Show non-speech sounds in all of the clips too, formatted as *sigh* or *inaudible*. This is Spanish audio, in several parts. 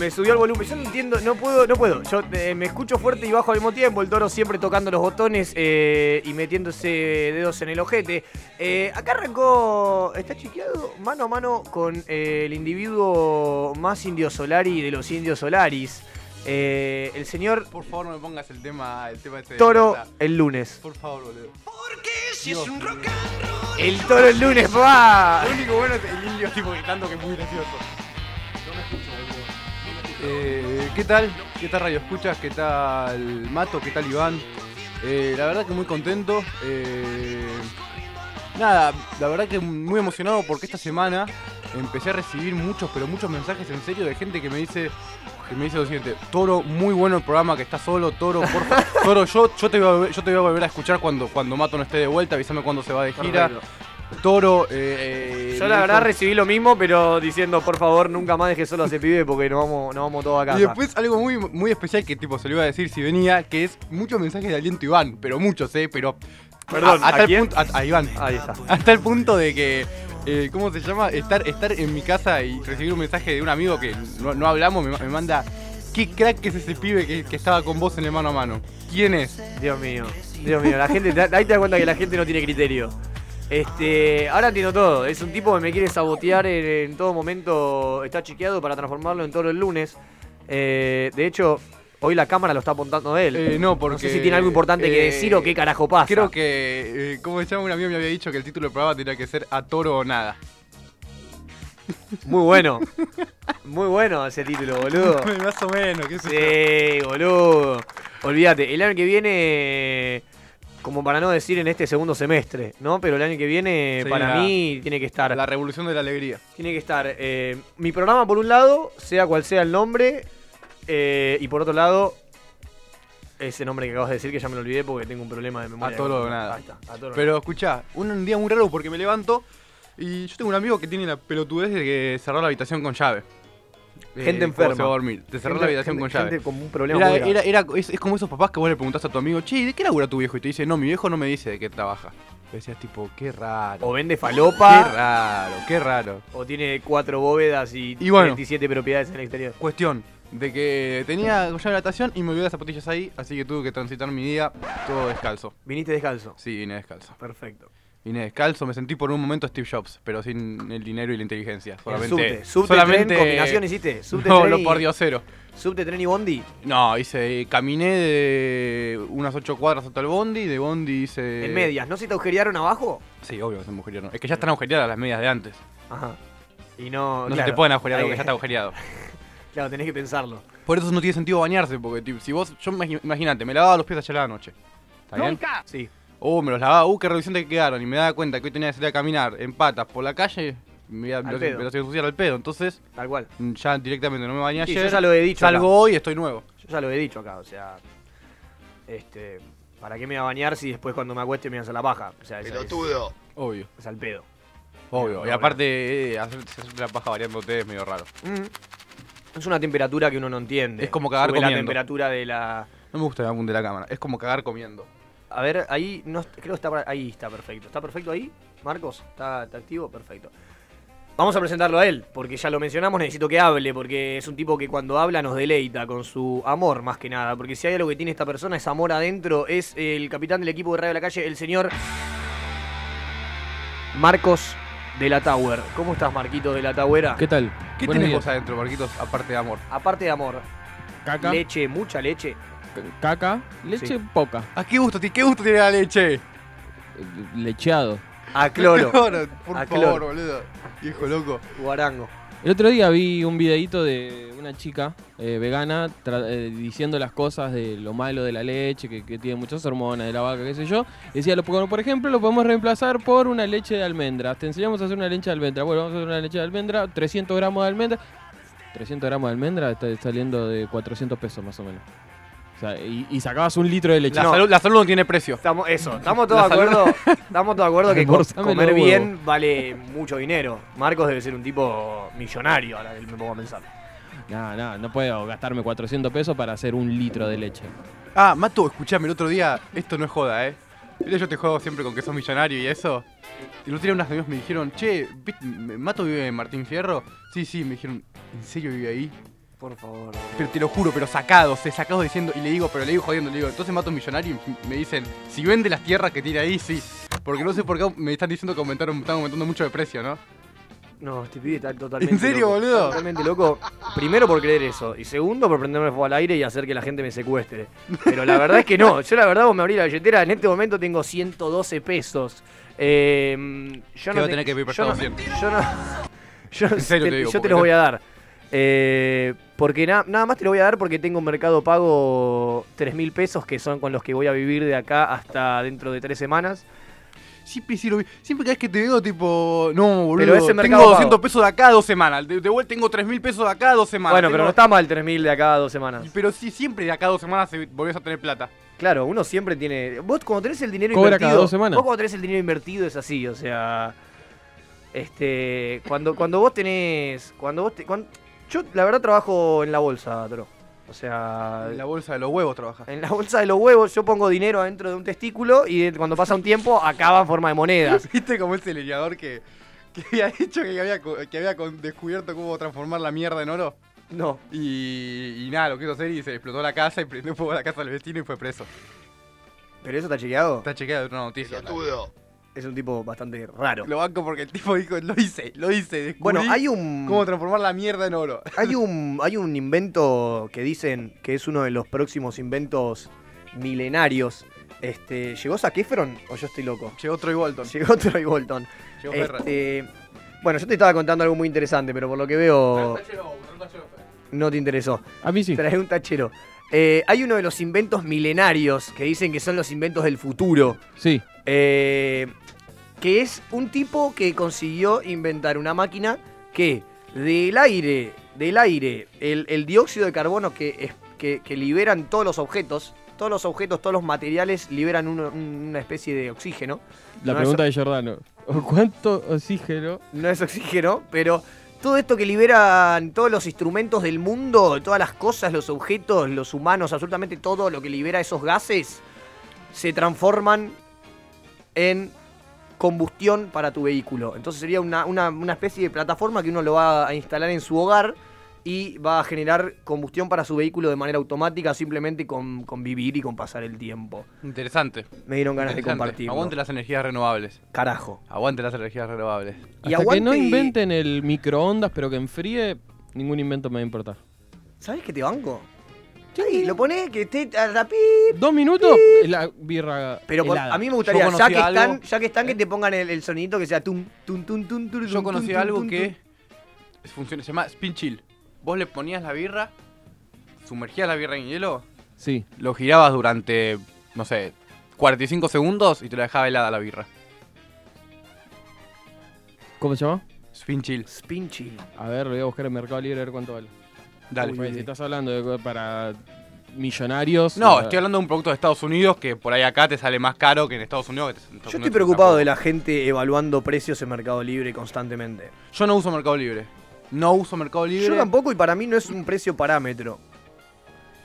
me subió el volumen. Yo no entiendo, no puedo, no puedo. Yo eh, me escucho fuerte y bajo al mismo tiempo. El toro siempre tocando los botones eh, y metiéndose dedos en el ojete. Eh, acá arrancó. Está chequeado mano a mano con eh, el individuo más indio solari de los indios solaris. Eh, el señor Por favor, no me pongas el tema, el tema este de Toro el lunes. Por favor, boludo. Si es un rock and roll. El toro el lunes, va. Lo único bueno es el indio tipo gritando que es muy gracioso. Eh, ¿Qué tal? ¿Qué tal Radio Escuchas? ¿Qué tal Mato? ¿Qué tal Iván? Eh, la verdad que muy contento. Eh, nada, la verdad que muy emocionado porque esta semana empecé a recibir muchos, pero muchos mensajes en serio de gente que me dice que me dice lo siguiente, Toro, muy bueno el programa que está solo, Toro, por favor. *laughs* Toro, yo, yo, te voy a, volver- yo te voy a volver a escuchar cuando, cuando Mato no esté de vuelta, avísame cuando se va de gira. Perfecto. Toro, eh, eh, Yo la verdad recibí lo mismo, pero diciendo, por favor, nunca más deje solo a ese pibe porque nos vamos, nos vamos todos a casa. Y después algo muy, muy especial que tipo se lo iba a decir si venía, que es muchos mensajes de aliento Iván, pero muchos, eh, pero. Perdón, a- hasta ¿a el punto. A, a Iván. Ahí está. Hasta el punto de que. eh, ¿Cómo se llama? Estar, estar en mi casa y recibir un mensaje de un amigo que no, no hablamos, me, ma- me manda. ¿Qué crack es ese pibe que, que estaba con vos en el mano a mano? ¿Quién es? Dios mío, Dios mío, la gente, te- ahí te das cuenta que la gente no tiene criterio. Este, ahora entiendo todo. Es un tipo que me quiere sabotear en, en todo momento. Está chequeado para transformarlo en toro el lunes. Eh, de hecho, hoy la cámara lo está apuntando a él. Eh, no, porque. no sé si tiene algo importante que eh, decir o qué carajo pasa. Creo que. eh, ¿Cómo se llama? Un amigo me había dicho que el título del programa tenía que ser A Toro o Nada. Muy bueno. *laughs* Muy bueno ese título, boludo. *laughs* Más o menos, qué sé yo. Sí, boludo. Olvídate, el año que viene, como para no decir en este segundo semestre, ¿no? Pero el año que viene, Sí, para la- mí, tiene que estar. La revolución de la alegría. Tiene que estar eh, mi programa por un lado, sea cual sea el nombre, eh, y por otro lado, ese nombre que acabas de decir que ya me lo olvidé porque tengo un problema de memoria. A toro o nada. Ahí está, a toro o Pero escuchá, un día muy raro porque me levanto y yo tengo un amigo que tiene la pelotudez de que cerrar la habitación con llave. Eh, Gente enferma. Se va a dormir. De cerrar Gente- la habitación gente- con llave. gente con un problema Era, era- era- es, es como esos papás que vos le preguntás a tu amigo, che, ¿y ¿de qué labura tu viejo? Y te dice, no, mi viejo no me dice de qué trabaja. Y decías, tipo, qué raro. O vende Qué falopa, raro, qué raro. o tiene cuatro bóvedas y, Y bueno. 27 propiedades en el exterior. Cuestión de que tenía llave de natación y me olvidé las zapatillas ahí, así que tuve que transitar mi día todo descalzo. Viniste descalzo. Sí, vine descalzo. Perfecto. Vine descalzo, me sentí por un momento Steve Jobs, pero sin el dinero y la inteligencia. En Solamente, subte. Subte, solamente tren, combinación hiciste. Subte, no, tren lo y- por diosero. Subte, tren y bondi. No, hice, caminé de unas 8 cuadras hasta el Bondi, de Bondi hice... En medias. ¿No se te agujerearon abajo? Sí, obvio que se agujerearon. Es que ya están agujereadas las medias de antes. Ajá. Y no. No claro, se te pueden agujerear porque que- ya está agujereado. *laughs* Claro, tenés que pensarlo. Por eso no tiene sentido bañarse, porque tipo, si vos, yo imagínate, me lavaba los pies ayer a la noche. ¿Está bien? Sí. Uh, me los lavaba, uh, qué revisión te quedaron. Y me daba cuenta que hoy tenía que salir a caminar en patas por la calle, me, iba- me, los, iba a ensuciar al pedo. Entonces, Tal cual. ya directamente no me bañé Sí, ayer. yo ya lo he dicho. Salgo acá. hoy y estoy nuevo. Yo ya lo he dicho acá, o sea. Este. ¿Para qué me voy a bañar si después cuando me acueste me voy a hacer la paja? O sea, es, Pelotudo. Obvio, es al pedo. obvio. Y aparte, eh, hacer, hacer la paja variándote es medio raro. Mm. Es una temperatura que uno no entiende. Es como cagar Sube la comiendo. temperatura de la. No me gusta el álbum de la cámara, es como cagar comiendo. A ver, ahí no creo que está ahí está perfecto. ¿Está perfecto ahí? Marcos, ¿está, está activo? Perfecto. Vamos a presentarlo a él, porque ya lo mencionamos, necesito que hable, porque es un tipo que cuando habla nos deleita con su amor más que nada, porque si hay algo que tiene esta persona es amor adentro, es el capitán del equipo de Radio de la Calle, el señor Marcos de la Tower. ¿Cómo estás, Marquito de la Towera? ¿Qué tal? ¿Qué Buenos tenés días. vos adentro, Marquitos, aparte de amor? Aparte de amor, Caca, leche, mucha leche. Caca, leche Sí. poca, ¿A qué gusto, ti- qué gusto tiene la leche? eh, lecheado. A cloro, *laughs* por A favor, cloro. boludo. Viejo loco. guarango. El otro día vi un videito de una chica eh, vegana tra- eh, diciendo las cosas de lo malo de la leche, que, que tiene muchas hormonas, de la vaca, qué sé yo. Decía, lo, por por ejemplo, lo podemos reemplazar por una leche de almendras. Te enseñamos a hacer una leche de almendra. Bueno, vamos a hacer una leche de almendra, 300 gramos de almendra. 300 gramos de almendra está saliendo de 400 pesos más o menos. O sea, y, y sacabas un litro de leche. La, No. salud, la salud no tiene precio. Estamos, eso, *laughs* estamos todos de acuerdo. Estamos todos de acuerdo que *laughs* co- comer bien vale mucho dinero. Marcos debe ser un tipo millonario, ahora que me pongo a pensar. No, no, no puedo gastarme 400 pesos para hacer un litro de leche. Ah, Mato, escuchame, el otro día, esto no es joda, ¿eh? Yo te juego siempre con que sos millonario y eso. Y el otro día unos amigos me dijeron, che, ¿viste- ¿Mato vive en Martín Fierro? Sí, sí, me dijeron, ¿en serio vive ahí? Por favor. Pero te lo juro, pero sacados, eh, sacados diciendo, y le digo, pero le digo jodiendo, le digo, entonces Mato es millonario y me dicen, si vende las tierras que tiene ahí, sí. Porque no sé por qué me están diciendo que aumentaron, están aumentando mucho de precio, ¿no? No, este pibe está totalmente. ¿En serio, loco. boludo? Totalmente loco. Primero por creer eso. Y segundo por prenderme fuego al aire y hacer que la gente me secuestre. Pero la verdad es que no. *laughs* Yo la verdad vos me abrí la billetera. En este momento tengo 112 pesos. Eh, yo no a te- tener que yo no, prestado 100. yo no. Yo, En serio te, te digo, yo te los voy a dar. Eh, porque na- nada más te lo voy a dar porque tengo en Mercado Pago 3 mil pesos que son con los que voy a vivir de acá hasta dentro de tres semanas. Siempre sí lo vi. Siempre cada vez que te veo, tipo, no, boludo. Pero ese tengo Mercado 200 Pago. pesos de acá a dos semanas. De, de vuelta tengo 3000 pesos de acá a dos semanas. bueno, pero no está mal 3 mil de acá a dos semanas. Pero sí, siempre de acá a dos semanas se- volvés a tener plata. Claro, uno siempre tiene. Vos cuando tenés el dinero Cobra invertido. cada dos semanas. Vos cuando tenés el dinero invertido es así, o sea. Este. Cuando, cuando vos tenés. Cuando vos te- yo la verdad trabajo en la bolsa, Toro. O sea. En la bolsa de los huevos trabajas. En la bolsa de los huevos yo pongo dinero adentro de un testículo y cuando pasa un tiempo acaba en forma de monedas. *laughs* ¿Viste como ese leñador que, que había dicho que había, que había descubierto cómo transformar la mierda en oro? No. Y, y nada, lo quiso hacer y se explotó la casa y prendió fuego a la casa del vecino y fue preso. Pero eso está chequeado. Está chequeado de una noticia. Es un tipo bastante raro. Lo banco porque el tipo dijo, lo hice, lo hice. Bueno, hay un. cómo transformar la mierda en oro. *laughs* Hay un, *laughs* hay un invento que dicen que es uno de los próximos inventos milenarios. Este, ¿Llegó Zac Efron o yo estoy loco? Llegó Troy Bolton. *laughs* Llegó Troy Bolton. Llegó. Este, bueno, yo te estaba contando algo muy interesante, pero por lo que veo no te interesó. A mí sí. Trae un tachero. Eh, hay uno de los inventos milenarios que dicen que son los inventos del futuro. Sí. Eh, que es un tipo que consiguió inventar una máquina que del aire, del aire, el, el dióxido de carbono que, que, que liberan todos los objetos, todos los objetos, todos los materiales liberan una especie de oxígeno. La No, pregunta de Giordano. ¿Cuánto oxígeno? No es oxígeno, pero todo esto que liberan todos los instrumentos del mundo, todas las cosas, los objetos, los humanos, absolutamente todo lo que libera esos gases, se transforman en combustión para tu vehículo. Entonces sería una, una- una especie de plataforma que uno lo va a instalar en su hogar y va a generar combustión para su vehículo de manera automática simplemente con, con vivir y con pasar el tiempo. Interesante. Me dieron ganas de compartirlo. Aguante las energías renovables. Carajo. Aguante las energías renovables. Y Hasta que no inventen el microondas, pero que enfríe, ningún invento me va a importar. ¿Sabes qué te banco? Sí, lo pones que esté a la pi. ¿Dos minutos? La birra Pero por- helada. a mí me gustaría, Yo ya conocí que, están, ya que están, que te pongan el, el sonidito que sea tum, tum, tum, tum, tum, Yo tum, conocí tum, algo tum, que tum. funciona, se llama spin chill. Vos le ponías la birra, sumergías la birra en hielo, Sí. lo girabas durante, no sé, 45 segundos y te la dejaba helada la birra. ¿Cómo se llama? Spin chill. Spin chill. A ver, lo voy a buscar en Mercado Libre a ver cuánto vale. Dale. Porque si estás hablando de para millonarios. No, estoy hablando de un producto de Estados Unidos que por ahí acá te sale más caro que en Estados Unidos. que en Estados Yo Unidos estoy preocupado de la gente evaluando precios en Mercado Libre constantemente. Yo no uso Mercado Libre. No uso Mercado Libre. Yo tampoco y para mí no es un precio parámetro.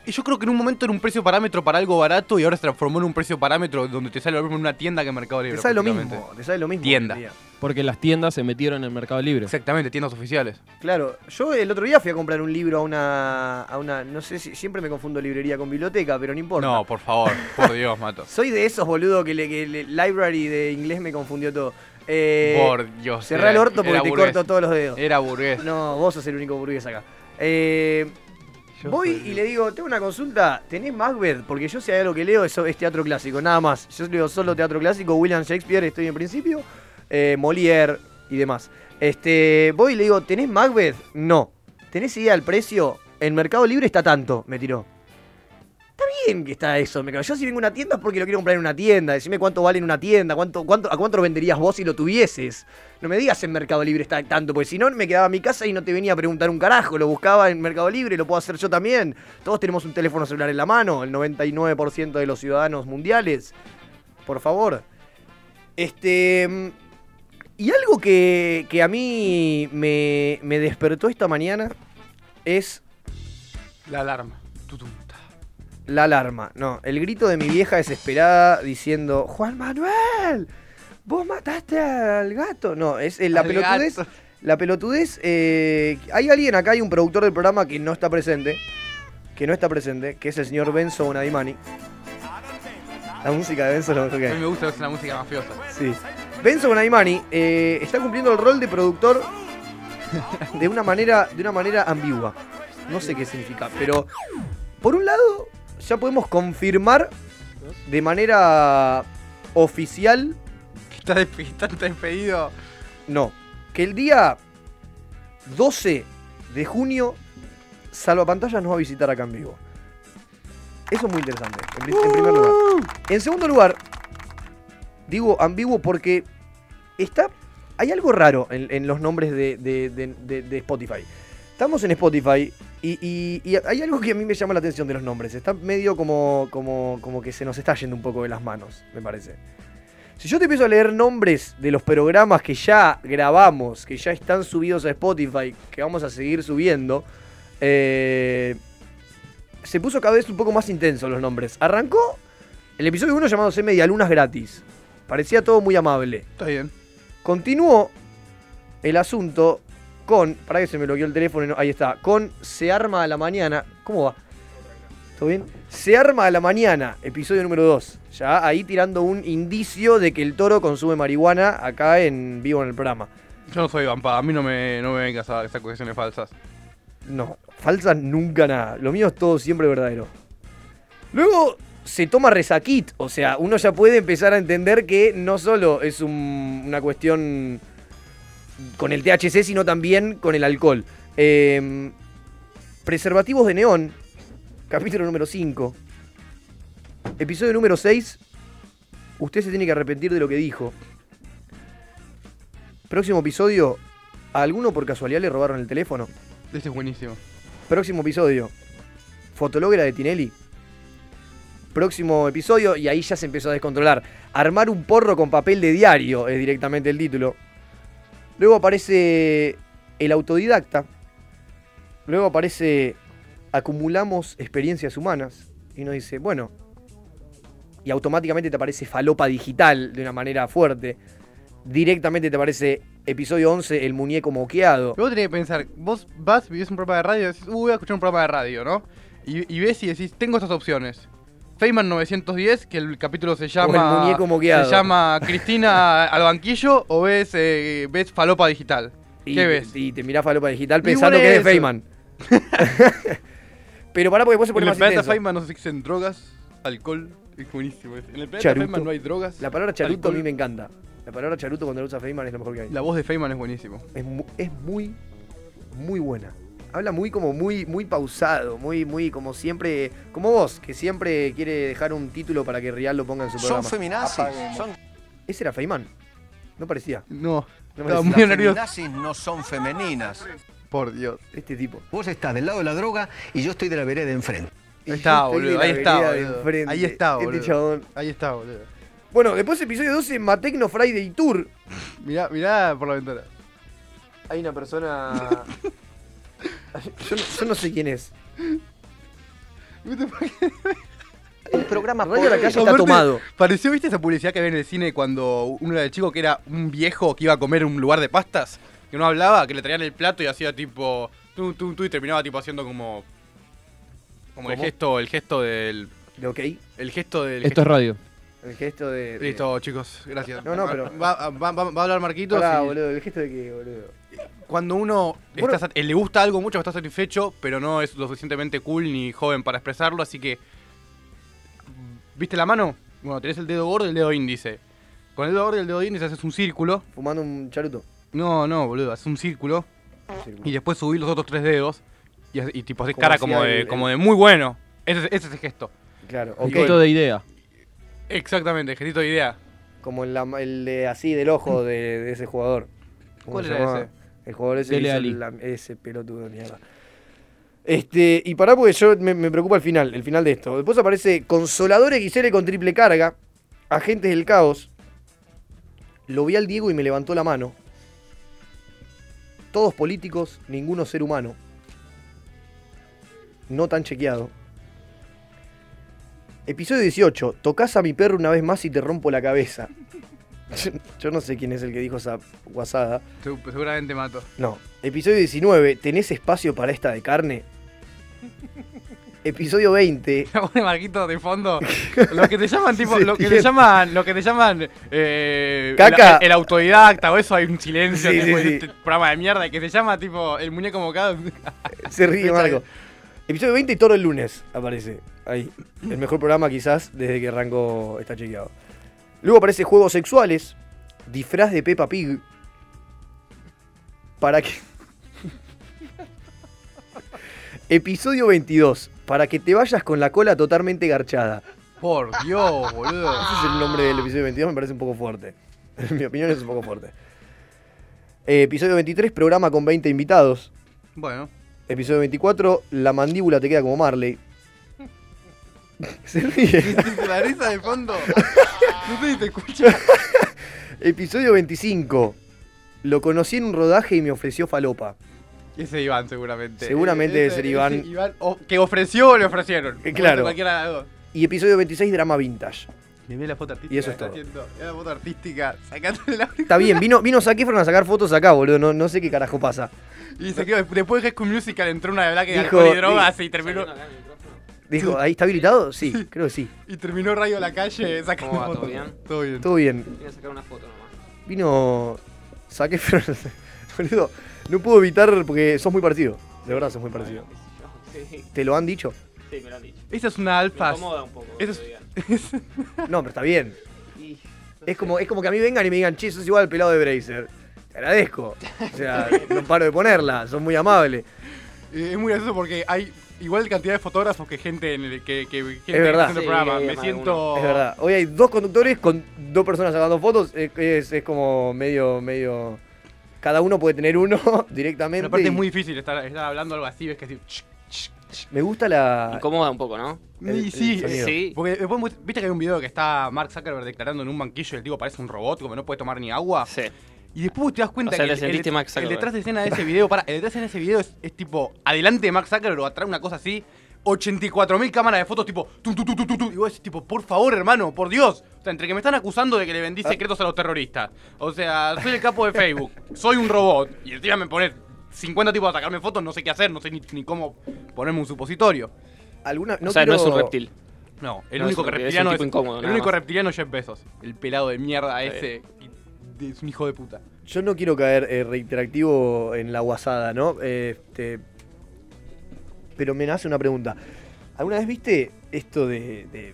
Y yo creo que en un momento era un precio parámetro para algo barato y ahora se transformó en un precio parámetro donde te sale lo mismo en una tienda que en Mercado Libre. Te sale lo mismo, te sale lo mismo. Tienda. Porque las tiendas se metieron en el Mercado Libre. Exactamente, tiendas oficiales. Claro, yo el otro día fui a comprar un libro a una, a una, no sé si siempre me confundo librería con biblioteca, pero no importa. No, por favor, por Dios, mato. *laughs* Soy de esos, boludo, que, le, que le- library de inglés me confundió todo. Eh, Por Dios. cerrá el orto porque era te burgués. corto todos los dedos. Era burgués. No, vos sos el único burgués acá. Eh, Yo voy soy- y le digo, tengo una consulta, ¿tenés Macbeth? Porque yo si hay algo que leo eso es teatro clásico, nada más. Yo leo solo teatro clásico, William Shakespeare, estoy en principio, eh, Molière y demás. Este, voy y le digo, ¿tenés Macbeth? No. ¿Tenés idea del precio? En Mercado Libre está tanto, me tiró. Que está eso, me. Yo si vengo a una tienda es porque lo quiero comprar en una tienda. Decime cuánto vale en una tienda, cuánto, cuánto, a cuánto lo venderías vos si lo tuvieses. No me digas en Mercado Libre está tanto, porque si no me quedaba en mi casa y no te venía a preguntar un carajo. Lo buscaba en Mercado Libre, lo puedo hacer yo también. Todos tenemos un teléfono celular en la mano, el 99% de los ciudadanos mundiales. Por favor. Este. mm, Y algo que, que a mí me, me despertó esta mañana es La alarma. Tutum. La alarma. No, el grito de mi vieja desesperada diciendo: Juan Manuel, vos mataste al gato. No, es eh, la Al pelotudez. gato. La pelotudez. eh, hay alguien acá, hay un productor del programa que no está presente. Que no está presente, que es el señor Benzo Bonadimani. La música de Benzo lo mejor que A mí me gusta la música mafiosa. Sí. Benzo Bonaimani eh, está cumpliendo el rol de productor de una manera, de una manera ambigua. No sé qué significa, pero por un lado ya podemos confirmar de manera oficial, Está, despe- está despedido. no, que el día 12 de junio Salvapantallas nos va a visitar acá en vivo. Eso es muy interesante, en, en primer lugar. En segundo lugar, digo ambiguo porque está. Hay algo raro en, en los nombres de- de- de- de Spotify. Estamos en Spotify y, y- y hay algo que a mí me llama la atención de los nombres. Está medio como, como, como que se nos está yendo un poco de las manos, me parece. Si yo te empiezo a leer nombres de los programas que ya grabamos, que ya están subidos a Spotify, que vamos a seguir subiendo, eh, se puso cada vez un poco más intenso los nombres. Arrancó el episodio 1 llamándose Medialunas Gratis. Parecía todo muy amable. Está bien. Continuó el asunto con. Para que se me bloqueó el teléfono. no- ahí está. Con Se arma a la mañana. ¿Cómo va? ¿Todo bien? Se arma a la mañana, episodio número 2. Ya ahí tirando un indicio de que el toro consume marihuana acá en vivo en el programa. Yo no soy vampada, a mí no me, no me vengas a esas acusaciones falsas. No, falsas nunca nada. Lo mío es todo siempre verdadero. Luego se toma resaquit. O sea, uno ya puede empezar a entender que no solo es un- una cuestión con el THC, sino también con el alcohol. Eh, preservativos de neón. Capítulo número 5. Episodio número 6. Usted se tiene que arrepentir de lo que dijo. Próximo episodio. ¿A alguno por casualidad le robaron el teléfono? Ese es buenísimo. Próximo episodio. Fotologra de Tinelli. Próximo episodio, y ahí ya se empezó a descontrolar. Armar un porro con papel de diario es directamente el título. Luego aparece el autodidacta. Luego aparece acumulamos experiencias humanas. Y uno dice, bueno. Y automáticamente te aparece falopa digital de una manera fuerte. Directamente te aparece episodio 11, el muñeco moqueado. Luego tenés que pensar, vos vas, vivís un programa de radio y decís, uh, voy a escuchar un programa de radio, ¿no? Y, y ves y decís, tengo estas opciones. Feynman 910, que el capítulo se llama. muñeco moqueado. Se llama Cristina al banquillo, o ves, eh, ves Falopa Digital. Y, ¿Qué ves? Y te mirás falopa digital pensando que es de. Feynman. *laughs* Pero pará porque después se pone En el más planeta. Feynman no se existen drogas, alcohol, es buenísimo. En el planeta Charuto. Feynman no hay drogas. La palabra charuto a mí me encanta. La palabra charuto cuando la usa Feynman es lo mejor que hay. La voz de Feynman es buenísimo. Es, mu- es muy, muy buena. Habla muy como muy, muy pausado, muy, muy como siempre, como vos, que siempre quiere dejar un título para que Real lo ponga en su Son programa. feminazis. Son ¿Ese era Feynman? No parecía. No, No decís. muy las nervioso. feminazis no son femeninas. Por Dios. Este tipo. Vos estás del lado de la droga y yo estoy de la vereda de enfrente. Ahí está, boludo, ahí está, boludo. Ahí está, boludo. Este chabón. Ahí está, boludo. Bueno, después episodio 12, Matecno Friday Tour. Mirá, mirá por la ventana. Hay una persona. *laughs* yo, no, yo no sé quién es. El programa Radio La Calle está Aparte, tomado. Pareció, ¿viste esa publicidad que había en el cine cuando uno era de chico que era un viejo que iba a comer en un lugar de pastas? Que no hablaba, que le traían el plato y hacía tipo. Tú, tú, tú, y terminaba tipo haciendo como. Como el gesto, el gesto del. ¿De ok? El gesto del. Esto es radio. El gesto de. de- Listo, chicos, gracias. No, no, pero- Va, va- va- va a hablar Marquitos. Pará, y- boludo, el gesto de que, boludo. Cuando uno Bueno. está sat- eh, le gusta algo mucho, está satisfecho, pero no es lo suficientemente cool ni joven para expresarlo, así que. ¿Viste la mano? Bueno, tenés el dedo gordo y el dedo índice. Con el dedo gordo y el dedo índice haces un círculo. Fumando un charuto. No, no, boludo, haces un círculo y después subís los otros tres dedos y, y tipo haces cara como de, el- como de muy bueno. Ese, es- ese es el gesto. Claro, Un ok. gesto de idea. Exactamente, gestito de idea. Como el, de así del ojo de, de ese jugador. ¿Cómo ¿Cuál era ese? El jugador ese Dele Ali. la- ese pelotudo de mierda. Este, y pará porque yo me, me preocupa el final, el final de esto. Después aparece Consolador XL con triple carga, Agentes del Caos. Lo vi al Diego y me levantó la mano. Todos políticos, ninguno ser humano. No tan chequeado. Episodio 18. Tocas a mi perro una vez más y te rompo la cabeza. Yo, yo no sé quién es el que dijo esa guasada. Se- Seguramente mato. No. Episodio 19. ¿Tenés espacio para esta de carne? Episodio 20. pone *laughs* Marquito de fondo. *laughs* Lo que te llaman, tipo, lo que te llaman, lo que te llaman eh, Caca. El, el autodidacta o eso hay un silencio Sí, tipo, sí, en sí. este programa de mierda que se llama tipo el muñeco mocado. *laughs* Se ríe Marco. Episodio 20 y Toro el lunes. Aparece. Ahí. El mejor programa quizás desde que arrancó está chequeado. Luego aparece Juegos Sexuales. Disfraz de Peppa Pig. Para que... *laughs* Episodio 22. Para que te vayas con la cola totalmente garchada. Por Dios, boludo. *laughs* Ese es el nombre del episodio 22, me parece un poco fuerte. En *laughs* mi opinión es un poco fuerte. Eh, episodio 23, programa con 20 invitados. Bueno, Episodio 24, la mandíbula te queda como Marley. *laughs* Se ríe. la risa de fondo. *laughs* No sé si te escucha. *laughs* Episodio 25, lo conocí en un rodaje y me ofreció falopa. Ese Iván, seguramente. Seguramente debe ser ese Iván. o- que ofreció o le ofrecieron. Eh, claro. Cualquiera de las dos. Y episodio 26, drama vintage. Le la foto artística. Y eso que está todo. haciendo. Era la foto artística sacándole la Está bien, vino, vino Zac Efron a sacar fotos acá, boludo. No, no sé qué carajo pasa. Y se quedó, después de High School Musical entró una de Black de Dijo- alcohol y drogas y terminó, Dijo, ¿ahí está habilitado? Sí, creo que sí. y terminó Radio La Calle sacando ¿Cómo va? ¿Todo bien? Todo bien. Todo bien. A sacar una foto nomás. Vino *laughs* Efron. Boludo, no puedo evitar porque sos muy parecido. De verdad, sos muy parecido. *laughs* Sí, ¿Te lo han dicho? sí, me lo han dicho. Esa es una Me alfa. incomoda un poco. Es- lo digan. *laughs* No, pero está bien. Y, Es como, es como que a mí vengan y me digan, che, sos igual al pelado de Bracer. Te agradezco. O sea, no paro de ponerla, son muy amables. Eh, es muy gracioso porque hay igual cantidad de fotógrafos que gente en el que, que gente Es verdad. que está haciendo el Sí, programa. Me siento. Es verdad. Hoy hay dos conductores con dos personas sacando fotos. Es, es- es como medio, medio. Cada uno puede tener uno *laughs* directamente. Pero aparte y es muy difícil estar, estar hablando algo así, ves que así. Me gusta la. Incomoda un poco, ¿no? el- Y sí, el sonido. Sí. Porque después viste que hay un video que está Mark Zuckerberg declarando en un banquillo y el tipo parece un robot, como no puede tomar ni agua. Sí. Y después te das cuenta O sea, que le el, sentiste el- Mark el detrás de escena de ese video, para, el detrás de escena de ese video es, es tipo adelante de Mark Zuckerberg o atrás una cosa así, 84.000 cámaras de fotos tipo tu, tu, tu, tu, tu, tu, y vos decís tipo, por favor, hermano, por Dios. O sea, entre que me están acusando de que le vendí Ah. secretos a los terroristas. O sea, soy el capo de Facebook, soy un robot y encima me pones 50 tipos a sacarme fotos, no sé qué hacer, no sé ni, ni cómo ponerme un supositorio. Alguna, no o sea, no es un reptil. No, el No, único es un- es un reptiliano tipo incómodo, el único más. reptiliano es Jeff Bezos, el pelado de mierda ese. Es un hijo de puta. Yo no quiero caer eh, reiterativo en la guasada, ¿no? Este, pero me nace una pregunta. ¿Alguna vez viste esto de... de-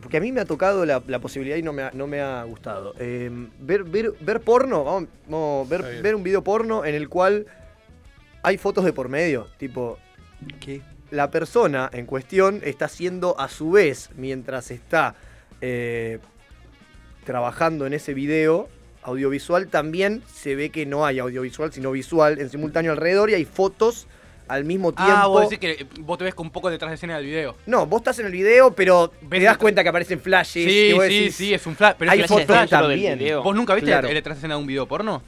porque a mí me ha tocado la, la posibilidad y no me ha, no me ha gustado. Eh, ver, ver, ver porno, vamos, vamos, ver, ver un video porno en el cual hay fotos de por medio. Tipo, ¿Qué? la persona en cuestión está haciendo a su vez, mientras está eh, trabajando en ese video audiovisual, también se ve que no hay audiovisual, sino visual en simultáneo alrededor y hay fotos al mismo tiempo. Ah, vos decís que vos te ves con un poco detrás de escena del video. No, vos estás en el video, pero Ves te das cuenta que aparecen flashes. Sí, que vos sí, decís, sí, es un flash. Pero hay es que flashes fotos del también. video. ¿Vos nunca viste Claro. el detrás de escena de un video porno?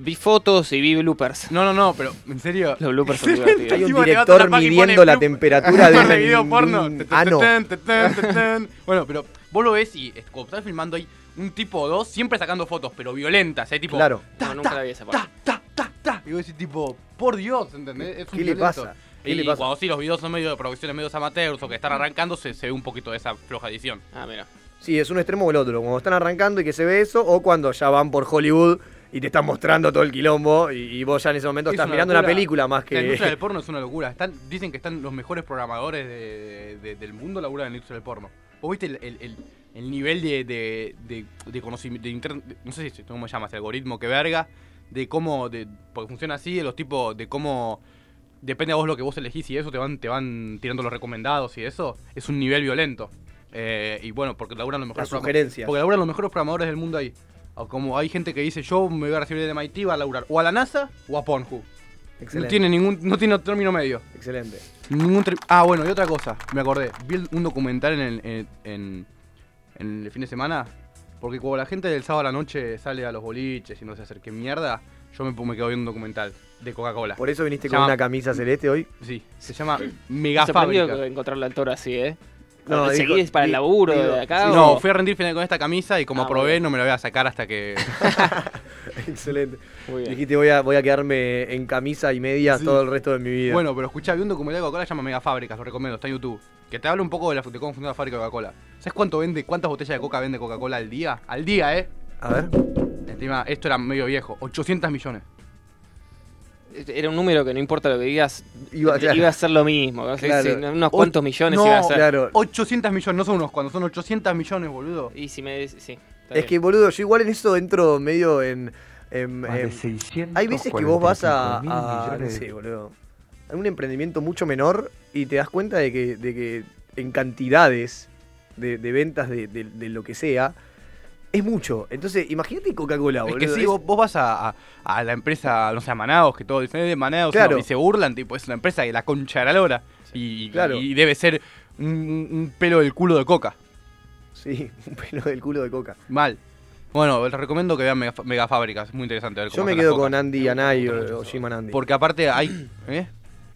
Vi fotos y vi bloopers. No, no, no, pero en serio. Los bloopers *laughs* son divertidos. Hay un director midiendo la temperatura *laughs* de un, video porno. *laughs* tan, tan. Bueno, pero vos lo ves y cuando estás filmando hay un tipo o dos siempre sacando fotos, pero violentas, ¿eh? Tipo. Claro. Ta, No, nunca ta, la vi esa ta, parte. ta, ta, ta. Y vos decís, tipo, por Dios, ¿entendés? Es un ¿Qué le violento. pasa? ¿Qué Y le pasa? cuando sí los videos son medio de producciones medios amateurs o que están arrancando, se, se ve un poquito de esa floja edición. Ah, mira. Sí, es un extremo o el otro. Cuando están arrancando y que se ve eso, o cuando ya van por Hollywood y te están mostrando todo el quilombo y, y vos ya en ese momento Es estás una mirando una película más La industria del *laughs* porno es una locura. Están, dicen que están los mejores programadores de- de- del mundo laburan en la industria del porno. ¿Vos viste el, el- el- el nivel de, de, de- de conocimiento, de inter- de- no sé si cómo se llama, ese algoritmo que verga, de cómo, de, porque funciona así, de los tipos, de cómo, depende a vos lo que vos elegís y eso, te van, te van tirando los recomendados y eso, es un nivel violento. Eh, y bueno, porque laburan los mejores sugerencias. Porque laburan los mejores programadores del mundo ahí. O como hay gente que dice, yo me voy a recibir de MIT, va a laburar o a la NASA o a Pornhub. No Excelente. tiene ningún, no tiene término medio. Excelente. Ningún ah, bueno, y otra cosa, me acordé. Vi un documental en en, en- en el fin de semana. Porque cuando la gente del sábado a la noche sale a los boliches y no sé hacer qué mierda, yo me, me quedo viendo un documental de Coca-Cola. Por eso viniste Se con llama- una camisa celeste hoy. Sí, se llama Mega sorprendido Fábrica. encontrarlo al toro así, ¿eh? No, dijo- ¿Seguís para el laburo digo- de acá? sí, No, fui a rendir final con esta camisa y como Ah, probé bueno. no me la voy a sacar hasta que... *laughs* *laughs* Excelente. Muy bien. Dijiste voy a, voy a quedarme en camisa y media Sí. todo el resto de mi vida. Bueno, pero escuchá, vi un documental de Coca-Cola que se llama Mega Fábricas, lo recomiendo, está en YouTube. Que te habla un poco de, la, de cómo funciona la fábrica de Coca-Cola. ¿Sabes cuánto vende, cuántas botellas de coca vende Coca-Cola al día? Al día, ¿eh? A ver. Encima, esto era medio viejo, 800 millones. Era un número que no importa lo que digas, Iba- a ser lo mismo. Claro. sí, unos O- cuantos millones no, iba a ser. Claro. 800 millones, no son unos cuantos, son 800 millones, boludo. Y si me sí. Es que, boludo, yo igual en eso entro medio en. en- en- 600 hay veces que vos vas a. 45.000 a- no sé, boludo. Un emprendimiento mucho menor y te das cuenta de que, de que en cantidades de, de ventas de, lo que sea. Es mucho. Entonces, imagínate Coca-Cola, Es boludo. que sí, Es- vos, vos vas a, a- a la empresa, no sé, a Manaos, que todo dice de Manaos, Claro. no, y se burlan, tipo, es una empresa de la concha de la lora. Y, Claro. y debe ser un, un pelo del culo de coca. Sí, *laughs* un pelo del culo de Coca. Mal. Bueno, les recomiendo que vean Mega, Mega Fábricas, es muy interesante ver Yo cómo me hacen las quedo con Andy Anay o, o Jim Andy. Porque aparte hay... ¿eh?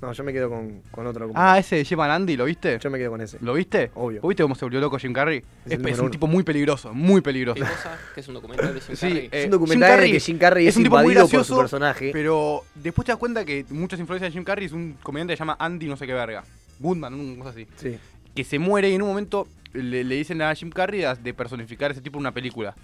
No, yo me quedo con, con otro. Ah, ese de Jim and Andy, ¿lo viste? Yo me quedo con ese. ¿Lo viste? Obvio. ¿Vos viste cómo se volvió loco Jim Carrey? Es un uno. tipo muy peligroso, muy peligroso. ¿Qué cosa? ¿Que es un documental de Jim Sí, Carrey? eh, Es un documental Jim que Jim Carrey es, un tipo muy por su gracioso, personaje. Pero después te das cuenta que muchas influencias de Jim Carrey es un comediante que se llama Andy no sé qué verga. Goodman, una cosa así. Sí. Que se muere y en un momento le, le dicen a Jim Carrey de- personificar a ese tipo en una película.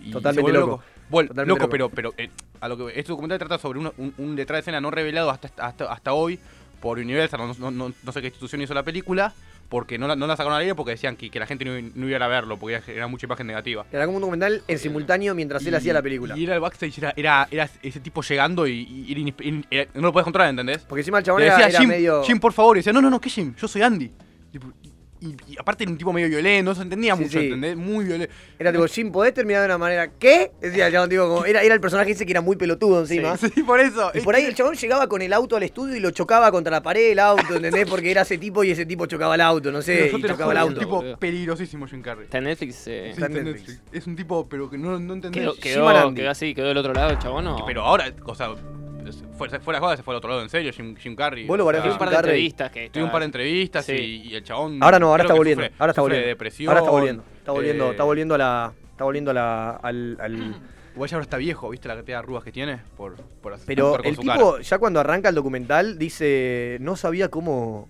Y Totalmente vuelve loco. Vuel- Totalmente loco, loco. pero, pero eh, a lo que este documental trata sobre un, un detrás de escena no revelado hasta, hasta, hasta hoy por Universal, no, no- no- no sé qué institución hizo la película, porque no la, no la sacaron al aire porque decían que, que la gente no, no iba a verlo, porque era mucha imagen negativa. Era como un documental en simultáneo mientras él hacía la película. Y era el backstage, era, era, era ese tipo llegando y, y era era- no lo puedes controlar, ¿entendés? Porque encima el chabón Le era, decía, era Jim, medio. Jim, por favor, y decía, no, no, no, ¿qué Jim? Yo soy Andy. Tipo, Y, y aparte era un tipo medio violento, no se entendía Sí, mucho, sí. ¿entendés? Muy violento. Era tipo, Jim, ¿podés terminar de una manera? ¿Qué? Decía el chabón, tipo, como, era, era el personaje ese que era muy pelotudo encima. Sí, por eso. Y por ahí el chabón llegaba con el auto al estudio y lo chocaba contra la pared el auto, ¿entendés? Porque era ese tipo y ese tipo chocaba el auto, no sé, y chocaba el auto. Es un tipo boludo. peligrosísimo, Jim Carrey. Está en Netflix. eh, Sí, Está en está en Netflix. Netflix. Es un tipo, pero que no, no entendés. quedó, quedó, quedó así, quedó del otro lado el chabón. ¿o? Pero ahora, o sea, fuera, fuera de joda, se fue al otro lado, en serio, Jim, Jim Carrey. Vos lo O sea, barajás Tuve un par de entrevistas que. Tuve un par de entrevistas Sí. y, y el chabón. Ahora no, ahora está volviendo. sufre- ahora está volviendo. de depresión. ahora está volviendo. Está volviendo, eh, está volviendo a la. Está volviendo a la. al- al, *clears throat* Igual ya ahora está viejo, ¿viste la cantidad de arrugas que tiene? Por, por hacer- Pero con el su tipo, cara. ya cuando arranca el documental, dice. No sabía cómo.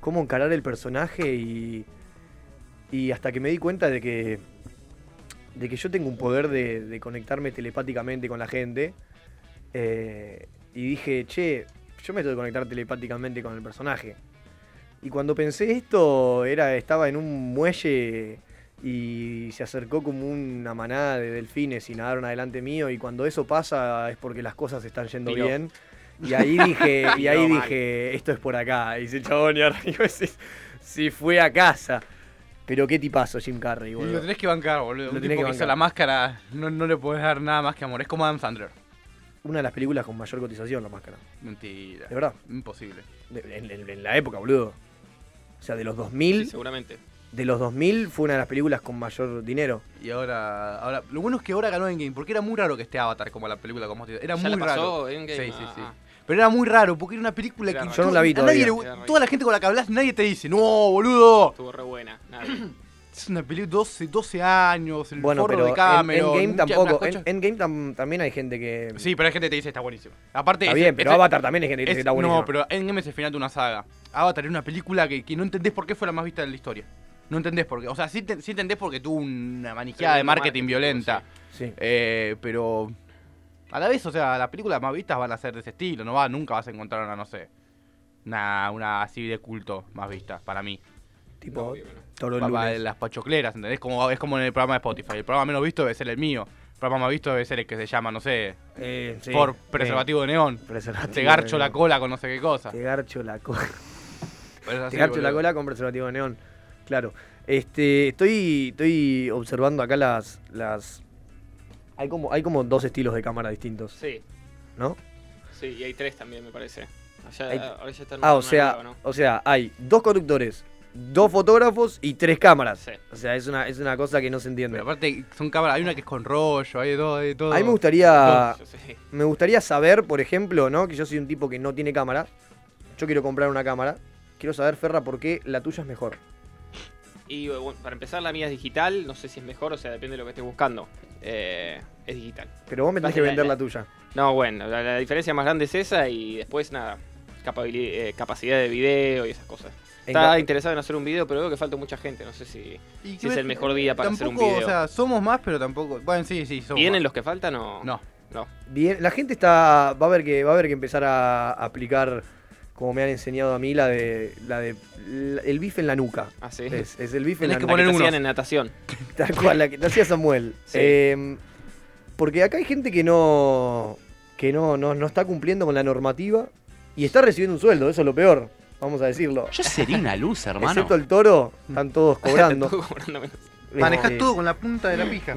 cómo encarar el personaje y. Y hasta que me di cuenta de que. de que yo tengo un poder de, de conectarme telepáticamente con la gente. Eh, y dije, che, yo me tengo que conectar telepáticamente con el personaje. Y cuando pensé esto, era, estaba en un muelle y se acercó como una manada de delfines y nadaron adelante mío. Y cuando eso pasa es porque las cosas están yendo bien. Y ahí dije, *laughs* y ahí dije, esto es por acá. Y dice chabón y arriba *laughs* si, si fue a casa. Pero qué tipazo Jim Carrey, Y boludo. lo tenés que bancar, boludo. Lo Un tenés tipo que que hizo la máscara, no, no le podés dar nada más que amor. Es como Adam Sandler. Una de las películas con mayor cotización, la máscara. Mentira. De verdad. Imposible. De- en, en- en la época, boludo. O sea, de los 2000, Sí, seguramente. de los 2000 fue una de las películas con mayor dinero. Y ahora, ahora, lo bueno es que ahora ganó Endgame, porque era muy raro que esté Avatar como la película como Era ¿Ya muy la pasó raro. Endgame? Sí, sí, sí. Ah. Pero era muy raro, porque era una película Era que raro. Yo no la vi a nadie todavía. le- toda la gente con la que hablas, nadie te dice, no, boludo. Estuvo re buena. Nada. *clears throat* Es una película 12, 12 años, el Bueno, forro pero de en Cameron. Endgame mucha- tampoco. unas En tam- también hay gente que. Sí, pero hay gente que te dice está buenísimo. Aparte, Está es- bien, pero Avatar también hay gente que dice es- que está buenísimo. No, pero Endgame es el final de una saga. Avatar es una película que, que no entendés por qué fue la más vista de la historia. no entendés por qué. O sea, sí, te- sí entendés porque tuvo una manijeada de Tremendo marketing marketing, violenta. Sí. Eh, pero a la vez, o sea, las películas más vistas van a ser de ese estilo. No va, nunca vas a encontrar una, no sé, una, una así de culto más vista, para mí. Tipo, lunes. las pachocleras, ¿entendés? Como, es como en el programa de Spotify. El programa menos visto debe ser el mío. El programa más visto debe ser el que se llama, no sé, Eh, sí, por eh, preservativo de neón. preservativo Te garcho la cola con no sé qué cosa. Te garcho la cola. *laughs* Te garcho la cola con preservativo de neón. Claro. Este, estoy, estoy observando acá las, las. Hay como, hay como dos estilos de cámara distintos, Sí, ¿no? sí, y hay tres también, me parece. Allá, Hay- ahora ya está Ah, o sea, ¿no? o sea, hay dos conductores, dos fotógrafos y tres cámaras. Sí. O sea, es una, es una cosa que no se entiende. Pero aparte, son cámaras. Hay una que es con rollo, hay de todo. Hay de todo. A mí me gustaría, me gustaría saber, por ejemplo, ¿no? Que yo soy un tipo que no tiene cámara. Yo quiero comprar una cámara. Quiero saber, Ferra, por qué la tuya es mejor. Y bueno, para empezar, la mía es digital. No sé si es mejor, o sea, depende de lo que estés buscando. Eh, es digital. Pero vos me tenés que vender la- la tuya. No, bueno, la, la diferencia más grande es esa y después nada, eh, capacidad de video y esas cosas. Estaba ca- interesado en hacer un video, pero veo que falta mucha gente. No sé si si es el mejor día para hacer un video. O sea, somos más, pero tampoco. Bueno, sí, sí, somos ¿Vienen más. los que faltan o No. No. Bien, la gente está. Va a haber que, va a haber que empezar a aplicar, como me han enseñado a mí, la de. la de. la- el bife en la nuca. Ah, sí. Es, es el bife en la que nuca. La que poner unos. en natación. *laughs* Tal cual, la que te hacía Samuel. Sí. Eh, porque acá hay gente que no. que no, no, no está cumpliendo con la normativa y está recibiendo un sueldo, eso es lo peor. Vamos a decirlo. Yo sería una luz, hermano. Excepto el toro, están todos *laughs* cobrando. Todo cobrando menos. Manejás Este, todo con la punta de la pija.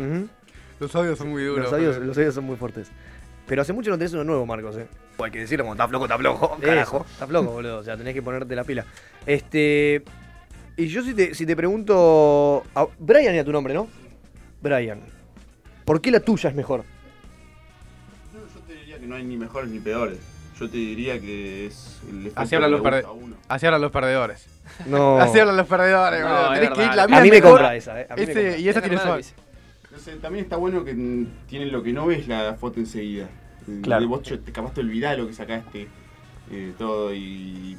Los sabios son muy duros. Los audios, los audios son muy fuertes. Pero hace mucho no tenés uno nuevo, Marcos, eh. Hay que decirlo, como está flojo, está flojo, carajo. Está flojo, boludo. O sea, tenés que ponerte la pila. Este. Y yo si te, si te pregunto. a- Brian era tu nombre, ¿no? Brian. ¿Por qué la tuya es mejor? No, yo te diría que no hay ni mejores ni peores. Yo te diría que es el Así hablan que los perde- gusta a uno. Así hablan los perdedores. No. *laughs* Así hablan los perdedores, No, boludo. es Tenés que ir la A mía mí me mejor. compra esa, eh. A mí me Ese- compra. y esa Es tiene verdad, también está bueno que mm, tienen lo que no ves la foto enseguida. Eh, Claro. Vos te, capaz te olvidás lo que sacaste, eh, todo, y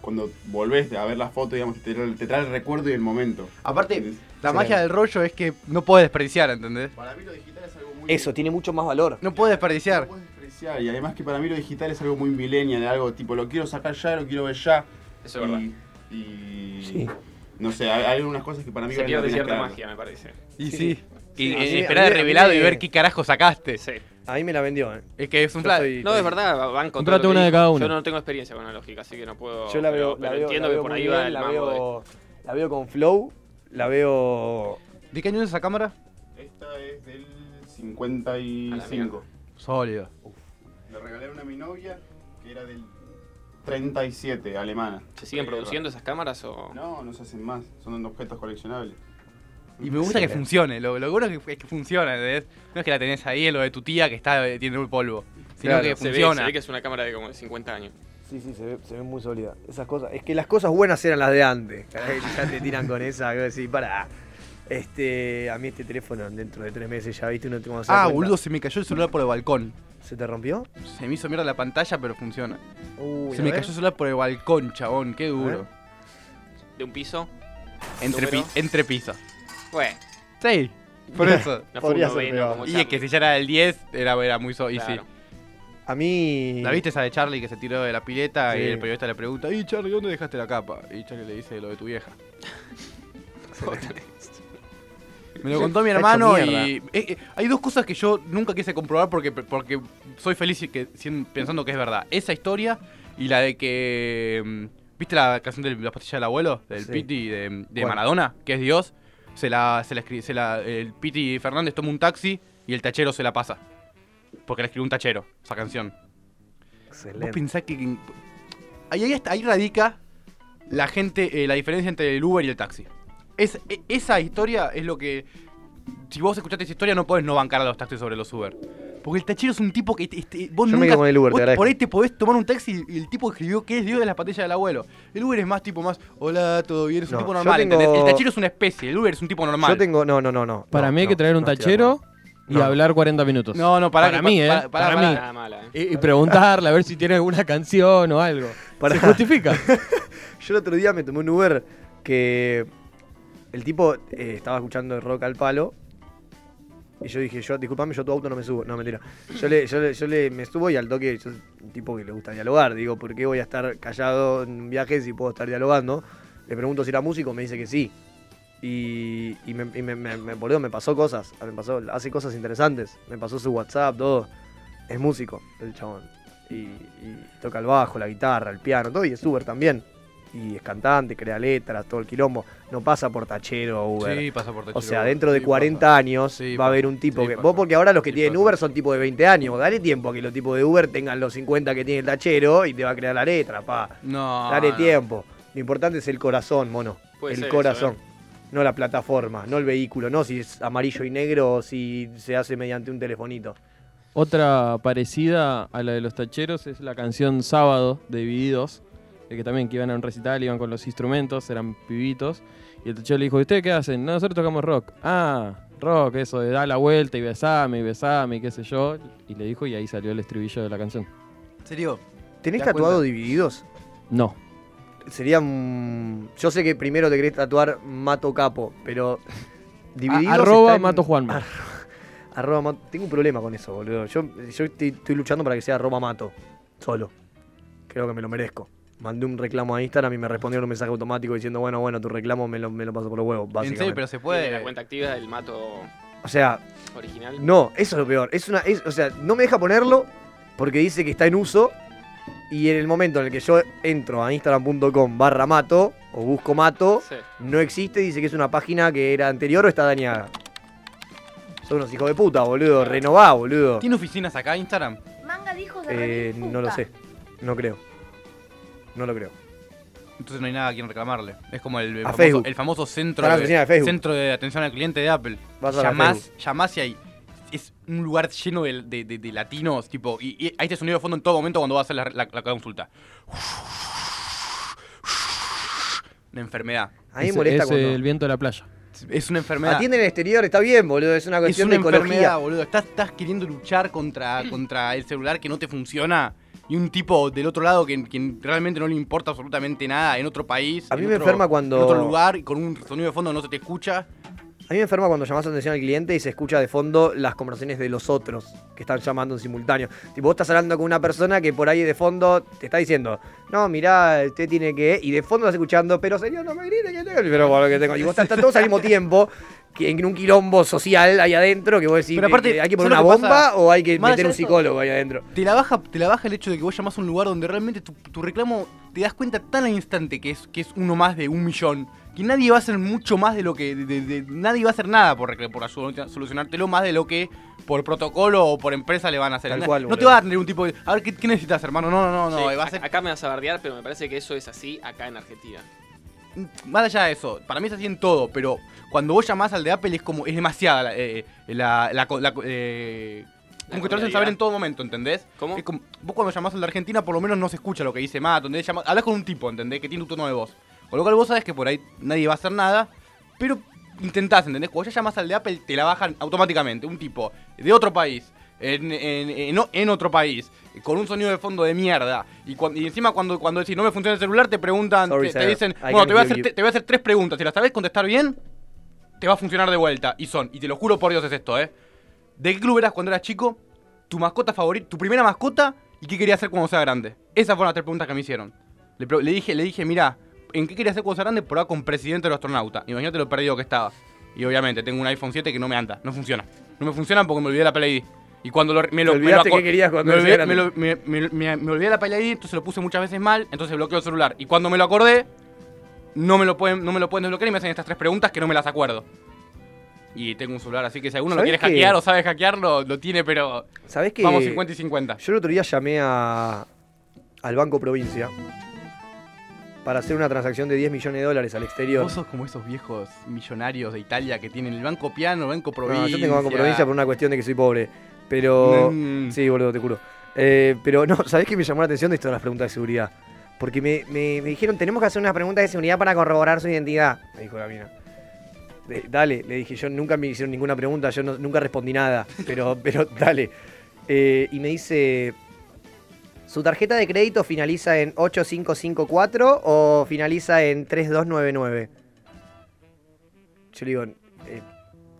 cuando volvés a ver la foto, digamos, te, trae- te trae el recuerdo y el momento. Aparte, La Sí. magia del rollo es que no puedes desperdiciar, ¿entendés? Para mí lo digital es algo muy... Eso, tiene mucho más valor. No puedes No desperdiciar. Y además que para mí lo digital es algo muy millennial, algo tipo, lo quiero sacar ya, lo quiero ver ya. Eso es verdad. y, y- Sí. No sé, hay, hay algunas cosas que para mí Se la pierde cierta magia, me parece. Y Sí. sí. Y Sí, eh, esperar el revelado y ver qué carajo sacaste. Sí. A mí me la vendió, eh. Es que es un plan. No, es verdad, van con Comprate que una de cada uno. Yo no tengo experiencia con analógica, así que no puedo. Yo la veo, pero- la pero veo, entiendo la que veo por muy ahí va el la mambo de- veo, la veo con flow, la veo... ¿De qué año es esa cámara? Esta es del 55. Sólido. Le regalé una a mi novia que era del 37, alemana. ¿Se siguen produciendo esas cámaras o.? No, no se hacen más, son objetos coleccionables. Y me gusta que funcione. Lo, lo bueno es que, es que funciona, ¿entendés? No es que la tenés ahí en lo de tu tía que está eh, tiene un polvo. Sino Claro, que Se ve, funciona. se ve que es una cámara de como de 50 años. Sí, sí, se ve, se ve muy sólida. Esas cosas. Es que las cosas buenas eran las de antes. Ya te tiran con esa. Que decís, para. Este, a mí este teléfono dentro de tres meses ya viste uno tengo Ah, boludo, se me cayó el celular por el balcón. ¿Se te rompió? Se me hizo mierda la pantalla, pero funciona. Uy, Se me ver. cayó el celular por el balcón, chabón. Qué duro. De un piso. Entre, pi- ¿Número? entre pisos. Bueno, Sí, por *laughs* eso. no fue Podría un ser noveno peor. como Y es Charlie. que si ya era el 10, era, era muy so y Claro. sí. A mí. ¿La viste esa de Charlie que se tiró de la pileta Sí. y el periodista le pregunta, y Charlie, ¿dónde dejaste la capa? Y Charlie le dice lo de tu vieja. *laughs* Me lo contó mi *laughs* hermano y eh, eh, hay dos cosas que yo nunca quise comprobar porque, porque soy feliz y que, sien- pensando que es verdad. Esa historia y la de que... mm, ¿Viste la canción de la pastilla del abuelo? Del Sí. Piti de. Maradona, que es Dios. Se la, se la se la- el Piti Fernández toma un taxi y el tachero se la pasa. Porque la escribió un tachero, esa canción. Vos Excelente. pensás que. Ahí, ahí radica la gente, eh, la diferencia entre el Uber y el taxi. Es, e- esa historia es lo que. Si vos escuchaste esa historia, no podés no bancar a los taxis sobre los Uber. Porque el tachero es un tipo que. este, vos Yo me nunca. quedo con el Uber, te vos agradezco. por ahí te podés tomar un taxi y el tipo escribió que es Dios de las patillas del abuelo. El Uber es más tipo más. Hola, todo bien, es un No, tipo normal. tengo- ¿entendés? El tachero es una especie, el Uber es un tipo normal. Yo tengo. No, no, no, no. Para no, mí hay no, que traer un tachero y No. hablar 40 minutos. No, no, Para que- mí, ¿eh? Para mí. Nada mala, ¿eh? Y, y preguntarle a ver si tiene alguna canción o algo. *laughs* ¿Se justifica? *laughs* Yo el otro día me tomé un Uber que. El tipo eh, estaba escuchando el rock al palo. Y yo dije, yo, disculpame, yo tu auto no me subo. No, mentira. Yo le, yo le, yo le me subo y al toque, yo un tipo que le gusta dialogar. Digo, ¿por qué voy a estar callado en un viaje si puedo estar dialogando? Le pregunto si era músico, me dice que sí. Y, y me, y me, me- me pasó cosas. Me pasó, hace cosas interesantes. Me pasó su WhatsApp, todo. Es músico, el chabón. Y, y toca el bajo, la guitarra, el piano, todo. Y es Uber también. Y es cantante, crea letras, todo el quilombo. No pasa por tachero o Uber. Sí, pasa por tachero O sea, dentro de Sí, 40 pasa. años Sí, va a haber un tipo Sí, que. pasa. Vos, porque ahora los que Sí, tienen pasa. Uber son tipo de 20 años. Dale tiempo a que los tipos de Uber tengan los 50 que tiene el tachero y te va a crear la letra, pa. No. Dale no. tiempo. Lo importante es el corazón, mono. Puede el ser corazón. eso, No la plataforma, no el vehículo, no si es amarillo y negro o si se hace mediante un telefonito. Otra parecida a la de los tacheros es la canción Sábado de Divididos, de que también que iban a un recital, iban con los instrumentos, eran pibitos. Y el tachero le dijo, ¿y ustedes qué hacen? No, nosotros tocamos rock. Ah, rock, eso de da la vuelta y besame y besame y qué sé yo. Y le dijo y ahí salió el estribillo de la canción. ¿En serio? ¿Tenés ¿Te das tatuado cuenta? divididos? No. Sería. Yo sé que primero te querés tatuar Mato Capo, pero... Divididos arroba en- Mato Juanma. *laughs* Arroba Mato. Tengo un problema con eso, boludo. Yo, yo estoy, estoy luchando para que sea arroba Mato. Solo. Creo que me lo merezco. Mandé un reclamo a Instagram y me respondieron un mensaje automático diciendo, bueno, bueno, tu reclamo me lo, me lo paso por los huevos, En básicamente. serio, pero se ¿Tiene puede. la cuenta activa del mato O sea, original? no, eso es lo peor. Es una, es- o sea, no me deja ponerlo porque dice que está en uso y en el momento en el que yo entro a instagram.com barra mato o busco mato, Sí. no existe, dice que es una página que era anterior o está dañada. Son unos hijos de puta, boludo. Renová, boludo. ¿Tiene oficinas acá Instagram? Manga de hijos de Eh, remil no lo puta. sé. No creo. No lo creo. Entonces no hay nada a quien reclamarle. Es como el, el famoso, Facebook. el famoso centro, Está oficina de Facebook. centro de atención al cliente de Apple. Vas a la Llamás, llamás y hay. Es un lugar lleno de, de- de- de latinos, tipo. Y, y hay este sonido de fondo en todo momento cuando vas a hacer la, la- la consulta. Una enfermedad. A mí me Es- molesta es cuando... el viento de la playa. Es una enfermedad. Atienden en el exterior, está bien, boludo. Es una Es cuestión una de ecología. enfermedad, boludo. Estás, estás queriendo luchar contra, contra el celular que no te funciona. Y un tipo del otro lado que, que realmente no le importa absolutamente nada en otro país. A mí me otro- enferma cuando- En otro lugar y con un sonido de fondo no se te escucha. A mí me enferma cuando llamas atención al cliente y se escucha de fondo las conversaciones de los otros que están llamando en simultáneo. Tipo, vos estás hablando con una persona que por ahí de fondo te está diciendo, no, mirá, usted tiene que. Y de fondo estás escuchando, pero señor, no me grite que tengo. Pero lo que tengo. Y vos estás, están todos al mismo tiempo. En un quilombo social ahí adentro que vos decís Pero aparte, que hay que poner ¿sabes una que bomba pasa? o hay que Más meter un psicólogo ahí adentro. Te la baja, te la baja el hecho de que vos llamás a un lugar donde realmente tu, tu reclamo te das cuenta tan al instante que es, que es uno más de un millón. Que nadie va a hacer mucho más de lo que. de- de- de- nadie va a hacer nada por, por solu- solucionártelo más de lo que por protocolo o por empresa le van a hacer. Tal no cual, no boludo. te va a tener un tipo de. A ver, ¿qué, qué necesitas, hermano? No, no, no, no. Sí, va a ac- ser, Acá me vas a bardear, pero me parece que eso es así acá en Argentina. más allá de eso, para mí es así en todo, pero cuando vos llamás al de Apple es como. es demasiada la. eh, la, la, co- la co- eh, como que te lo hacen saber en todo momento, ¿entendés? ¿Cómo? Es como- vos cuando llamás al de Argentina por lo menos no se escucha lo que dice Matt, donde llamas, hablas con un tipo, ¿entendés? Que tiene tu tono de voz. Con lo cual vos sabes que por ahí nadie va a hacer nada, pero intentás, ¿entendés? Cuando ya llamas al de Apple te la bajan automáticamente, un tipo de otro país. En, en- en- en otro país, con un sonido de fondo de mierda. Y, encima cuando, cuando decís no me funciona el celular, te preguntan, Sorry, te, dicen, I bueno, te voy, a hacer, you." te, te voy a hacer tres preguntas. Si las sabés contestar bien, te va a funcionar de vuelta. Y son, y te lo juro por Dios es esto, ¿eh? ¿De qué club eras cuando eras chico? ¿Tu mascota favorita? ¿Tu primera mascota? ¿Y qué querías hacer cuando sea grande? Esas fueron las tres preguntas que me hicieron. Le, le dije, le dije, mira, ¿en qué querías hacer cuando sea grande? Probar con presidente del astronauta. Imagínate lo perdido que estaba. Y obviamente tengo un iPhone 7 que no me anda, no funciona. No me funciona porque me olvidé la Apple ID. Y cuando lo, me lo, me lo querías cuando me, olvidé, me, lo- me- me- olvidé la Apple ID, entonces lo puse muchas veces mal, entonces bloqueo el celular. Y cuando me lo acordé, no me lo pueden, no me lo pueden desbloquear y me hacen estas tres preguntas que no me las acuerdo. Y tengo un celular, así que si alguno lo ¿Sabés quiere que- hackear o sabe hackear, lo, lo tiene, pero ¿Sabés que vamos 50 y 50. Yo el otro día llamé a, al Banco Provincia para hacer una transacción de 10 millones de dólares al exterior. Vos sos como esos viejos millonarios de Italia que tienen el banco piano, banco No, provincia. yo tengo Banco Provincia por una cuestión de que soy pobre. Pero. Mm. Sí, boludo, te juro. Eh, pero no, ¿sabés qué me llamó la atención de esto de las preguntas de seguridad? Porque me, me- me dijeron, tenemos que hacer unas preguntas de seguridad para corroborar su identidad. Me dijo la mina. Eh, dale, le dije, yo nunca me hicieron ninguna pregunta, yo no- nunca respondí nada. Pero, pero dale. Eh, y me dice. ¿Su tarjeta de crédito finaliza en 8554 o finaliza en 3299? yo le digo,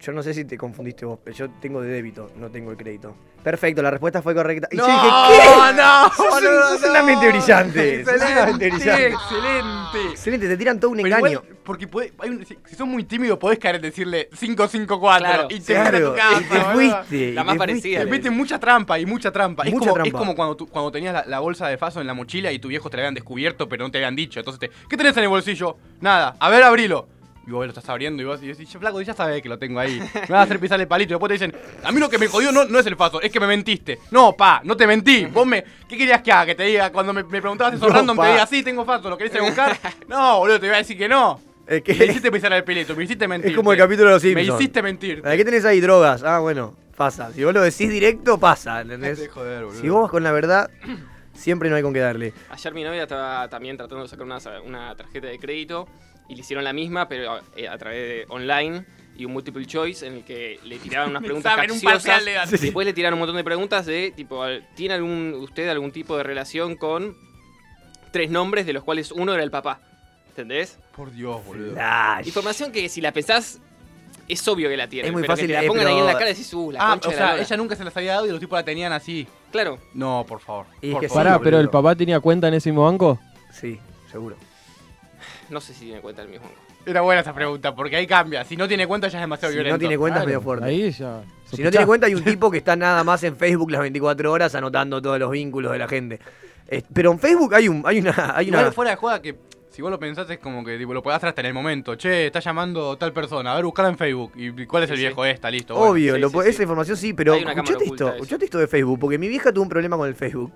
yo no sé si te confundiste vos, pero yo tengo de débito, no tengo el crédito. Perfecto, la respuesta fue correcta. Y yo No, dije, ¿qué? no, Sos, boludo, sos una no. mente brillante. sos una mente Excelente, brillante. excelente. Excelente, te tiran todo un Pero engaño. igual, porque puede- hay un- si, si sos muy tímido, podés caer en decirle 554 Claro, y te metes a Claro, tu casa. y te fuiste. La más te parecida. Te meten mucha trampa y mucha trampa. Es, Mucha como, trampa. es como cuando, cuando tenías la, la bolsa de faso en la mochila y tu viejo te la habían descubierto, pero no te habían dicho. Entonces, te, ¿qué tenés en el bolsillo? Nada. A ver, abrilo. Y vos lo estás abriendo y vos y decís, flaco, ya sabés que lo tengo ahí. Me vas a hacer pisar el palito. Y después te dicen, a mí lo que me jodió no, no es el faso, es que me mentiste. No, pa, no te mentí. Vos me. ¿Qué querías que haga? Que te diga, cuando me, me preguntabas eso No, random, pa. te diga, sí, tengo faso, ¿lo querés buscar? *laughs* No, boludo, te iba a decir que no. Es que- Me hiciste pisar el pelito, me hiciste mentir. Es como el capítulo de los Me Simpsons. hiciste mentir. ¿Qué tenés ahí? Drogas. Ah, bueno, pasa. Si vos lo decís directo, pasa. ¿entendés? De joder, boludo. Si vos vas con la verdad, siempre no hay con qué darle. Ayer mi novia estaba también tratando de sacar una, una tarjeta de crédito y le hicieron la misma, pero eh, a través de online y un multiple choice en el que le tiraban unas *laughs* preguntas un capciosas. parcial de. Después le tiraron un montón de preguntas de tipo, ¿tiene algún usted algún tipo de relación con tres nombres de los cuales uno era el papá? ¿Entendés? Por Dios, boludo. Flash. Información que si la pensás es obvio que la tiene, Es muy pero fácil, que te la eh, pongan ahí en la cara y decís, uh, la Ah, concha o de la sea, lora. ella nunca se las había dado y los tipos la tenían así. Claro, No, por favor. Y es por que favor. Pará, pero el papá tenía cuenta en ese mismo banco. Sí, seguro. No sé si tiene cuenta el mismo. Era buena esa pregunta, porque ahí cambia. Si no tiene cuenta ya es demasiado Si violento. no tiene cuenta es medio fuerte. Ahí ya. Si no tiene cuenta hay un tipo que está *laughs* nada más en Facebook las 24 horas anotando todos los vínculos de la gente. Eh, pero en Facebook hay un hay una hay Igual una fuera de joda que si vos lo pensás es como que tipo, lo podés hacer hasta en el momento. Che, está llamando tal persona. A ver, buscala en Facebook. ¿Y cuál es el Sí, viejo? Esta, listo. bueno. obvio, sí, lo sí, sí. esa información sí, pero escuchate esto, escuchate esto de Facebook, porque mi vieja tuvo un problema con el Facebook.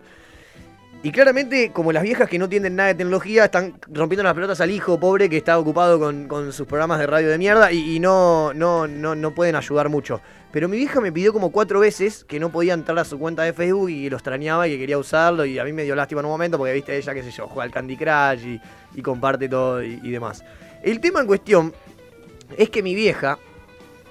Y claramente, como las viejas que no tienen nada de tecnología, están rompiendo las pelotas al hijo pobre que está ocupado con, con sus programas de radio de mierda y, no, no, no, no pueden ayudar mucho. Pero mi vieja me pidió como cuatro veces que no podía entrar a su cuenta de Facebook y lo extrañaba y que quería usarlo. Y a mí me dio lástima en un momento porque, viste, ella, qué sé yo, juega al Candy Crush y, comparte todo y demás. El tema en cuestión es que mi vieja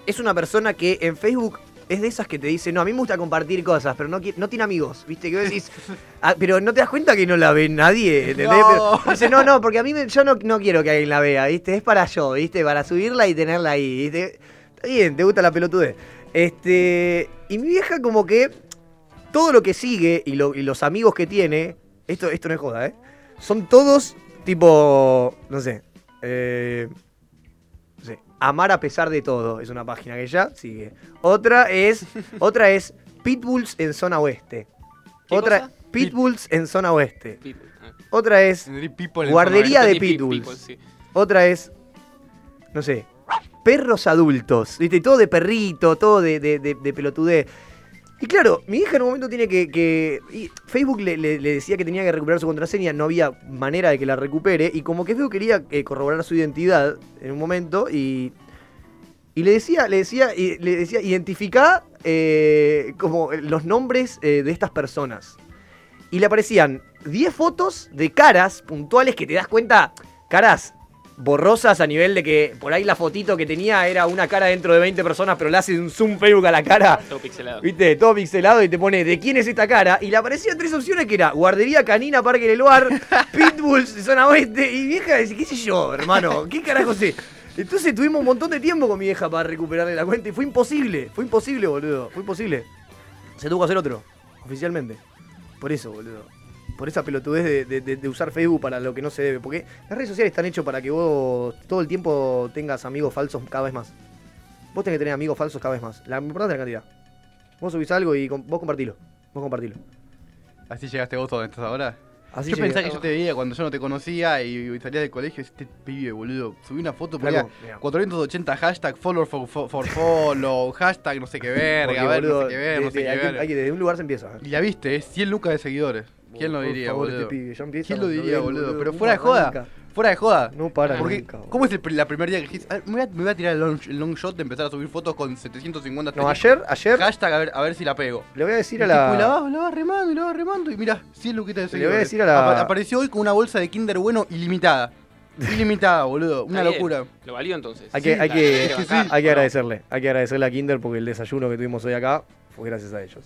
es una persona que en Facebook es de esas que te dice, no, a mí me gusta compartir cosas, pero no, no tiene amigos, ¿viste? Que vos decís, *laughs* "Ah, pero no te das cuenta que no la ve nadie, *laughs* ¿entendés? No. Pero dice, no, no, porque a mí me- yo no, no quiero que alguien la vea, ¿viste? Es para yo, ¿viste? Para subirla y tenerla ahí, ¿viste? Está bien, te gusta la pelotudez. Este, y mi vieja como que todo lo que sigue y, lo- y los amigos que tiene, esto, esto no es joda, ¿eh? Son todos tipo, no sé, eh, no sé, Amar a pesar de todo es una página que ya sigue. Otra es, *laughs* otra es Pitbulls en zona oeste. ¿Qué Otra, cosa? Pitbulls en zona oeste. People, ah. Otra es, Guardería de pitbulls. people, sí. otra es, no sé, perros adultos. ¿Viste? Todo de perrito, todo de, de, de, de pelotudez. Y claro, mi hija en un momento tiene que. Facebook le, decía que tenía que recuperar su contraseña, no había manera de que la recupere. Y como que Facebook quería eh, corroborar su identidad en un momento y. Y le decía, le decía, y le decía, identifica eh, como los nombres eh, de estas personas. Y le aparecían 10 fotos de caras puntuales que te das cuenta, caras borrosas a nivel de que por ahí la fotito que tenía era una cara dentro de 20 personas, pero le hace un zoom Facebook a la cara. Todo pixelado. ¿Viste? Todo pixelado y te pone ¿de quién es esta cara? Y le aparecían tres opciones que era guardería canina, parque del lugar, *laughs* pitbulls, zona oeste. Y vieja decía, qué sé yo, hermano, ¿qué carajo sé? Entonces tuvimos un montón de tiempo con mi vieja para recuperarle la cuenta y fue imposible, fue imposible, boludo, fue imposible. Se tuvo que hacer otro, oficialmente. Por eso, boludo. Por esa pelotudez de, de- de- de usar Facebook para lo que no se debe. Porque las redes sociales están hechas para que vos todo el tiempo tengas amigos falsos cada vez más. Vos tenés que tener amigos falsos cada vez más. La importante es la cantidad. Vos subís algo y vos compartilo. Vos compartilo. Así llegaste vos donde estás ahora. Así yo llegué. pensaba que yo te veía cuando yo no te conocía y, y salía del colegio. Este pibe, boludo. Subí una foto, ponía Flaco, mirá. 480 hashtag follow for, for, follow, *laughs* hashtag no sé qué verga, Porque, a ver, boludo, no sé qué ver, de- no sé de- qué hay, que, ver. hay que- desde un lugar se empieza. Y la viste, es 100 lucas de seguidores. ¿Quién lo diría, favor, boludo? este pibe, ya empieza ¿Quién lo diría, boludo? Pero fuera de joda. Fuera de joda. No para Porque, nunca, boludo. ¿Cómo es el, la primer día que dijiste? "Ah, me, voy a, me voy a tirar el long, el long shot de empezar a subir fotos con 750 No, ayer, ayer Hashtag a ver, a ver si la pego. le voy a decir Y a tipo, y la vas, la vas remando y la vas remando y mirá, 100 luquitas de Le voy a seguidores. decir a la- Apa- apareció hoy con una bolsa de Kinder Bueno ilimitada. Ilimitada, boludo. *laughs* Una locura. Lo valió entonces. Hay que, Sí, hay que, hay que agradecerle. Hay que agradecerle a Kinder porque el desayuno que tuvimos hoy acá fue gracias a ellos.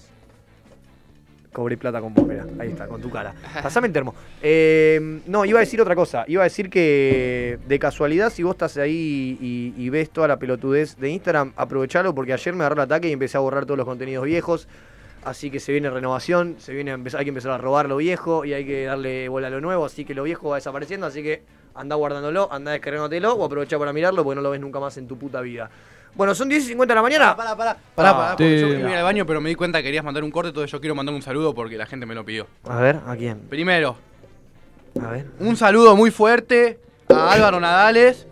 Cobré plata con vos. Ahí está, con tu cara. Pasame el termo. Eh, no, iba a decir otra cosa. Iba a decir que de casualidad, si vos estás ahí y, ves toda la pelotudez de Instagram, aprovechalo porque ayer me agarró el ataque y empecé a borrar todos los contenidos viejos. Así que se viene renovación, se viene hay que empezar a robar lo viejo y hay que darle bola a lo nuevo. Así que lo viejo va desapareciendo. Así que anda guardándolo, anda descargándotelo o aprovecha para mirarlo porque no lo ves nunca más en tu puta vida. Bueno, son 10 y 50 de la mañana. Pará, pará, pará, Ah, pará, porque yo sí. iba a ir al baño, pero me di cuenta que querías mandar un corte, entonces yo quiero mandar un saludo porque la gente me lo pidió. A ver, ¿a quién? Primero, A ver. un saludo muy fuerte a Álvaro Nadales.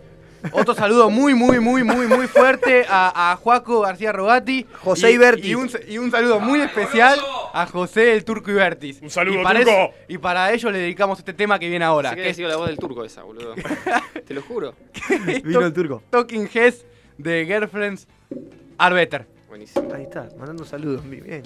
Otro saludo muy, muy, muy, muy, muy fuerte a, a Juaco García Rogati. José y, Ibertis. Y un, y un saludo muy especial a José el Turco Ibertis. Un saludo, y para Turco. y para ello le dedicamos este tema que viene ahora. Pensé que que había es sido la voz del turco esa, boludo. *laughs* Te lo juro. *laughs* Vino el turco. Talking Heads de Girlfriends Are Better. Buenísimo. Ahí está, mandando saludos. Bien.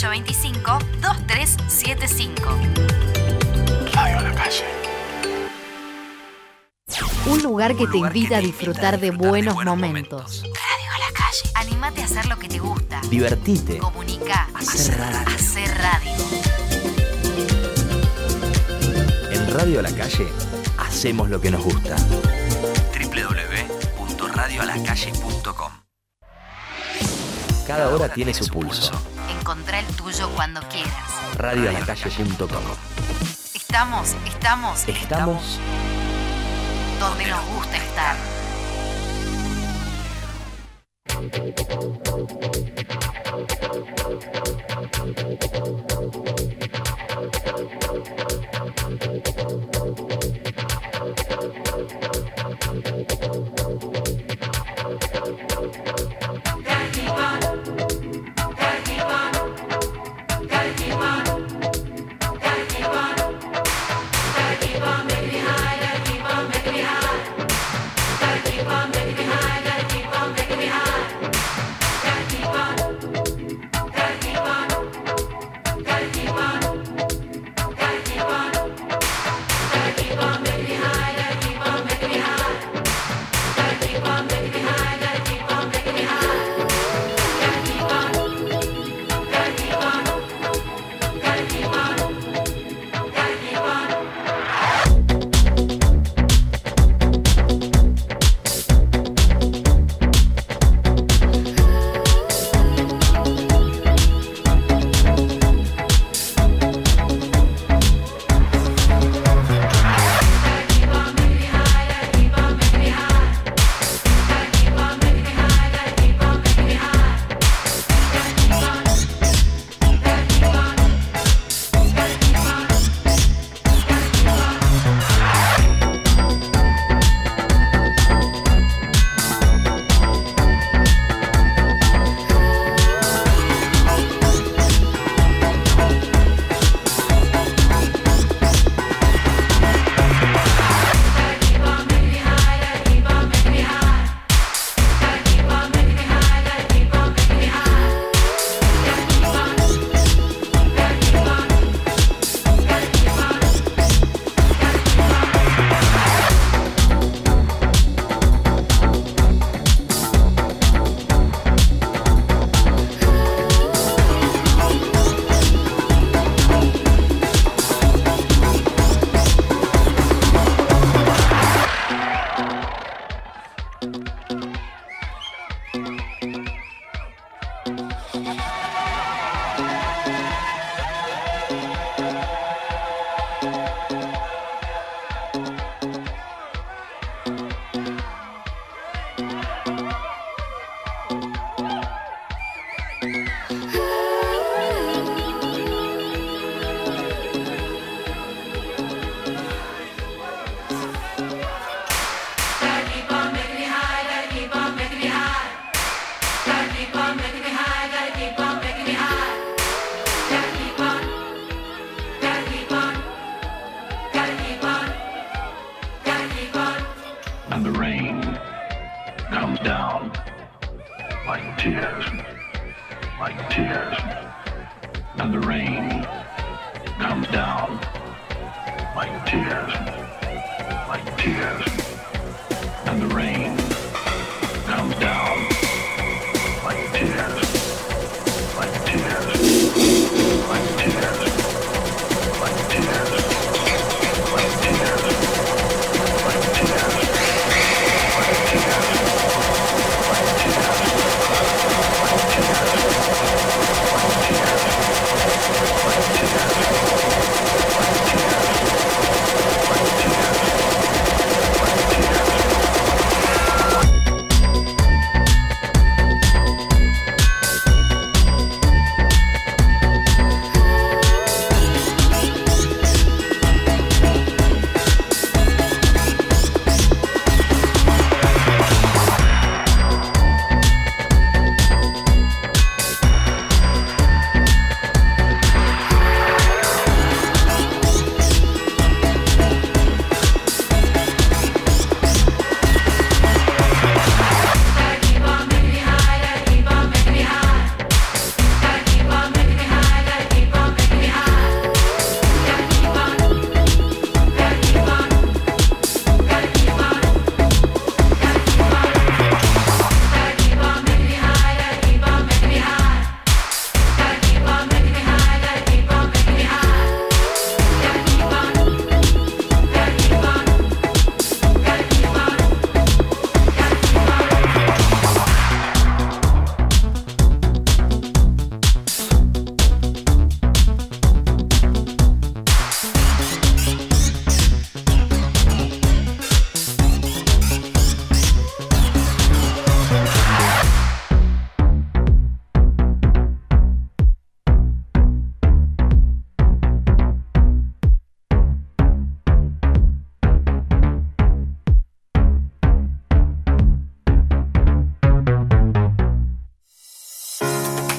15 28 25 2375. Radio a la calle. Un lugar que te invita a disfrutar de buenos momentos. Radio a la calle. Animate a hacer lo que te gusta. Divertite. Comunica. Hacer radio. Hacer radio. En Radio a la calle hacemos lo que nos gusta. www.radioalacalle.com Cada hora tiene su pulso. Encontrá el tuyo cuando quieras. Radioalacalle.com Estamos, estamos, Estamos donde nos gusta estar.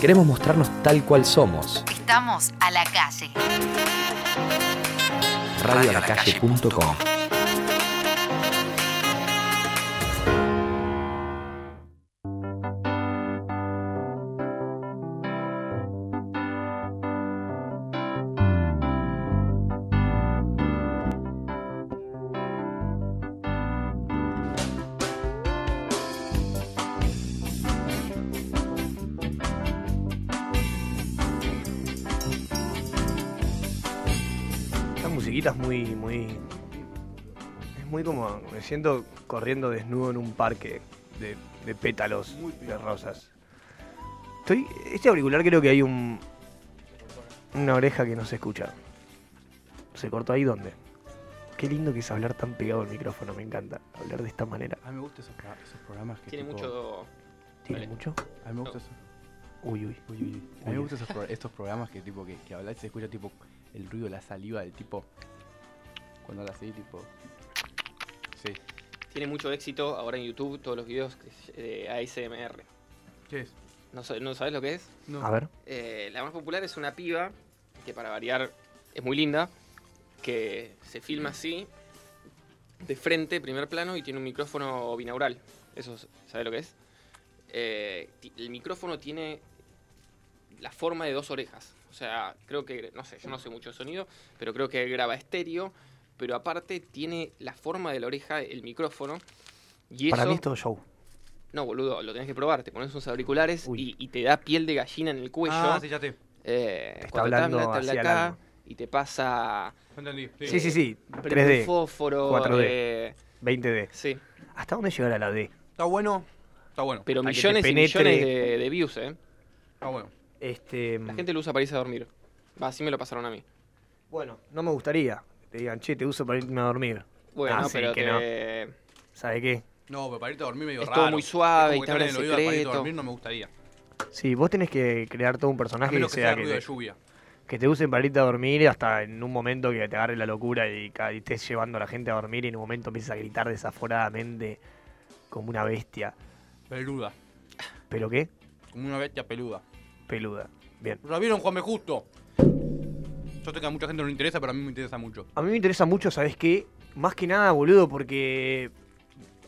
Queremos mostrarnos tal cual somos. Estamos a la calle. Radioalacalle.com muy como. Me siento corriendo desnudo en un parque de, de pétalos de rosas. Estoy. Este auricular creo que hay un. Una oreja que no se escucha. ¿Se cortó ahí dónde? Qué lindo que es hablar tan pegado al micrófono, me encanta. Hablar de esta manera. A mí me gustan esos, pro- esos programas que. Tiene tipo- mucho. ¿Tiene mucho? A mí me gustan esos. Uy, uy. Uy, uy, uy. A mí me gustan esos pro- estos programas que tipo que, que hablas y se escucha tipo el ruido de la saliva del tipo. Cuando habla así, tipo. Sí. Tiene mucho éxito ahora en YouTube todos los videos que- de ASMR. ¿Qué es? ¿No, ¿no sabes lo que es? No. A ver. Eh, la más popular es una piba que para variar es muy linda, que se filma así, de frente, primer plano, y tiene un micrófono binaural. Eso, ¿sabes lo que es? Eh, el micrófono tiene la forma de dos orejas. O sea, creo que, no sé, yo no sé mucho de sonido, pero creo que graba estéreo, pero aparte tiene la forma de la oreja, el micrófono. Y Para eso- mí es todo show. no, boludo, lo tenés que probar. Te pones unos auriculares y, y te da piel de gallina en el cuello. Ah, sí, ya te. Eh, Está hablando te habla- te habla hacia el acá y te pasa. Entendí. Sí, sí, sí. prende 3D. un fósforo. 4D. eh, 20D. sí. ¿Hasta dónde llegará la D? Está bueno. Está bueno. Pero millones y millones de, de views, ¿eh? Está bueno. Este. La gente lo usa para irse a dormir. Así me lo pasaron a mí. Bueno, no me gustaría. Te digan, che, te uso para irme a dormir. Bueno, Ah, sí, pero que te- no. ¿Sabe qué? No, pero para irte a dormir medio Es raro. todo muy suave Es y como te que habla en en el oído para irte a secreto. dormir no me gustaría. Sí, vos tenés que crear todo un personaje que menos que sea sea que ruido de te, lluvia. que te usen para irte a dormir hasta en un momento que te agarre la locura y, y estés llevando a la gente a dormir y en un momento empieces a gritar desaforadamente como una bestia. Peluda. ¿Pero qué? Como una bestia peluda. Peluda. Bien. ¿La vieron, Juanme Justo? Yo sé que a mucha gente no le interesa, pero a mí me interesa mucho. A mí me interesa mucho, ¿sabes qué? Más que nada, boludo, porque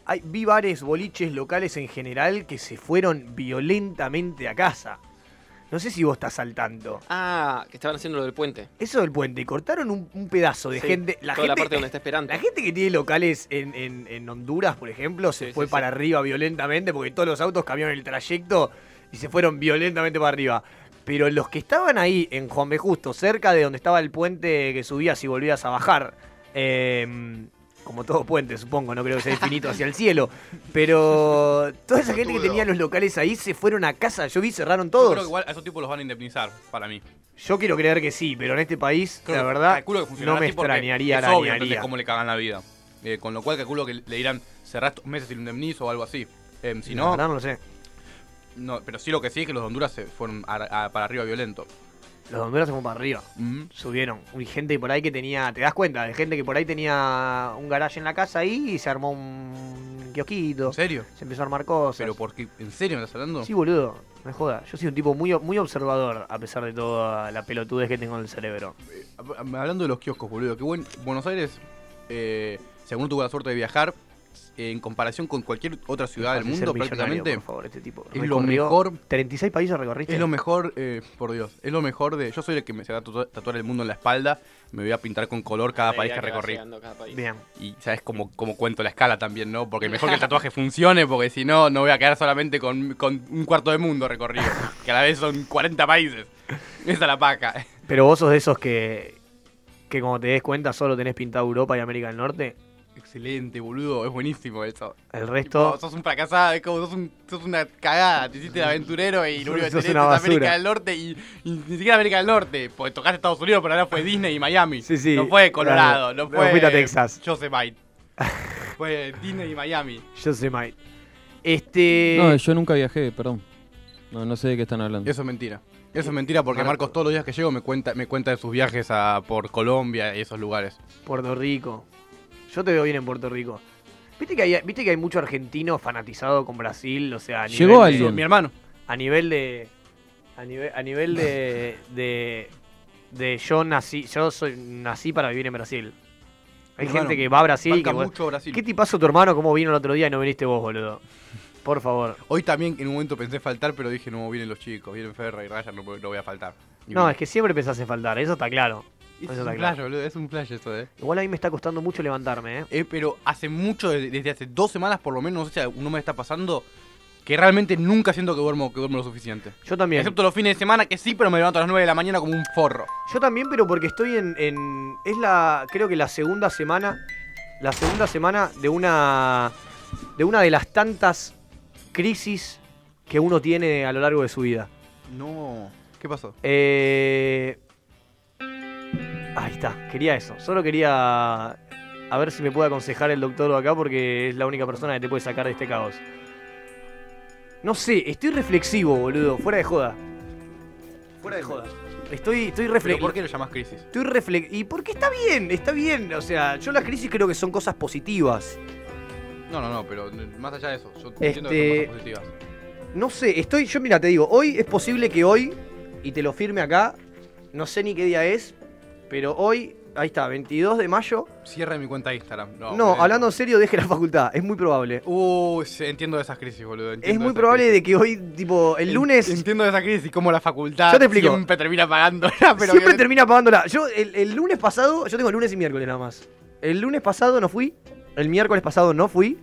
hay, vi bares, boliches locales en general que se fueron violentamente a casa. No sé si vos estás al tanto. Ah, que estaban haciendo lo del puente. Eso del puente, y cortaron un, un pedazo de Sí, gente. La toda la gente, parte donde está esperando. La gente que tiene locales en, en- en Honduras, por ejemplo, se fue para arriba violentamente porque todos los autos cambiaron el trayecto y se fueron violentamente para arriba. Pero los que estaban ahí en Juan B. Justo, cerca de donde estaba el puente que subías y volvías a bajar, eh, como todo puente, supongo, no creo que sea infinito hacia el cielo, pero toda esa gente que tenía los locales ahí se fueron a casa. Yo vi, cerraron Yo todos. creo que igual a esos tipos los van a indemnizar, para mí. Yo quiero creer que sí, pero en este país, Creo la verdad, que no me extrañaría, es obvio. ¿entendés? cómo le cagan la vida. Eh, con lo cual calculo que le dirán, cerrá estos meses y lo indemnizo o algo así. Eh, si La no, verdad no lo sé. No, pero sí lo que sí es que los de Honduras se fueron a- a- para arriba violento. Los de Honduras se fueron para arriba. Subieron. Hay gente por ahí que tenía. ¿Te das cuenta? De gente que por ahí tenía un garaje en la casa ahí y se armó un kiosquito. ¿En serio? Se empezó a armar cosas. Pero porque, ¿en serio me estás hablando? Sí, boludo. Me joda. Yo soy un tipo muy, muy observador, a pesar de toda la pelotudez que tengo en el cerebro. Hablando de los kioscos, boludo, que buen, Buenos Aires, eh, según tuvo la suerte de viajar, eh, en comparación con cualquier otra ciudad del mundo, prácticamente, por favor, este tipo. es lo mejor. 36 países recorriste. Es lo mejor, eh, por Dios, es lo mejor de. Yo soy el que me se va a tatu- tatuar el mundo en la espalda, me voy a pintar con color cada país que que recorrí. llegando cada país. Bien. Y sabes cómo, cómo cuento la escala también, ¿no? Porque mejor que el *laughs* tatuaje funcione, porque si no, no voy a quedar solamente con, con un cuarto de mundo recorrido, que a la vez son 40 países. Esa es la paca. Pero vos sos de esos que. que como te des cuenta solo tenés pintado Europa y América del Norte. Excelente, boludo, es buenísimo eso. El resto. Tipo, sos un fracasado, es como sos, un- sos una cagada, te hiciste de aventurero y lo único que *laughs* tenés es América del Norte y, y ni siquiera América del Norte, porque tocaste Estados Unidos, pero ahora fue Disney y Miami. Sí, sí. No fue Colorado, Claro. no fue. a Texas. Yosemite. *laughs* fue Disney y Miami. Yo sé, Mike. Este. No, yo nunca viajé, perdón. No, no sé de qué están hablando. Eso es mentira. Eso es mentira porque Marcos todos los días que llego me cuenta, me cuenta de sus viajes a, por Colombia y esos lugares. Puerto Rico. Yo te veo bien en Puerto Rico. ¿Viste que hay, viste que hay mucho argentino fanatizado con Brasil? O sea, a Llegó nivel de- alguien. Mi hermano. A nivel de. A nivel, a nivel de, *laughs* de, de yo nací, yo soy nací para vivir en Brasil. Hay Hermano, gente que va a Brasil y banca que, mucho Brasil. ¿Qué tipazo tu hermano cómo vino el otro día y no viniste vos, boludo? Por favor. Hoy también en un momento pensé faltar, pero dije, no, vienen los chicos, vienen Ferra y Ryan, no, no voy a faltar. Y No, es que siempre pensás en faltar, eso está claro. Es Eso un flash, boludo, es un flash eso, eh. Igual a mí me está costando mucho levantarme, ¿eh? Eh, pero hace mucho, de- desde hace dos semanas por lo menos, no sé si no me está pasando, que realmente nunca siento que duermo, que duermo lo suficiente. Yo también. Excepto los fines de semana que sí, pero me levanto a las 9 de la mañana como un forro. Yo también, pero porque estoy en, en- Es la. Creo que la segunda semana. La segunda semana de una. De una de las tantas crisis que uno tiene a lo largo de su vida. No. ¿Qué pasó? Eh. Ahí está, quería eso. Solo quería. A ver si me puede aconsejar el doctor acá porque es la única persona que te puede sacar de este caos. No sé, estoy reflexivo, boludo. Fuera de joda. Fuera de joda. Estoy, estoy ¿Pero reflexivo. ¿Por qué lo llamas crisis? Estoy reflex... Y porque está bien, está bien. O sea, yo las crisis creo que son cosas positivas. No, no, no, pero más allá de eso, yo entiendo Este- que son cosas positivas. No sé, estoy. Yo, mira, te digo, hoy es posible que hoy, y te lo firme acá, no sé ni qué día es, pero hoy, ahí está, 22 de mayo. Cierra mi cuenta de Instagram. No, No, hablando en serio, deje la facultad. Es muy probable. Uy, sí, entiendo de esas crisis, boludo. Es muy probable crisis. de que hoy, tipo, el lunes. Entiendo de esa crisis, como la facultad Yo te explico. siempre termina pagando. pero Siempre termina pagándola. Yo, el, el lunes pasado, yo tengo lunes y miércoles nada más. El lunes pasado no fui. El miércoles pasado no fui.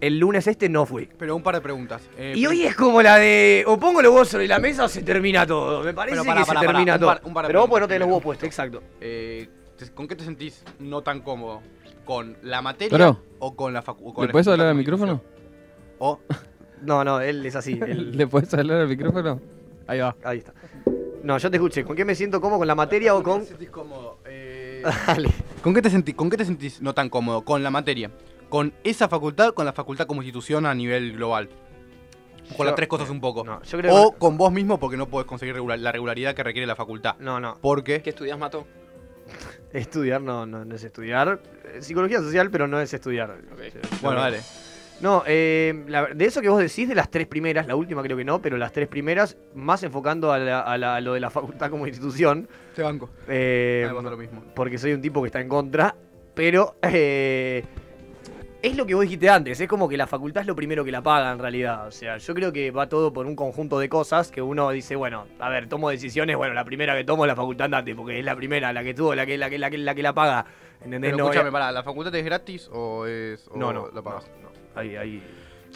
El lunes este no fui. Pero un par de preguntas. Eh, Y hoy es como la de o pongo los huevos sobre la mesa o se termina todo. Me parece Pero pará, que pará, se pará, termina un todo. par- un par de Pero vos porque no tenés los huevos puestos, exacto. Eh, te- ¿Con qué te sentís no tan cómodo? ¿Con la materia Pero, o con la facultad? ¿Le puedes hablar al micrófono? O *laughs* No, no, él es así. él- *laughs* ¿Le puedes hablar al micrófono? Ahí va. Ahí está. No, yo te escuché. ¿Con qué me siento cómodo? ¿Con la materia o con.? *laughs* Dale. ¿Con qué, te sentís, ¿Con qué te sentís no tan cómodo? ¿Con la materia? ¿Con esa facultad con la facultad como institución a nivel global? Con Yo- las tres cosas un poco. No, yo creo o que- con vos mismo porque no podés conseguir regular- la regularidad que requiere la facultad. No, no. ¿Por qué? ¿Qué estudias, Mato? *laughs* Estudiar no, no, no es estudiar. Eh, Psicología social, pero no es estudiar. Bueno, dale. No, eh, la- de eso que vos decís, de las tres primeras, la última creo que no, pero las tres primeras, más enfocando a, la- a la- a lo de la facultad como institución. Te banco. eh, me pasa lo mismo. Porque soy un tipo que está en contra, pero eh, es lo que vos dijiste antes, es como que la facultad es lo primero que la paga en realidad. O sea, yo creo que va todo por un conjunto de cosas que uno dice, bueno, a ver, tomo decisiones, bueno, la primera que tomo es la facultad andate, porque es la primera, la que tuvo, la que, la que, la que, la que la paga. ¿Entendés? Pero No escúchame, pará, ¿la facultad es gratis o es o No, no, la pagas? Ahí, ahí.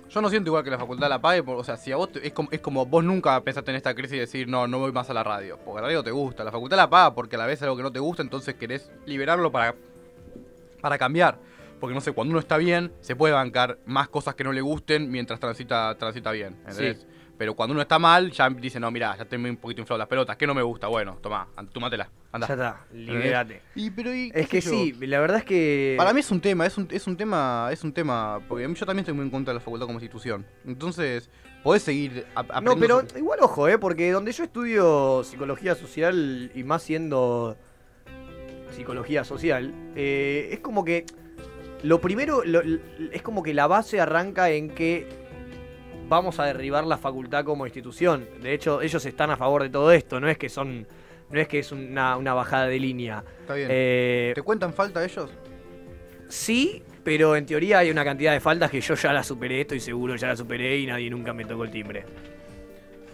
Yo no siento igual que la facultad la pague, por- o sea, si a vos te- es, como, es como vos nunca pensaste en esta crisis y decir, no, no voy más a la radio, porque la radio te gusta, la facultad la paga porque a la vez es algo que no te gusta, entonces querés liberarlo para, para cambiar. Porque no sé, cuando uno está bien, se puede bancar más cosas que no le gusten mientras transita, transita bien. ¿entendés? Sí. Pero cuando uno está mal, ya dice, no, mira, ya tengo un poquito inflado las pelotas, que no me gusta. Bueno, toma, tómatela, anda. Ya está, liberate. Y, pero, y, Es que yo. sí, la verdad es que. Para mí es un tema, es un, es un tema, es un tema, porque yo también estoy muy en contra de la facultad como institución. Entonces, podés seguir ap- No, aprendiendo pero sobre- igual ojo, ¿eh? Porque donde yo estudio psicología social y más siendo psicología social, eh, es como que lo primero, lo- es como que la base arranca en que vamos a derribar la facultad como institución. De hecho, ellos están a favor de todo esto, no es que son, no es que es una, una bajada de línea. Está bien. Eh, ¿Te cuentan falta ellos? Sí, pero en teoría hay una cantidad de faltas que yo ya la superé, estoy seguro, ya la superé y nadie nunca me tocó el timbre.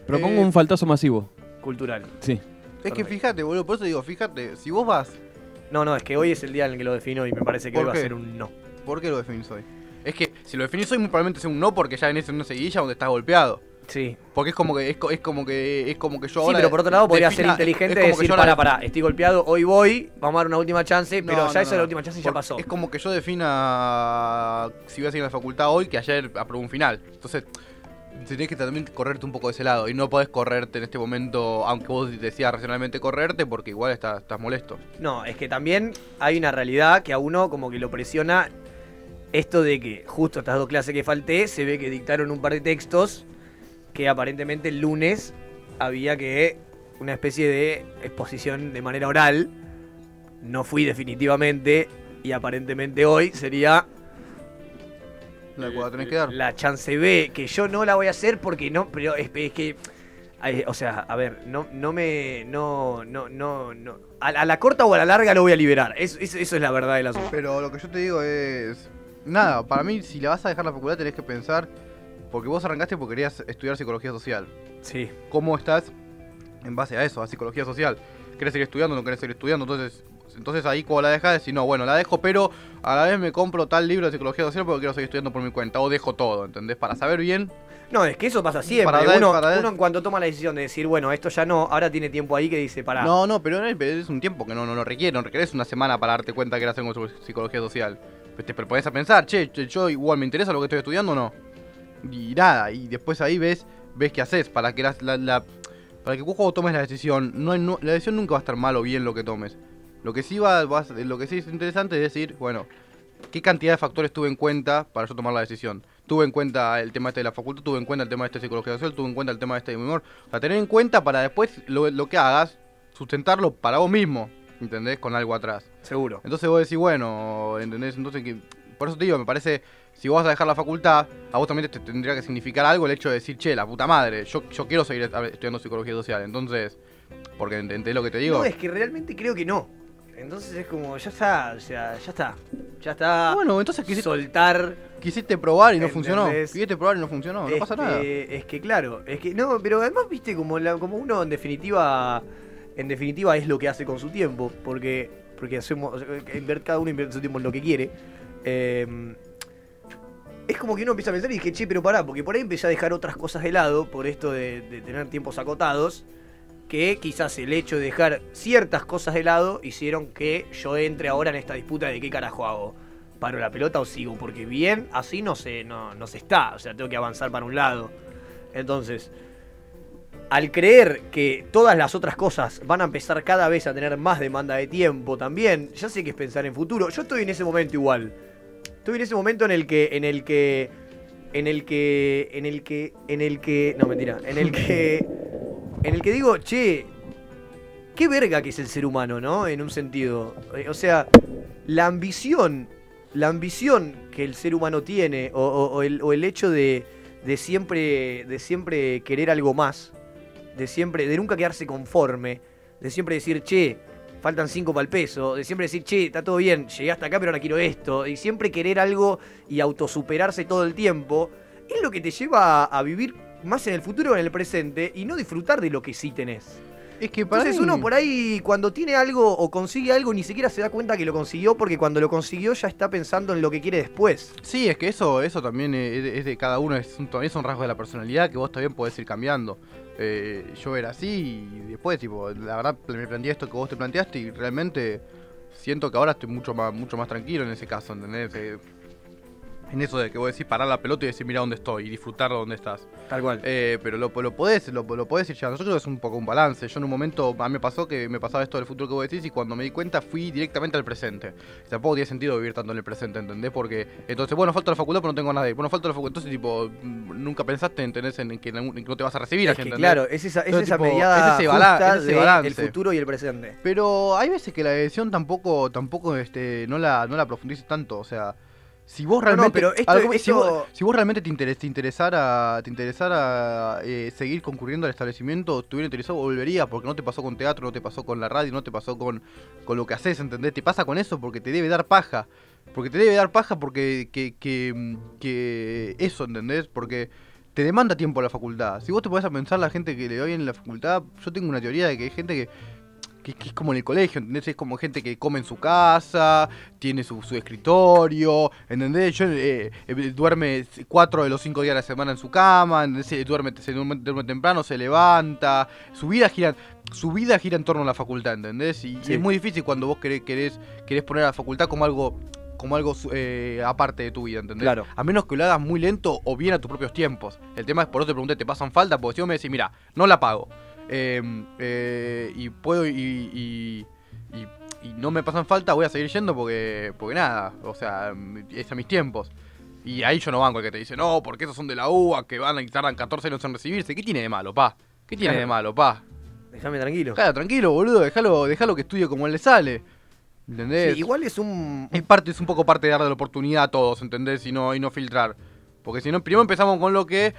Propongo Eh, un faltazo masivo. Cultural. Sí. Es que fíjate, boludo, por eso digo, fíjate, si vos vas, No, no, es que hoy es el día en el que lo defino y me parece que ¿Por hoy va a ser un no. ¿por qué lo definís hoy? Es que si lo definís hoy muy probablemente sea un no porque ya venís en una seguidilla donde estás golpeado. Sí. Porque es como que es, es como que es como que yo Sí, ahora pero por otro lado podría ser inteligente y que decir, para, para, estoy golpeado, hoy voy, vamos a dar una última chance, pero no, ya no, esa es no. la última chance y ya pasó. Es como que yo defina si voy a seguir en la facultad hoy que ayer aprobé un final. Entonces, tenés que también correrte un poco de ese lado. Y no podés correrte en este momento, aunque vos decías racionalmente correrte, porque igual estás, estás molesto. No, es que también hay una realidad que a uno como que lo presiona esto de que justo estas dos clases que falté, se ve que dictaron un par de textos que aparentemente el lunes había que una especie de exposición de manera oral. No fui definitivamente y aparentemente hoy sería La cual tenés que dar. la chance B, que yo no la voy a hacer porque no, pero es, es que Ay, o sea, a ver, no, no me. No, no, no, no. A, a la corta o a la larga lo voy a liberar. Es- es- eso es la verdad del asunto. Pero lo que yo te digo es. Nada, para mí, si la vas a dejar la facultad, tenés que pensar. Porque vos arrancaste porque querías estudiar psicología social. Sí. ¿Cómo estás en base a eso, a psicología social? ¿Querés seguir estudiando o no querés seguir estudiando? Entonces, entonces ahí, cuando la dejas, decís, no, bueno, la dejo, pero a la vez me compro tal libro de psicología social porque quiero seguir estudiando por mi cuenta. O dejo todo, ¿entendés? Para saber bien. No, es que eso pasa siempre. Para uno, para dar- uno en cuanto toma la decisión de decir, bueno, esto ya no, ahora tiene tiempo ahí que dice, pará. No, no, pero no es- un tiempo que no, no lo requiere. No requerés una semana para darte cuenta que eras en psicología social. Pues te pones a pensar, che, che, yo igual me interesa lo que estoy estudiando o no. Y nada, y después ahí ves ves qué haces para que la, la- la- para que vos tomes la decisión, no, no- la decisión nunca va a estar mal o bien lo que tomes. Lo que sí va, lo que sí es interesante es decir, bueno, qué cantidad de factores tuve en cuenta para yo tomar la decisión. Tuve en cuenta el tema este de la facultad, tuve en cuenta el tema de este de psicología social, tuve en cuenta el tema de este de mi humor. O sea, tener en cuenta para después lo, lo que hagas, sustentarlo para vos mismo, ¿entendés? Con algo atrás. Seguro. Entonces vos decís, bueno, ¿entendés? Entonces, que, por eso te digo, me parece, si vos vas a dejar la facultad, a vos también te tendría que significar algo el hecho de decir, che, la puta madre, yo, yo quiero seguir est- estudiando psicología social. Entonces, porque ent- entendés lo que te digo. No, es que realmente creo que no. Entonces es como, ya está, o sea, ya está. Ya está. Bueno, entonces quisiste, soltar. quisiste probar y no funcionó. Quisiste probar y no funcionó, no pasa nada. Es que claro, es que no, pero además viste como la, como uno en definitiva en definitiva es lo que hace con su tiempo, porque porque hacemos cada uno invierte su tiempo en lo que quiere. Eh, es como que uno empieza a pensar y dije, che, pero pará, porque por ahí empecé a dejar otras cosas de lado por esto de, de tener tiempos acotados, que quizás el hecho de dejar ciertas cosas de lado hicieron que yo entre ahora en esta disputa de qué carajo hago. ¿Paro la pelota o sigo? Porque bien, así no se, no, no se está. O sea, tengo que avanzar para un lado. Entonces, al creer que todas las otras cosas van a empezar cada vez a tener más demanda de tiempo también, ya sé que es pensar en futuro. Yo estoy en ese momento igual. Estoy en ese momento en el que. en el que. en el que. en el que. en el que. No, mentira. En el que. *laughs* En el que digo, che. Qué verga que es el ser humano, ¿no? En un sentido. Eh, O sea, la ambición. La ambición que el ser humano tiene. O, el, hecho de. de siempre. de siempre querer algo más. De siempre. de nunca quedarse conforme. De siempre decir, che, faltan 5 para el peso. De siempre decir, che, está todo bien, llegué hasta acá, pero ahora quiero esto. Y siempre querer algo y autosuperarse todo el tiempo. Es lo que te lleva a vivir más en el futuro que en el presente y no disfrutar de lo que sí tenés. Es que para Entonces mí- uno por ahí cuando tiene algo o consigue algo ni siquiera se da cuenta que lo consiguió porque cuando lo consiguió ya está pensando en lo que quiere después. Sí, es que eso, eso también es de, es de cada uno, es un, es un rasgo de la personalidad que vos también podés ir cambiando. Eh, yo era así y después, tipo, la verdad me planteé esto que vos te planteaste y realmente siento que ahora estoy mucho más, mucho más tranquilo en ese caso, ¿entendés? Eh, en eso de que vos decís parar la pelota y decir mira dónde estoy y disfrutar de dónde estás. Tal cual. Eh, pero lo, lo podés, lo, lo podés ir llevando. Yo creo que es un poco un balance. Yo en un momento, a mí me pasó que me pasaba esto del futuro que vos decís y cuando me di cuenta fui directamente al presente. Y tampoco tiene sentido vivir tanto en el presente, ¿entendés? Porque entonces, bueno, falta la facultad pero no tengo nada de ir. Bueno, falta la facultad. Entonces, tipo, mm, nunca pensaste, ¿entendés? En que, en que no te vas a recibir. Es que claro, es esa, es Entonces, esa tipo, mediada es ese bala- justa es ese de balance. el futuro y el presente. Pero hay veces que la decisión tampoco, tampoco este, no la, no la profundices tanto. O sea, si vos no, realmente. pero esto- a si, vos, si vos realmente te, interes- te interesara, te interesara eh, seguir concurriendo al establecimiento, te hubiera interesado, volverías, porque no te pasó con teatro, no te pasó con la radio, no te pasó con, con lo que haces, ¿entendés? Te pasa con eso porque te debe dar paja. Porque te debe dar paja porque que, que, que eso, ¿entendés? Porque te demanda tiempo la facultad. Si vos te pones a pensar la gente que le va bien en la facultad, yo tengo una teoría de que hay gente que, que, que es como en el colegio, ¿entendés? Es como gente que come en su casa, tiene su, su escritorio, ¿entendés? Yo, eh, eh, duerme cuatro de los cinco días de la semana en su cama, ¿entendés? Duerme, se duerme, duerme temprano, se levanta, su vida gira... Su vida gira en torno a la facultad, ¿entendés? Y, es muy difícil cuando vos querés, querés, querés poner a la facultad como algo como algo eh, aparte de tu vida, ¿entendés? Claro. A menos que lo hagas muy lento o bien a tus propios tiempos. El tema es, por eso te pregunté, ¿te pasan falta? Porque si vos me decís, mira, no la pago. Eh, eh, y puedo y, y, y- y no me pasan falta, voy a seguir yendo porque, porque nada, o sea, es a mis tiempos. Y ahí yo no banco el que te dice, no, porque esos son de la UA, que van y tardan 14 años en recibirse. ¿Qué tiene de malo, pa? ¿Qué tiene Claro. de malo, pa? Déjame tranquilo. Claro, tranquilo, boludo, déjalo, déjalo que estudie como él le sale. ¿Entendés? Sí, igual es un. Es parte, es un poco parte de darle la oportunidad a todos, ¿entendés? Y no, y no filtrar. Porque si no, primero empezamos con lo que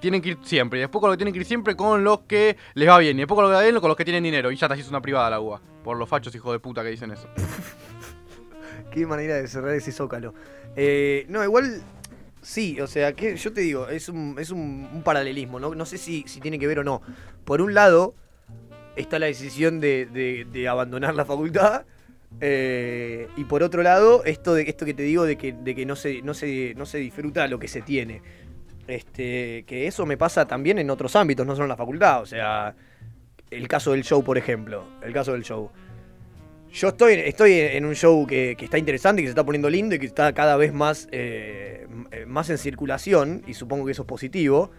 tienen que ir siempre. Y después con lo que tienen que ir siempre con los que les va bien. Y después con lo que va bien con los que tienen dinero. Y ya te haces una privada la UBA. Por los fachos hijos de puta que dicen eso. *laughs* Qué manera de cerrar ese zócalo. Eh, no, igual. Sí, o sea, que yo te digo, es un, es un, paralelismo, ¿no? No sé si, si tiene que ver o no. Por un lado, está la decisión de, de- de abandonar la facultad. Eh, y por otro lado, esto de esto que te digo de que, de que no, se, no, se, no se disfruta lo que se tiene. Este, que eso me pasa también en otros ámbitos, no solo en la facultad. O sea, el caso del show, por ejemplo. El caso del show. Yo estoy, estoy en un show que, que está interesante, que se está poniendo lindo y que está cada vez más, eh, eh, más en circulación, y supongo que eso es positivo.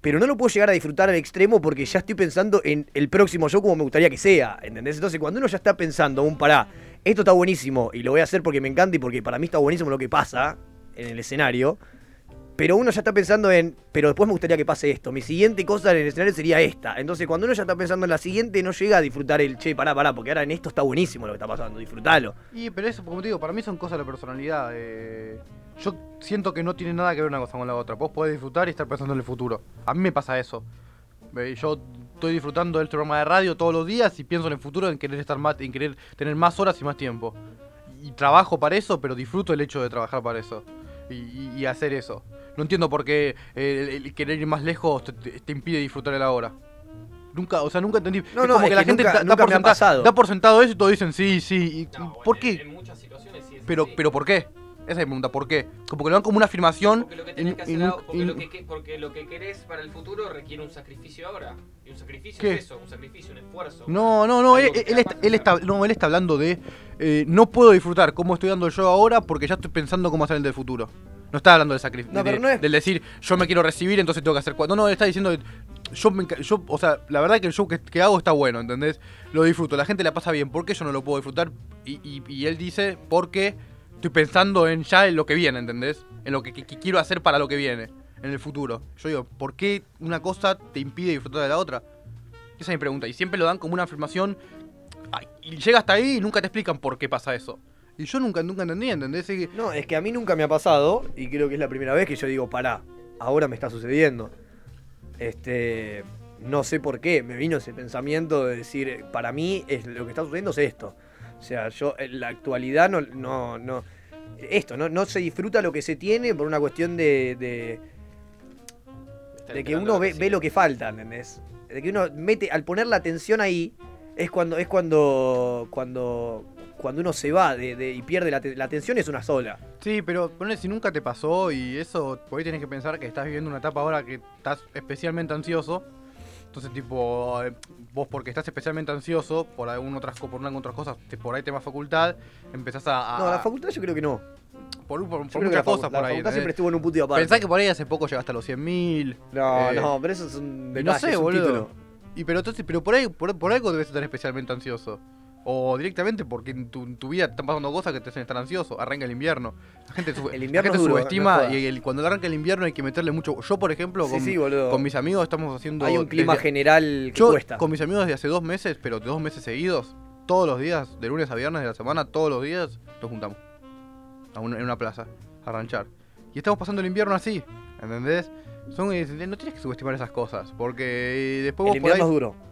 Pero no lo puedo llegar a disfrutar al extremo porque ya estoy pensando en el próximo show como me gustaría que sea, ¿entendés? Entonces cuando uno ya está pensando, un pará, esto está buenísimo y lo voy a hacer porque me encanta y porque para mí está buenísimo lo que pasa en el escenario, pero uno ya está pensando en, pero después me gustaría que pase esto. Mi siguiente cosa en el escenario sería esta. Entonces, cuando uno ya está pensando en la siguiente, no llega a disfrutar el che, pará, pará, porque ahora en esto está buenísimo lo que está pasando, disfrutalo. Y, pero eso, como te digo, para mí son cosas de personalidad. eh, yo siento que no tiene nada que ver una cosa con la otra. Vos podés disfrutar y estar pensando en el futuro. A mí me pasa eso. Eh, Yo estoy disfrutando del programa de radio todos los días y pienso en el futuro, en querer estar más, en querer tener más horas y más tiempo. Y trabajo para eso, pero disfruto el hecho de trabajar para eso. Y, y- y hacer eso. No entiendo por qué eh, el, el querer ir más lejos te, te- te impide disfrutar el ahora. Nunca, o sea, nunca entendí. No, es no, como es que la que gente nunca- da, da nunca por sentado, da por sentado eso y todos dicen sí, sí. y- ¿Por qué? En muchas situaciones sí es Pero, pero ¿por qué? Esa es mi pregunta, ¿por qué? Como que lo dan como una afirmación. Porque lo que y- tenés que y hacer nun- ahora- porque, y- lo que, que- porque lo que querés para el futuro requiere un sacrificio ahora. Y un sacrificio ¿Qué? es eso, un sacrificio, un esfuerzo. No, no, no, él, Algo que él te da está, él, está, no, él está hablando de eh, no puedo disfrutar cómo estoy dando yo ahora porque ya estoy pensando cómo hacer el del futuro. No está hablando del sacrificio, No, pero no es- del decir yo me quiero recibir entonces tengo que hacer cuatro. No, no, él está diciendo yo, me enca- yo, o sea, la verdad que el show que, que hago está bueno, ¿entendés? Lo disfruto, la gente la pasa bien, ¿por qué yo no lo puedo disfrutar? Y, y- y él dice, porque estoy pensando en ya en lo que viene, ¿entendés? En lo que, quiero hacer para lo que viene, en el futuro. Yo digo, ¿por qué una cosa te impide disfrutar de la otra? Esa es mi pregunta. Y siempre lo dan como una afirmación. y llega hasta ahí y nunca te explican por qué pasa eso. Y yo nunca, nunca entendí, ¿entendés? No, es que a mí nunca me ha pasado, y creo que es la primera vez que yo digo, pará, ahora me está sucediendo. Este. No sé por qué, me vino ese pensamiento de decir, para mí es, lo que está sucediendo es esto. O sea, yo en la actualidad no. no, no esto, no, no se disfruta lo que se tiene por una cuestión de. de, de que uno ve, ve lo que falta, ¿entendés? De que uno mete, al poner la atención ahí, es cuando, es cuando, cuando, cuando uno se va de, de- y pierde la, la atención es una sola. Sí, pero ponle si nunca te pasó y eso, por ahí tenés que pensar que estás viviendo una etapa ahora que estás especialmente ansioso. Entonces, tipo, eh, vos porque estás especialmente ansioso por algún otras, por una otras cosas, por ahí te más facultad, empezás a... a- No, la facultad yo creo que no. por, por- por muchas la cosas la por ahí. facultad siempre estuvo en un punto y aparte. Pensá que por ahí hace poco llegaste a los 100.000. No, eh, no, pero eso es un detalle, no sé, es un boludo. título. Y pero entonces, pero por ahí, por, por algo debes estar especialmente ansioso. O directamente porque en tu, en tu vida te están pasando cosas que te hacen estar ansioso. Arranca el invierno. La gente, *laughs* El la invierno gente es duro, subestima no y el- cuando arranca el invierno hay que meterle mucho. Yo, por ejemplo, con, sí, con mis amigos estamos haciendo. Hay un clima desde- general que Yo, cuesta. con mis amigos desde hace dos meses, pero de dos meses seguidos, todos los días, de lunes a viernes de la semana, todos los días, nos juntamos. A una- en una plaza, a ranchar. Y estamos pasando el invierno así, ¿entendés? Son, eh, no tienes que subestimar esas cosas, porque eh, después El vos por ahí, invierno es duro.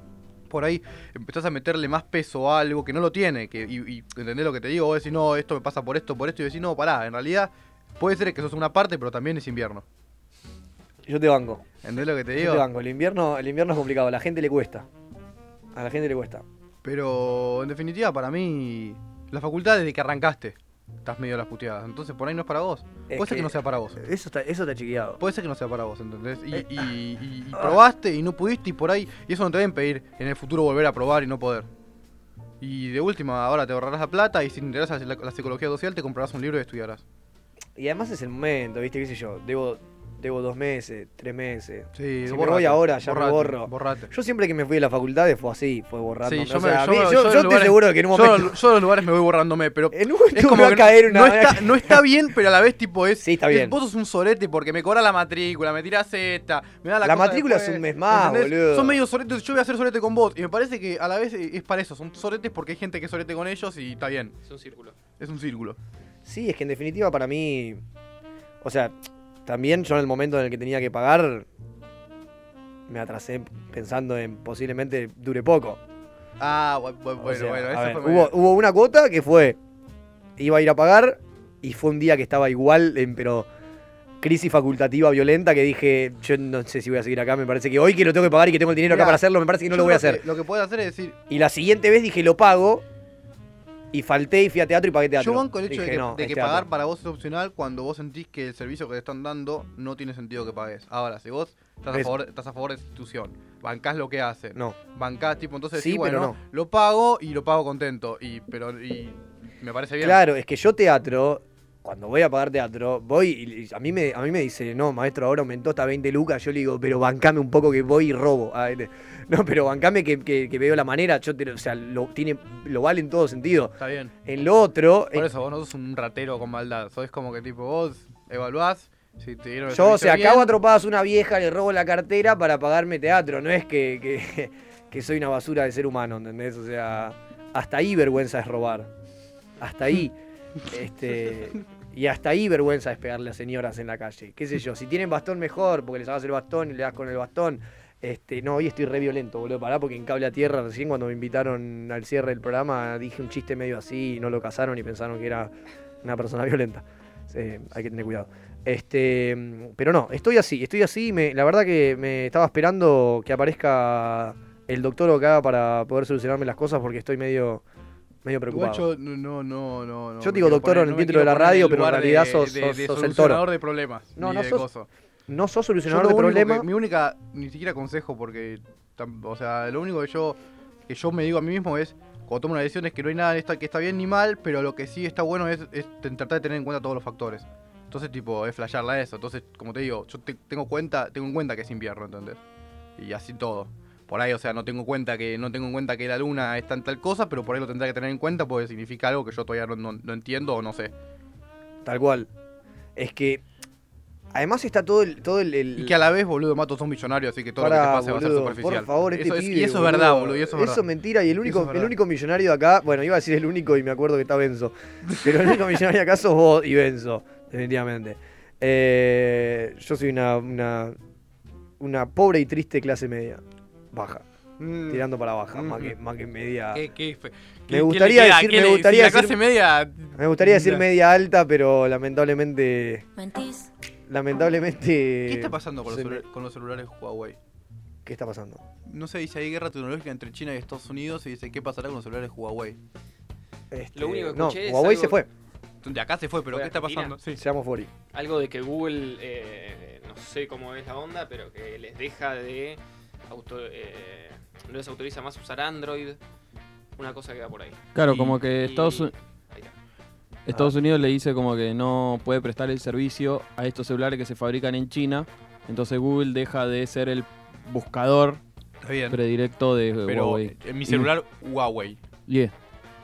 Por ahí empezás a meterle más peso a algo que no lo tiene. Que, y, y ¿entendés lo que te digo? Vos decís, no, esto me pasa por esto, por esto, y decís, no, pará, en realidad puede ser que sos una parte, pero también es invierno. Yo te banco. ¿Entendés lo que te Yo digo? te banco. El invierno, el invierno es complicado, a la gente le cuesta. A la gente le cuesta. Pero en definitiva, para mí, la facultad desde que arrancaste, estás medio a las puteadas. Entonces por ahí no es para vos. Es Puede ser que que no sea para vos. Eso está, eso está chequeado. Puede ser que no sea para vos, ¿entendés? Y, Eh, y- y- y ah. probaste y no pudiste y por ahí. Y eso no te deben pedir en el futuro volver a probar y no poder. Y de última, ahora te ahorrarás la plata y si te interesas la, la psicología social te comprarás un libro y estudiarás. Y además es el momento, ¿viste? ¿Qué sé yo? Debo, debo dos meses, tres meses. Sí, si me borrate, voy ahora, ya borrate, me borro. borrate. Yo siempre que me fui de la facultad fue así, fue borrando. Sí, yo, o me- sea, a yo mí- me- yo- yo yo en estoy lugares- seguro de que en un yo- momento. Yo en los lugares me voy borrándome, pero. *laughs* En un momento es como me va a caer no, una- no está, no está bien, pero a la vez, tipo, es. Sí, está es- bien. Vos sos un sorete porque me cobra la matrícula, me tirás esta, me da la La matrícula es un mes más, ¿entendés? boludo. Son medio soretes, yo voy a hacer sorete con vos. Y me parece que a la vez es para eso, son soretes porque hay gente que es sorete con ellos y está bien. Es un círculo. Es un círculo. Sí, es que en definitiva para mí. O sea, también yo en el momento en el que tenía que pagar, me atrasé pensando en posiblemente dure poco. Ah, O bueno, sea, bueno, a eso ver, fue hubo, hubo una cuota que fue, iba a ir a pagar y fue un día que estaba igual, en- pero crisis facultativa violenta que dije, yo no sé si voy a seguir acá, me parece que hoy que lo tengo que pagar y que tengo el dinero acá para hacerlo, me parece que no lo voy a hacer. que Lo que puedes hacer es decir, Y la siguiente vez dije, lo pago. Y falté y fui a teatro y pagué teatro. yo banco el hecho de que, no, de es que teatro. pagar para vos es opcional cuando vos sentís que el servicio que te están dando no tiene sentido que pagues. Ahora, si vos estás a, favor, estás a favor de la institución, bancás lo que hacen, No. bancás, tipo, entonces Sí, decís, pero bueno, no. lo pago y lo pago contento. Y, pero, y me parece bien. Claro, es que yo teatro, cuando voy a pagar teatro, voy y a mí me, a mí me dice, no, maestro, ahora aumentó hasta 20 lucas. Yo le digo, pero bancame un poco que voy y robo. Ah, No, pero bancame que, que- que veo la manera. Yo te- o sea, lo, tiene, lo vale en todo sentido. Está bien. En lo otro, Por eh, eso vos no sos un ratero con maldad. Sos como que tipo vos evaluás si te dieron el yo, o sea, bien. acabo a tropadas una vieja, le robo la cartera para pagarme teatro. No es que, que, *laughs* que soy una basura de ser humano, ¿entendés? O sea, hasta ahí vergüenza es robar. Hasta ahí. *laughs* este, y hasta ahí vergüenza es pegarle a señoras en la calle. ¿Qué sé yo? Si tienen bastón, mejor, porque les hagas el bastón y le das con el bastón. Este, no, hoy estoy re violento, boludo. Pará, porque en Cable a Tierra, recién cuando me invitaron al cierre del programa, dije un chiste medio así y no lo casaron y pensaron que era una persona violenta. Hay que tener cuidado. Este, pero no, estoy así, estoy así. La verdad que me estaba esperando que aparezca el doctor acá para poder solucionarme las cosas porque estoy medio, medio Igual preocupado. yo no, no, no, no. Yo digo doctor en el no me título de la radio, el pero en realidad de- sos- de- sos- de sos el toro. de problemas. No, no de sos- no sos solucionador de problemas. mi única, ni siquiera consejo, porque, tam- o sea, lo único que yo, que yo me digo a mí mismo es, cuando tomo una decisión es que no hay nada que está bien ni mal, pero lo que sí está bueno es, tratar de tener en cuenta todos los factores. Entonces, tipo, es flashearla eso. Entonces, como te digo, yo te- tengo cuenta, tengo en cuenta que es invierno, ¿entendés? Y así todo. Por ahí, o sea, no tengo en cuenta que no tengo en cuenta que la luna está en tal cosa, pero por ahí lo tendré que tener en cuenta porque significa algo que yo todavía no, no- no entiendo o no sé. Tal cual. Es que. Además está todo el. Todo el, el- Y que a la vez, boludo, Mato son millonarios, así que todo lo que te pase va a ser superficial. Por favor, este eso es, y eso boludo. es verdad, boludo, y eso es verdad. Eso es mentira. Y el único, es el único millonario de acá. Bueno, iba a decir el único y me acuerdo que está Benzo. Pero el único *laughs* millonario de acá sos vos y Benzo. Definitivamente. Eh, yo soy una, una. Una pobre y triste clase media. Baja. Mm. Tirando para baja, Mm. más, que, más que media. ¿Qué- qué me gustaría decir, ¿Qué me gustaría si la decir, clase media- me gustaría decir media alta, pero lamentablemente, Mentís. lamentablemente. ¿Qué está pasando con los, se me- celula- con los celulares Huawei? ¿Qué está pasando? No sé, dice hay guerra tecnológica entre China y Estados Unidos y dice qué pasará con los celulares Huawei. Este, Lo único que no, escuché es Huawei algo- se fue. De acá se fue, pero ¿Fue ¿qué está pasando? Sí. Se llama Fori. Algo de que Google, eh, no sé cómo es la onda, pero que les deja de. Auto, eh, no les autoriza más usar Android. Una cosa que va por ahí. Claro, Y- como que y- Estados, Unidos le dice como que no puede prestar el servicio a estos celulares que se fabrican en China. Entonces Google deja de ser el buscador Está bien. predirecto de Pero Huawei. en mi Y- celular Huawei. Yeah.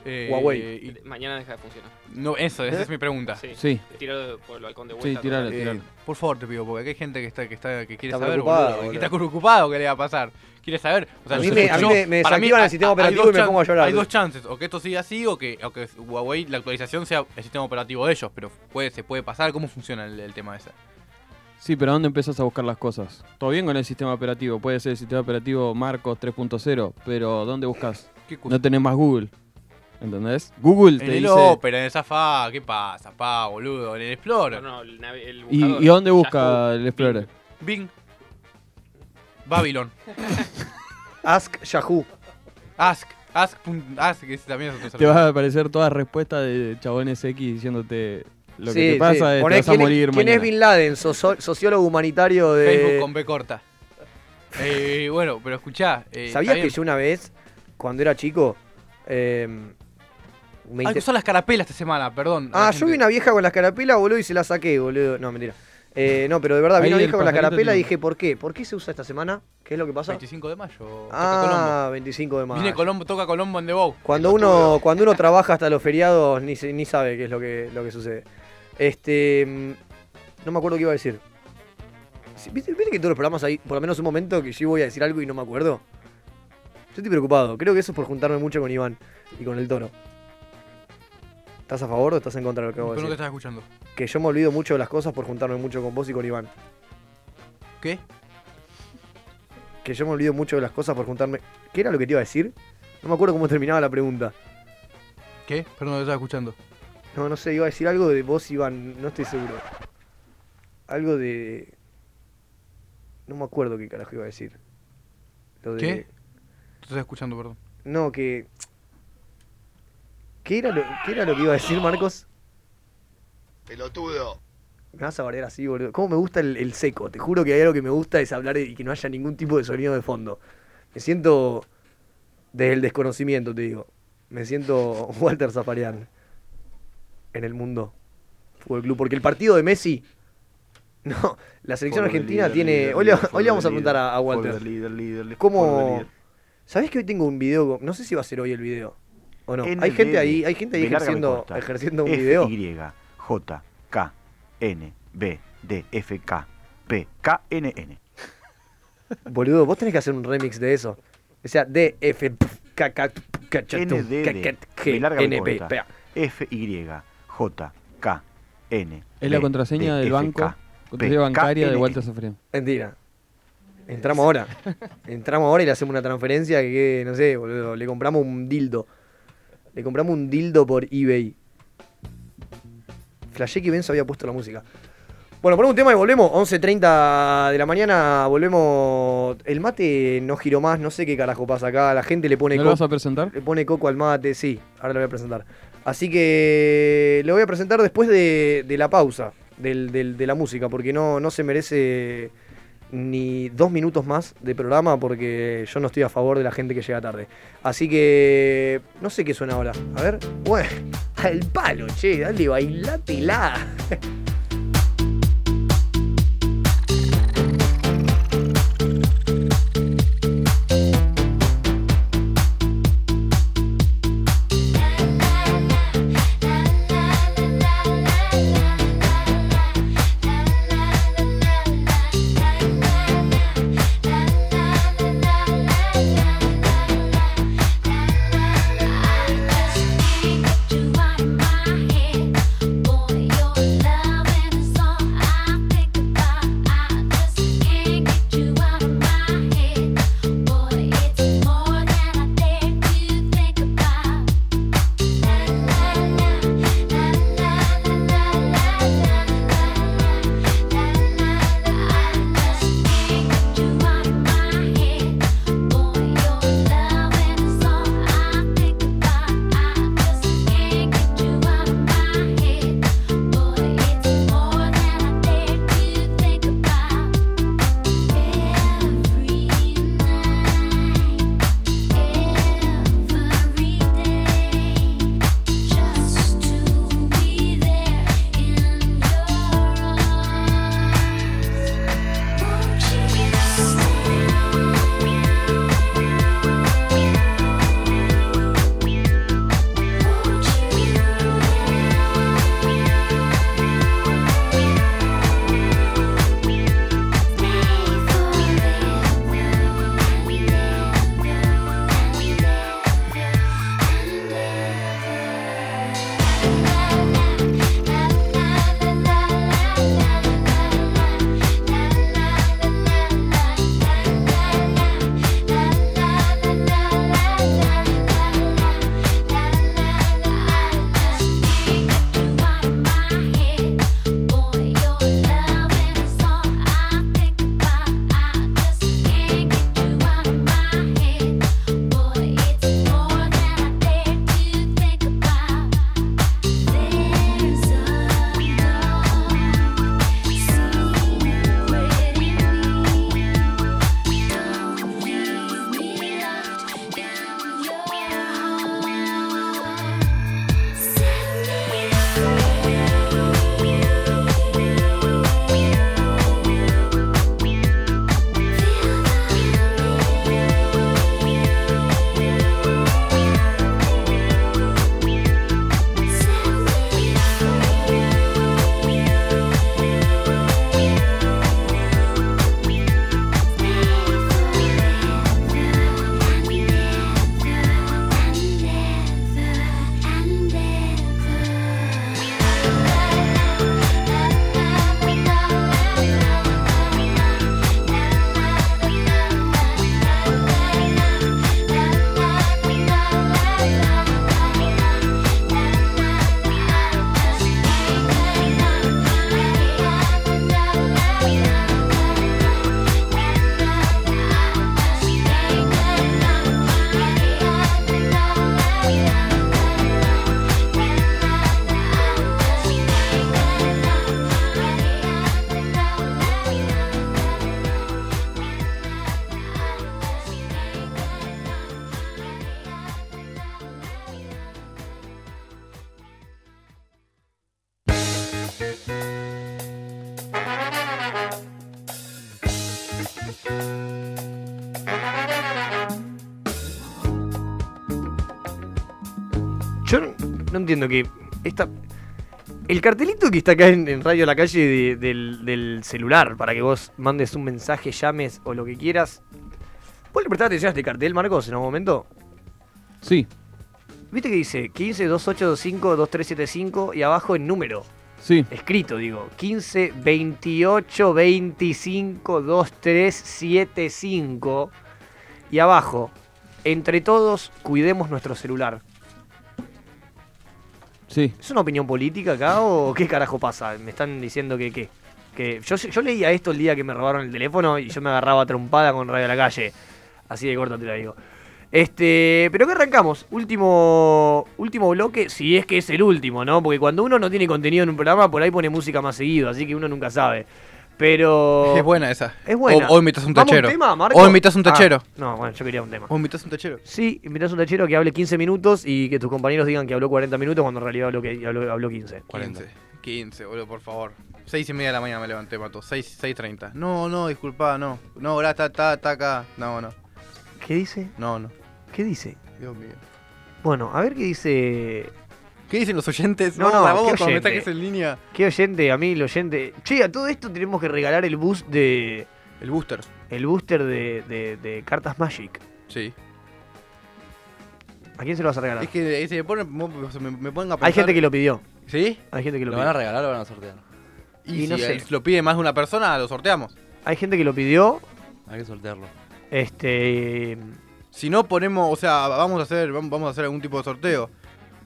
Eh, Huawei. y- Mañana deja de funcionar. no, eso, esa es mi pregunta. Sí. Sí. Tiralo por el balcón de Sí, vuelta. tiralo, total. tiralo. Por favor, te pido, porque aquí hay gente que está que está que quiere Está saber, boludo, que está preocupado qué le va a pasar. Quiere saber. O sea, A mí me- a mí yo- me- me para mí desactivan el hay- sistema operativo dos y me pongo a llorar. Hay dos chances, o que esto siga así o que, o que Huawei la actualización sea el sistema operativo de ellos, pero puede se puede pasar. ¿Cómo funciona el, el tema ese? Sí, pero ¿dónde empiezas a buscar las cosas? Todo bien con el sistema operativo, puede ser el sistema operativo Marcos 3.0, pero ¿dónde buscas? No tenés más Google. ¿Entendés? Google te En el dice. Opera, en el Safari, ¿qué pasa, pa, boludo? En el Explorer. No, no, el, el ¿Y, buscador, ¿Y dónde Yahoo, busca el Explorer? Bing. Babylon. *laughs* Ask Yahoo. Ask. Ask. Ask, que ese también es otro Te va servidor. a aparecer todas respuestas de chabones X diciéndote lo Sí, que te sí. pasa es Poné te vas a quién es- morir ¿Quién mañana. es Bin Laden? Sociólogo humanitario de. Facebook con B corta. Eh, bueno, pero escuchá. Eh, ¿Sabías que yo una vez, cuando era chico, eh, me Hay que inter- usar las carapelas esta semana, perdón. Ah, La yo vi una vieja con las carapelas, boludo, y se la saqué, boludo. No, mentira. Eh, no, pero de verdad, vi una vieja con las pajarito carapelas y dije, ¿por qué? ¿Por qué se usa esta semana? ¿Qué es lo que pasa? 25 de mayo. toca Ah, 25 de Colombo. mayo. Viene Colombo, toca Colombo en The Bow. Cuando uno, cuando uno trabaja hasta los feriados, ni, ni sabe qué es lo que, lo que sucede. Este. mm, No me acuerdo qué iba a decir. ¿Viste, viste que en todos los programas hay por lo menos un momento que yo voy a decir algo y no me acuerdo? Yo estoy preocupado. Creo que eso es por juntarme mucho con Iván y con el toro. ¿Estás a favor o estás en contra de lo que Pero vos no te decís? estás escuchando. Que yo me olvido mucho de las cosas por juntarme mucho con vos y con Iván. ¿Qué? Que yo me olvido mucho de las cosas por juntarme. ¿Qué era lo que te iba a decir? No me acuerdo cómo terminaba la pregunta. ¿Qué? Pero no te estás escuchando. No, no sé, iba a decir algo de vos, Iván, no estoy seguro. Algo de. No me acuerdo qué carajo iba a decir. Lo de... ¿Qué? Te estás escuchando, perdón. No, que. ¿Qué era, lo... ¿Qué era lo que iba a decir, Marcos? Pelotudo. Me vas a bardear así, boludo. ¿Cómo me gusta el, el seco? Te juro que hay algo que me gusta es hablar y que no haya ningún tipo de sonido de fondo. Me siento. Desde el desconocimiento, te digo. Me siento *laughs* Walter Zafarian. En el mundo. Fútbol Club. Porque el partido de Messi. *laughs* No, la selección argentina tiene. hoy le, hoy vamos a preguntar a, Walter. the ¿Cómo.? ¿Sabés que hoy tengo un video? No sé si va a ser hoy el video. ¿O no? Hay gente ahí, hay gente ahí ejerciendo, ejerciendo un F, video. Y, J, K, N, B, D, F, K, P, K, N, N. Boludo, vos tenés que hacer un remix de eso. O sea, D, F, P, K, K, K, K, N, K, D, K, D, K, B larga, B N, P, corta. P. F, Y, J, K, N. Es la contraseña del banco. Contraseña bancaria de Walter N. Safrián. Mentira. Entramos ahora. *laughs* Entramos ahora y le hacemos una transferencia que, no sé, boludo. Le compramos un dildo. Le compramos un dildo por eBay. Flashé que Benzo había puesto la música. Bueno, ponemos un tema y volvemos. 11.30 de la mañana volvemos. El mate no giró más, no sé qué carajo pasa acá. La gente le pone ¿No lo vas a presentar? Le pone coco al mate, sí. Ahora lo voy a presentar. Así que lo voy a presentar después de, de la pausa del- del- de la música, porque no, no se merece ni dos minutos más de programa, porque yo no estoy a favor de la gente que llega tarde. Así que no sé qué suena ahora. A ver. Bueno, *laughs* al palo, che, dale, bailatela. *laughs* Yo no, entiendo que esta, el cartelito que está acá en, en Radio La Calle del, celular, para que vos mandes un mensaje, llames o lo que quieras. ¿Vos le prestaste atención a este cartel, Marcos, en algún momento? Sí. ¿Viste que dice 15 2825 2375 y abajo el número? Sí. Escrito, digo. 15 28 25 2375 y abajo. Entre todos, cuidemos nuestro celular. Sí. ¿Es una opinión política acá o qué carajo pasa? Me están diciendo que qué. Que yo, yo leía esto el día que me robaron el teléfono y yo me agarraba trompada con Radio a la Calle. Así de corto te lo digo. Este, pero que arrancamos. Último último bloque, si es que es el último, ¿no? Porque cuando uno no tiene contenido en un programa, por ahí pone música más seguido, así que uno nunca sabe. Pero Es buena esa. Es buena. O, o invitas un ¿Vamos a un tachero. tema, Marco? o invitas un Ah, tachero. no, bueno, yo quería un tema. O invitas un tachero. Sí, invitas un tachero que hable 15 minutos y que tus compañeros digan que habló 40 minutos cuando en realidad habló, que, habló, habló 15. 15. 15, boludo, por favor. 6 y media de la mañana me levanté, mato. 6, 6.30. No, no, disculpa, no. No, ahora está, está, está acá. No, no. ¿Qué dice? No, no. ¿Qué dice? Dios mío. Bueno, a ver qué dice. ¿Qué dicen los oyentes? No, vamos, no, vamos ¿qué con oyente? mensajes en línea. ¿Qué oyente? A mí el oyente. Che, a todo esto tenemos que regalar el boost de. El booster. El booster de, de, de cartas Magic. Sí. ¿A quién se lo vas a regalar? Es que se me, ponen, me, ponen a pensar. Hay gente que lo pidió. ¿Sí? Hay gente que lo, ¿Lo pidió. van a regalar o lo van a sortear? Y, Y no si sé. lo pide más de una persona, lo sorteamos. Hay gente que lo pidió. Hay que sortearlo. Este. Si no ponemos, o sea, vamos a hacer, vamos a hacer algún tipo de sorteo.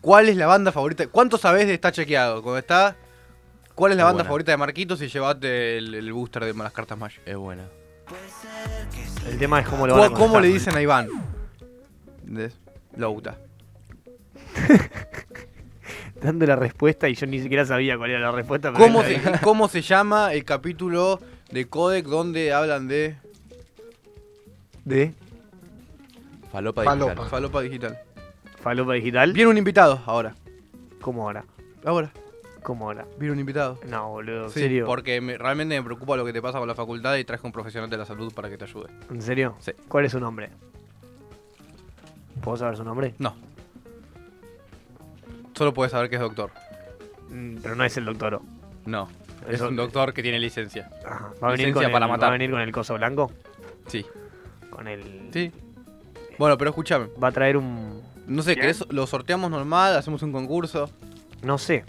¿Cuál es la banda favorita? ¿Cuánto sabés de Está Chequeado? Cuando está, ¿cuál es la Es banda buena. favorita de Marquitos y llevaste el, el booster de las cartas Magic? Es buena. El tema es cómo lo van a ¿Cómo, cómo le dicen a Iván? ¿Entendés? Louta. *laughs* Dando la respuesta y yo ni siquiera sabía cuál era la respuesta. pero ¿Cómo se. ¿Cómo se llama el capítulo de Codec donde hablan de ¿De? Falopa Falopa, digital. Falopa digital? Falopa digital. Viene un invitado ahora. ¿Cómo ahora? Ahora. ¿Cómo ahora? Viene un invitado. No, boludo. ¿En Sí, serio? porque me- realmente me preocupa lo que te pasa con la facultad y traje un profesional de la salud para que te ayude. ¿En serio? Sí. ¿Cuál es su nombre? ¿Puedo saber su nombre? No. Solo puedes saber que es doctor. Mm, Pero no es el doctor. No. Es Eso- un doctor que tiene licencia. Ajá. ¿Va a, venir Licencia con el, para ¿Va a matar. venir con el coso blanco? Sí. Con el. Sí. Bueno, pero escúchame. Va a traer un. No sé, ¿Qué? ¿querés, lo sorteamos normal? ¿Hacemos un concurso? No sé.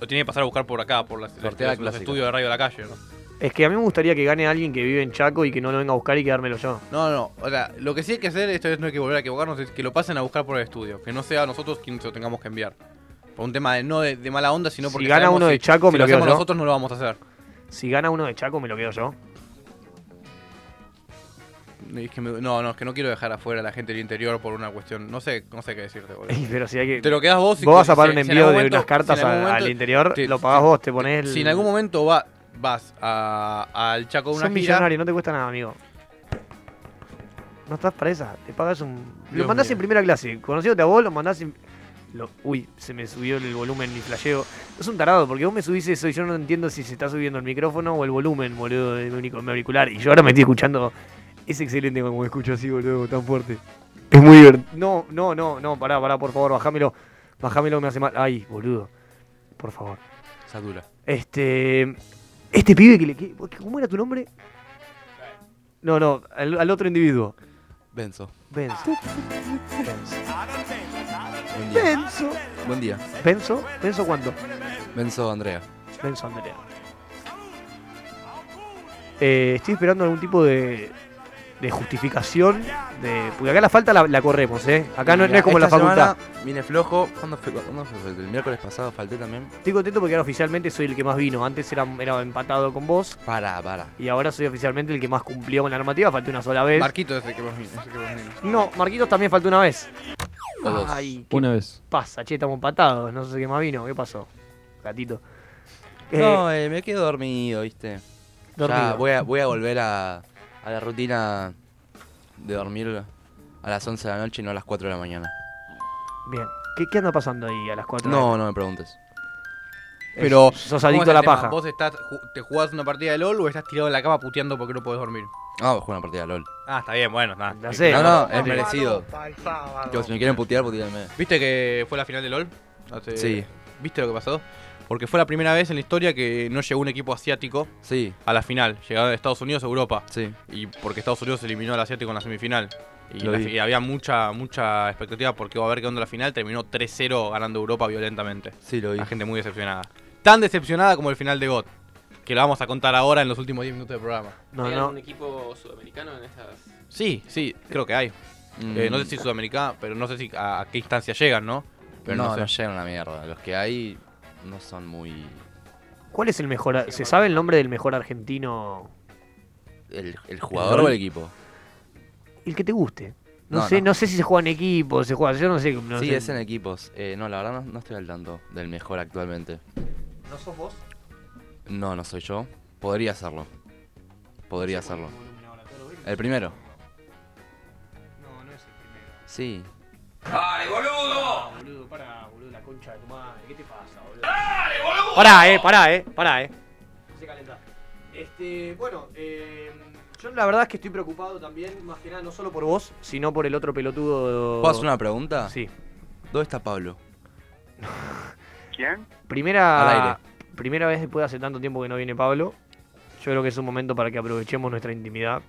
Lo tiene que pasar a buscar por acá, por las, Sortea los, los clásica. estudios de radio de la calle, ¿no? Es que a mí me gustaría que gane alguien que vive en Chaco y que no lo venga a buscar y quedármelo yo. No, no, o sea, lo que sí hay que hacer, esta vez no hay que volver a equivocarnos, es que lo pasen a buscar por el estudio. Que no sea nosotros quienes lo tengamos que enviar. Por un tema de, no de, de mala onda, sino Si porque gana sabemos uno si- de Chaco, si me lo lo quedo hacemos yo. nosotros no lo vamos a hacer. Si gana uno de Chaco, me lo quedo yo. Es que me- no, no, es que no quiero dejar afuera a la gente del interior por una cuestión, no sé, no sé qué decirte, boludo. Pero si hay que. Te lo quedas vos y Vos vas a si- pagar un si en envío de momento- unas cartas si al- interior, te- lo pagás vos, te pones el. Si en algún momento va, vas al Chaco a una Sos gira, millonario, no te cuesta nada, amigo. No estás para esa, te pagas un. Lo Dios mandás mío. en primera clase. Conociéndote a vos, lo mandás en. lo- Uy, se me subió el volumen y flasheo. Es un tarado, porque vos me subís eso y yo no entiendo si se está subiendo el micrófono o el volumen, boludo, de mi auricular. Y yo ahora me estoy escuchando. Es excelente como me escucho así, boludo, tan fuerte. Es muy divertido. No, no, no, no, pará, pará, por favor, bajámelo. Bajámelo, me hace mal. Ay, boludo. Por favor. Satura. Este. Este pibe que le. que- ¿Cómo era tu nombre? No, no, al, al otro individuo. Benzo. Benzo. Buen día. Benzo. Buen día. ¿Benzo? ¿Benzo cuánto? Benzo Andrea. Benzo Andrea. Eh, estoy esperando algún tipo de, de justificación. De, porque acá la falta la, la corremos, ¿eh? Acá no, no es como la facultad. semana Vine flojo. ¿Cuándo fue? ¿Cuándo fue? El miércoles pasado falté también. Estoy contento porque ahora oficialmente soy el que más vino. Antes era, era empatado con vos. Para, para. Y ahora soy oficialmente el que más cumplió con la normativa. Falté una sola vez. Marquito es el que vos vino, es el que vos vino. No, Marquitos también faltó una vez. O dos. Ay, ¿qué Una vez. pasa? Che, estamos empatados. No sé qué más vino. ¿Qué pasó? Gatito. Eh, No, eh, me quedo dormido, ¿viste? Ya Dormido. voy a, voy a volver a, a la rutina de dormir a las 11 de la noche y no a las 4 de la mañana. Bien. ¿Qué, qué anda pasando ahí a las 4 No, no me preguntes. Pero, sos ¿cómo adicto es a el la tema? paja. ¿Vos estás, ju- te jugás una partida de LOL o estás tirado en la cama puteando porque no podés dormir? No, juego una partida de LOL. Ah, está bien, bueno, nada. No sé. No, no, es merecido. Yo, si me quieren putear, putearme. ¿Viste que fue la final de LOL? Hace- Sí. ¿Viste lo que pasó? Porque fue la primera vez en la historia que no llegó un equipo asiático Sí. a la final. Llegaron de Estados Unidos a Europa. Sí. Y porque Estados Unidos eliminó al asiático en la semifinal. Y, la había mucha mucha expectativa porque iba a ver qué onda la final. Terminó 3-0 ganando Europa violentamente. Sí, lo vi. La gente muy decepcionada. Tan decepcionada como el final de GOT. Que lo vamos a contar ahora en los últimos 10 minutos del programa. No, ¿Hay no. algún equipo sudamericano en estas? Sí, sí, creo que hay. Mm. Eh, no sé si Sudamericana, pero no sé si a, a qué instancia llegan, ¿no? Pero no, no, llegan a una mierda. Los que hay no son muy. ¿Cuál es el mejor? ¿Se sabe el nombre del mejor argentino? ¿El, el jugador o el equipo? El que te guste. No, No, sé, no. no. sé si se juega en equipo, se juega, yo no sé. no sí, sé. es en equipos. Eh, no, la verdad no, no estoy al tanto del mejor actualmente. ¿No sos vos? No, no soy yo. Podría hacerlo. Podría hacerlo. ¿El primero? No, no es el primero. Sí. ¡Dale, boludo! boludo, pará, boludo, la concha de tu madre. ¿Qué te pasa, boludo? ¡Dale, boludo! Pará, eh, pará, eh, pará, eh. Se calenta. Este, bueno, eh, yo la verdad es que estoy preocupado también, más que nada, no solo por vos, sino por el otro pelotudo. ¿Puedo hacer una pregunta? Sí. ¿Dónde está Pablo? *laughs* ¿Quién? Primera, Al aire. primera vez después de hace tanto tiempo que no viene Pablo. Yo creo que es un momento para que aprovechemos nuestra intimidad.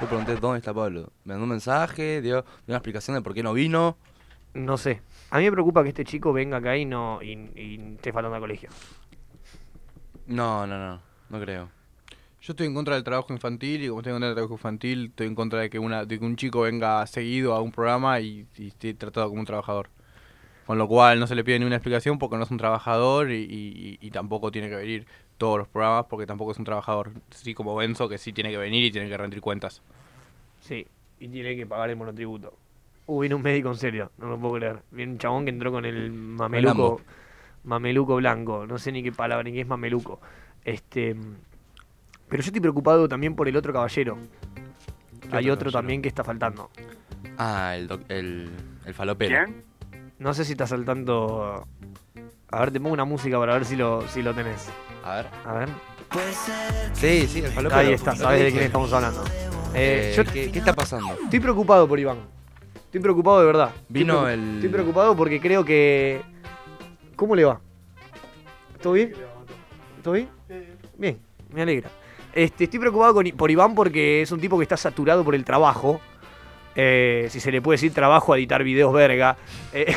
Yo pregunté dónde está Pablo. Me mandó un mensaje, dio, dio una explicación de por qué no vino. No sé. A mí me preocupa que este chico venga acá y no y, y esté faltando al colegio. No, no, no. No creo. Yo estoy en contra del trabajo infantil y como estoy en contra del trabajo infantil, estoy en contra de que, una, de que un chico venga seguido a un programa y, y esté tratado como un trabajador. Con lo cual no se le pide ni una explicación porque no es un trabajador y, y- y tampoco tiene que venir todos los programas porque tampoco es un trabajador. Sí, como Benzo, que sí tiene que venir y tiene que rendir cuentas. Sí, y tiene que pagar el monotributo. Uh, viene un médico en serio, no lo puedo creer. Viene un chabón que entró con el mameluco. Mameluco blanco. No sé ni qué palabra ni qué es mameluco. Este. Pero yo estoy preocupado también por el otro caballero. Hay otro también que está faltando. Ah, el, doc- el, el falopero. No sé si está saltando. A ver, te pongo una música para ver si lo, si lo tenés. A ver. A ver. Sí, sí, el. Ahí está, sabes de quién estamos hablando. Eh, Eh, yo ¿qué, qué está pasando? Estoy preocupado por Iván. Estoy preocupado de verdad. Estoy Vino preocu- el- Estoy preocupado porque creo que. ¿Cómo le va? ¿Todo bien? ¿Todo bien? Bien, me alegra. Este, estoy preocupado con I- por Iván porque es un tipo que está saturado por el trabajo. Eh, si se le puede decir trabajo a editar videos verga. Eh,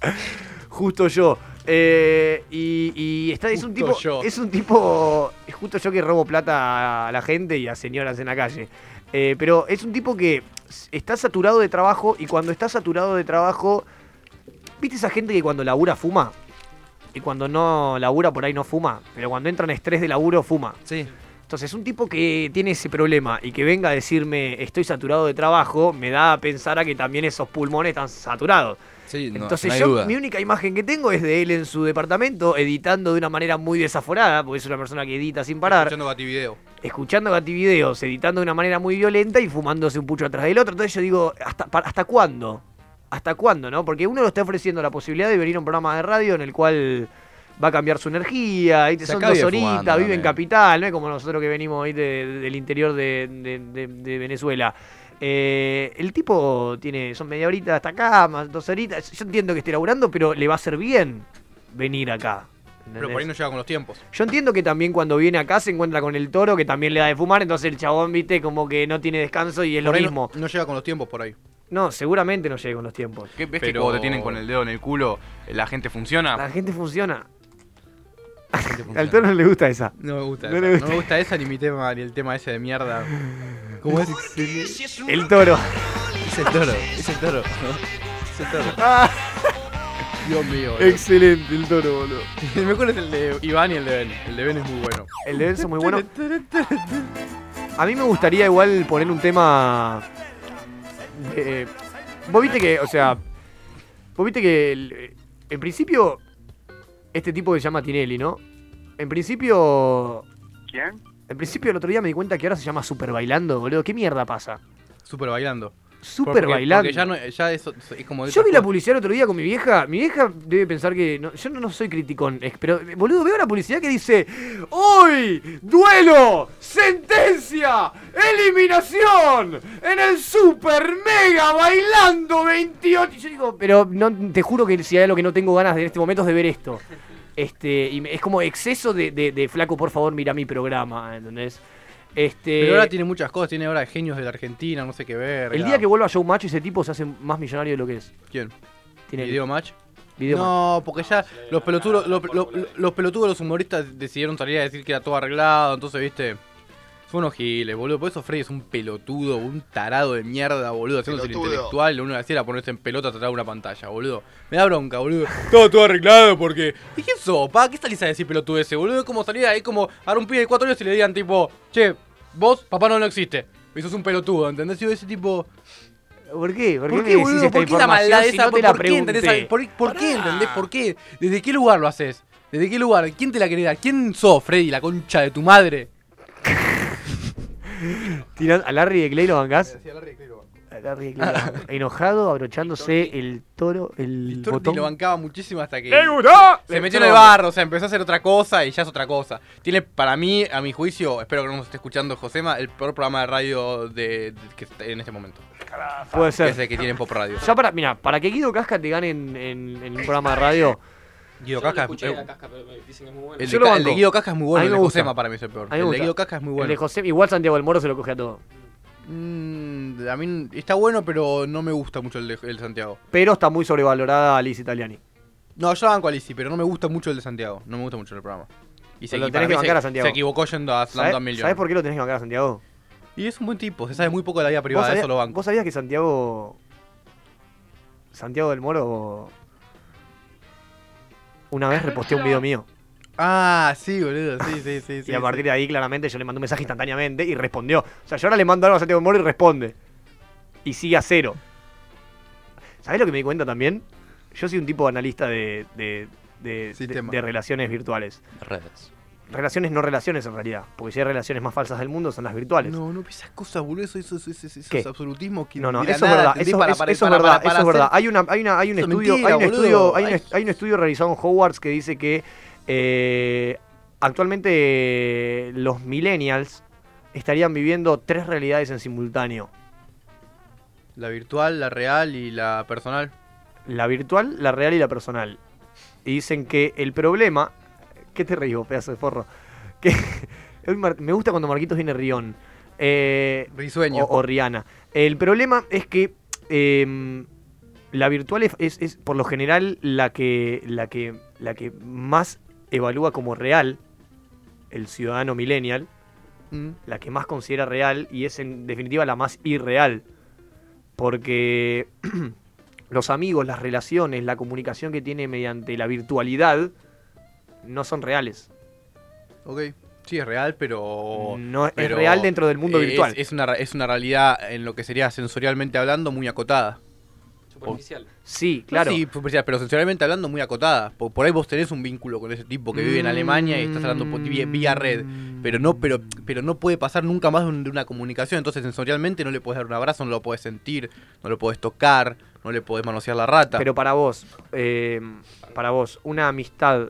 *laughs* justo yo. Eh, y, y está, es un tipo. yo. Es un tipo. Es justo yo que robo plata a la gente y a señoras en la calle. Eh, pero es un tipo que está saturado de trabajo y cuando está saturado de trabajo. ¿Viste esa gente que cuando labura fuma? Y cuando no labura por ahí no fuma. Pero cuando entra en estrés de laburo fuma. Sí. Entonces, un tipo que tiene ese problema y que venga a decirme estoy saturado de trabajo, me da a pensar a que también esos pulmones están saturados. Sí, no, Entonces no hay yo, duda. mi única imagen que tengo es de él en su departamento, editando de una manera muy desaforada, porque es una persona que edita sin parar, Escuchando Bativideo. escuchando gativideos, editando de una manera muy violenta y fumándose un pucho atrás del otro. Entonces yo digo, ¿hasta, ¿hasta cuándo? ¿Hasta cuándo, no? Porque uno lo está ofreciendo la posibilidad de venir a un programa de radio en el cual va a cambiar su energía, son dos horitas, vive en también. capital, no es como nosotros que venimos ahí de- de- del interior de Venezuela. Eh, el tipo tiene, son media horita hasta acá, más dos horitas. Yo entiendo que esté laburando, pero le va a hacer bien venir acá. Pero por ahí no llega con los tiempos. Yo entiendo que también cuando viene acá se encuentra con el toro que también le da de fumar, entonces el chabón, viste, como que no tiene descanso y es Por lo no- mismo. No, llega con los tiempos por ahí. No, seguramente no llegue con los tiempos. ¿Qué ves que cuando te tienen con el dedo en el culo, la gente funciona? La gente funciona. Al toro no le gusta esa. No me gusta No esa. gusta. No me gusta esa ni mi tema, ni el tema ese de mierda. ¿Cómo es? El toro. Es el toro, es el toro. *laughs* Es el toro. Ah, Dios mío. excelente el toro, boludo. El mejor es el de Iván y el de Ben. El de Ben es muy bueno. El de Benzo es muy bueno. *laughs* A mí me gustaría igual poner un tema. de- vos viste que, o sea. Vos viste que. el- en principio. Este tipo que se llama Tinelli, ¿no? En principio. ¿Quién? En principio el otro día me di cuenta que ahora se llama Super Bailando, boludo. ¿Qué mierda pasa? Super bailando. Súper bailando. Porque ya, no, ya eso es como... de Yo vi la publicidad el otro día con mi vieja. Mi vieja debe pensar que. no- yo no, no soy criticón, pero boludo, veo la publicidad que dice: ¡Hoy! ¡Duelo! ¡Sentencia! ¡Eliminación! En el Super Mega bailando 28. Y Yo digo, pero no, te juro que si hay algo que no tengo ganas de en este momento es de ver esto. Este, y es como exceso de, de- de flaco, por favor, mira mi programa, ¿entendés? Este, Pero ahora tiene muchas cosas, tiene ahora genios de la Argentina, no sé qué ver. el día que vuelva Showmatch, ese tipo se hace más millonario de lo que es. ¿Quién? Tiene ¿Video match? Video no, porque ya los pelotudos, los, los- los pelotudos, los humoristas decidieron salir a decir que era todo arreglado, entonces, viste, son unos giles, boludo. Por eso Freddy es un pelotudo, un tarado de mierda, boludo, haciéndose el intelectual. Lo único que hacía era ponerse en pelota atrás de una pantalla, boludo. Me da bronca, boludo. Todo, todo arreglado porque. ¿Y qué sos, pa? ¿Qué salís a decir pelotudo ese, boludo? Es como salir ahí como a un pibe de cuatro años y le digan, tipo, che, vos, papá no, no existe. Y sos un pelotudo, ¿entendés? Yo ese tipo. ¿Por qué? ¿Por, ¿Por qué, boludo? esta ¿Por qué la maldad si esa? no te ¿Por, la por qué entendés? por qué entendés? ¿Por qué? ¿Desde qué lugar lo haces? ¿Desde qué lugar? ¿Quién te la querés dar? ¿Quién sos, Freddy, la concha de tu madre? Tirán- ¿A Larry de Clay lo bancás? Sí, a Larry de Clay lo banco. A Larry de Clay lo banco. Enojado, abrochándose el toro, el Torti botón. lo bancaba muchísimo hasta que. ¡Le gustó! Se metió en el barro, o sea, empezó a hacer otra cosa y ya es otra cosa. Tiene, para mí, a mi juicio, espero que no nos esté escuchando Josema, el peor programa de radio de, de- que está en este momento. Puede ser. Que es el que tiene en Pop Radio. Ya para, mira, para que Guido Casca te gane en, en- en un programa de radio. Guido Casca escuché es- muy bueno. El Yo de, lo Ca- el de banco. Guido Casca es muy bueno, A mí el me de gusta. Josema para mí es el peor. A mí me El de gusta. Guido Casca es muy bueno. El de José, igual Santiago del Moro se lo coge a todo. Mm, a mí está bueno, pero no me gusta mucho el de, el Santiago. Pero está muy sobrevalorada Alice Italiani. No, yo la banco a Lizzy, pero no me gusta mucho el de Santiago. No me gusta mucho el programa. Y se, Pero lo para tenés que mí bancar se- a Santiago. se equivocó yendo a ¿Sabes, Slam Million. ¿Sabes por qué lo tenés que bancar a Santiago? Y es un buen tipo, se sabe muy poco de la vida ¿Vos privada, sabías, eso lo banco. vos sabías que Santiago. Santiago del Moro. Una vez reposteó un video mío. Ah, sí, boludo, sí, sí, sí. *laughs* sí y a partir sí. de ahí, claramente, yo le mandé un mensaje instantáneamente y respondió. O sea, yo ahora le mando algo a Santiago Moro y responde. Y sigue a cero. ¿Sabés lo que me di cuenta también? Yo soy un tipo analista de, de, de- de- Sistema. de relaciones virtuales. Redes. Relaciones no relaciones en realidad. Porque si hay relaciones más falsas del mundo son las virtuales. No, no, esas cosas, boludo, eso, eso, eso, eso, eso ¿Qué? es absolutismo. Que No, no, eso es nada, verdad, eso, Para- es- eso verdad, eso es verdad. Hay una, hay una, hay un estudio, mentira, hay un boludo. estudio, un, hay un estudio realizado en Hogwarts que dice que eh, actualmente eh, los millennials estarían viviendo tres realidades en simultáneo. La virtual, la real y la personal. La virtual, la real y la personal. Y dicen que el problema. ¿Qué te vos, pedazo de forro? Que, *laughs* me gusta cuando Marquitos viene rión. Eh, Risueño. O, o Rihanna. El problema es que em, la virtual es, es- es, por lo general la que, la, que, la que más evalúa como real el ciudadano millennial, Mm. la que más considera real y es en definitiva la más irreal. Porque *clears throat* los amigos, las relaciones, la comunicación que tiene mediante la virtualidad no son reales. Ok. Sí, es real, pero. No es real dentro del mundo virtual. Es, es una, es una realidad en lo que sería sensorialmente hablando muy acotada. Superficial. Sí, claro. Sí, superficial, pero sensorialmente hablando muy acotada. Por, por ahí vos tenés un vínculo con ese tipo que vive en Alemania y estás hablando por- vía, vía red. Pero no, pero, pero no puede pasar nunca más de, un- de una comunicación. Entonces sensorialmente no le puedes dar un abrazo, no lo puedes sentir, no lo puedes tocar, no le puedes manosear la rata. Pero para vos, eh, para vos, una amistad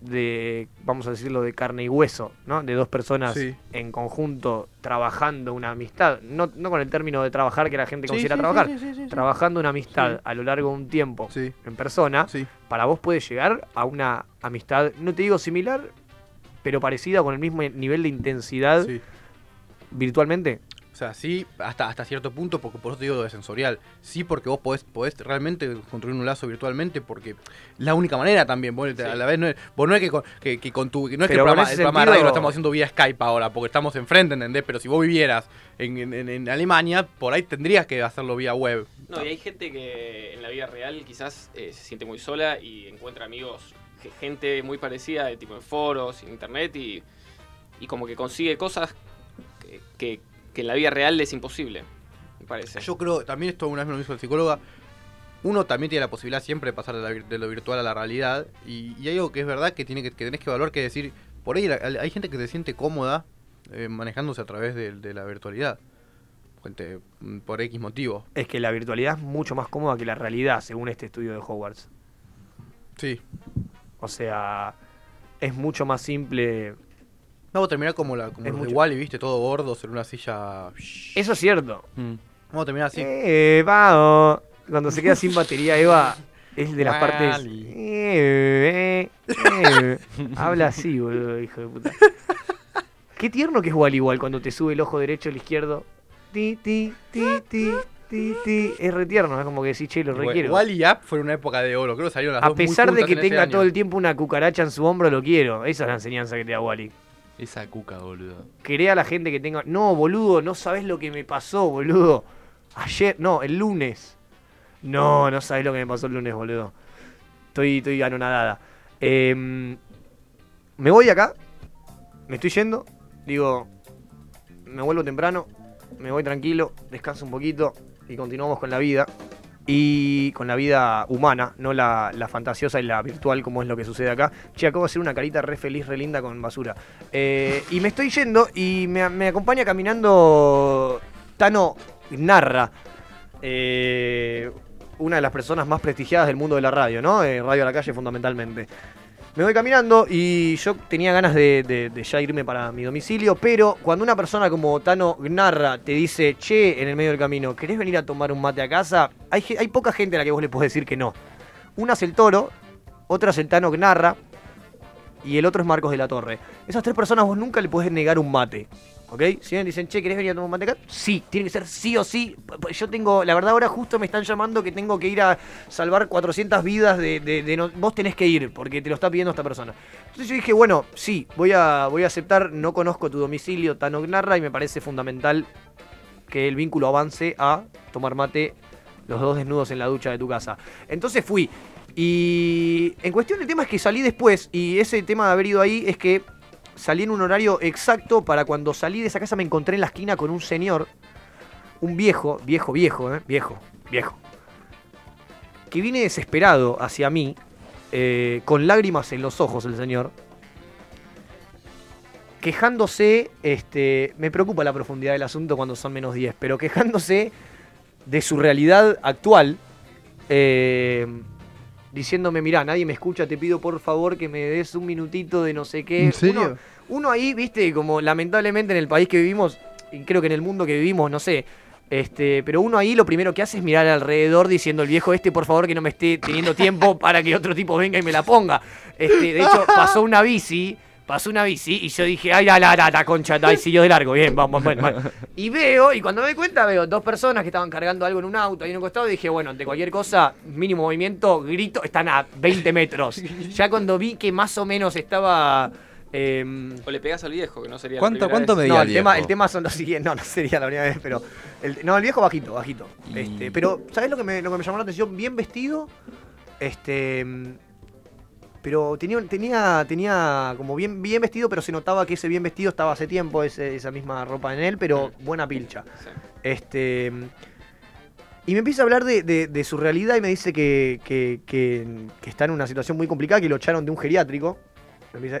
de, vamos a decirlo, de carne y hueso, ¿no? De dos personas Sí. en conjunto trabajando una amistad, no, no con el término de trabajar que la gente Sí, considera sí, trabajar, trabajando una amistad a lo largo de un tiempo en persona, para vos puede llegar a una amistad, no te digo similar, pero parecida con el mismo nivel de intensidad virtualmente. O sea, sí, hasta, hasta cierto punto, porque por eso te digo lo de sensorial. Sí, porque vos podés, podés realmente construir un lazo virtualmente, porque es la única manera también. Vos, a la vez no es, vos no es que con, que, que con tu. No es que el Pero programa, el programa de radio lo estamos haciendo vía Skype ahora, porque estamos enfrente, ¿entendés? Pero si vos vivieras en, en- en- Alemania, por ahí tendrías que hacerlo vía web. No, y hay gente que en la vida real quizás eh, se siente muy sola y encuentra amigos, gente muy parecida, de tipo en foros, en internet, y, y como que consigue cosas que, que- que en la vida real es imposible, me parece. Yo creo, también esto una vez me lo dijo el psicóloga, uno también tiene la posibilidad siempre de pasar de, la vir- de lo virtual a la realidad. Y, y hay algo que es verdad que, tiene que, que tenés que valorar, que decir, por ahí la- hay gente que se siente cómoda eh, manejándose a través de, de la virtualidad. Gente, mm, por X motivo. Es que la virtualidad es mucho más cómoda que la realidad, según este estudio de Hogwarts. Sí. O sea, es mucho más simple. Vamos a terminar como la como Es los de Wally, viste, todo gordos en una silla. Eso es cierto. Vamos a terminar así. Eh. Cuando se queda sin batería, Eva es de las partes. Wally. Eh, eh, eh. Habla así, boludo, hijo de puta. Qué tierno que es Wally igual cuando te sube el ojo derecho al izquierdo. Ti, ti, ti, ti, ti, ti. Es re tierno, es como que decís, che, lo requiero. Wally y App fueron una época de oro. Creo que salieron las A dos muy pesar de que tenga todo el tiempo una cucaracha en su hombro, lo quiero. Esa es la enseñanza que te da Wally. Esa cuca, boludo. Quería a la gente que tenga. No, boludo, no sabes lo que me pasó, boludo. Ayer, no, el lunes. No, no sabes lo que me pasó el lunes, boludo. Estoy, estoy anonadada. Em, me voy de acá. Me estoy yendo. Digo, me vuelvo temprano. Me voy tranquilo. Descanso un poquito. Y continuamos con la vida. Y con la vida humana, no la, la fantasiosa y la virtual, como es lo que sucede acá. Che, acabo de hacer una carita re feliz, re linda con basura. Eh, y me estoy yendo y me, me acompaña caminando Tano Narra. eh, una de las personas más prestigiadas del mundo de la radio, ¿no? Eh, radio a la calle fundamentalmente. Me voy caminando y yo tenía ganas de, de- ya irme para mi domicilio, pero cuando una persona como Tano Gnarra te dice, che, en el medio del camino, ¿querés venir a tomar un mate a casa? Hay, hay poca gente a la que vos le podés decir que no. Una es el Toro, otra es el Tano Gnarra y el otro es Marcos de la Torre. Esas tres personas vos nunca le podés negar un mate. ¿Ok? Si me dicen, che, ¿querés venir a tomar un mate acá? Sí, tiene que ser sí o sí. Yo tengo, la verdad ahora justo me están llamando que tengo que ir a salvar 400 vidas de, de- de vos tenés que ir porque te lo está pidiendo esta persona. Entonces yo dije, bueno, sí, voy a, voy a aceptar, no conozco tu domicilio, Tano Gnarra, y me parece fundamental que el vínculo avance a tomar mate los dos desnudos en la ducha de tu casa. Entonces fui. Y en cuestión el tema es que salí después, y ese tema de haber ido ahí es que salí en un horario exacto para cuando salí de esa casa me encontré en la esquina con un señor, un viejo, viejo, viejo, ¿eh? viejo, viejo, que viene desesperado hacia mí, eh, con lágrimas en los ojos el señor, quejándose, este, me preocupa la profundidad del asunto cuando son menos 10, pero quejándose de su realidad actual, eh, diciéndome, mirá, nadie me escucha, te pido por favor que me des un minutito de no sé qué. ¿En serio? Uno, uno ahí, viste, como lamentablemente en el país que vivimos, y creo que en el mundo que vivimos, no sé, este, pero uno ahí lo primero que hace es mirar alrededor diciendo el viejo este, por favor, que no me esté teniendo tiempo para que otro tipo venga y me la ponga. Este, de hecho, *laughs* pasó una bici, pasó una bici y yo dije, ay, la, la, la, la concha, ay, siguió de largo, bien, vamos, bueno, bueno. *laughs* Y veo, y cuando me doy cuenta, veo dos personas que estaban cargando algo en un auto ahí en un costado y dije, bueno, ante cualquier cosa, mínimo movimiento, grito, están a 20 metros. *laughs* Ya cuando vi que más o menos estaba... em, O le pegas al viejo, que no sería la ¿Cuánto, primera cuánto vez. medía no, el tema, el tema son los siguientes. No, no sería la primera vez, pero. el- no, el viejo bajito, bajito. Este, pero, ¿sabes lo que, me, lo que me llamó la atención? Bien vestido. Este. Mm, Pero tenía, tenía, tenía como bien, bien vestido, pero se notaba que ese bien vestido estaba hace tiempo, ese- esa misma ropa en él, pero buena pilcha. Este. mm, Y me empieza a hablar de, de- de su realidad y me dice que, que- que- que está en una situación muy complicada, que lo echaron de un geriátrico.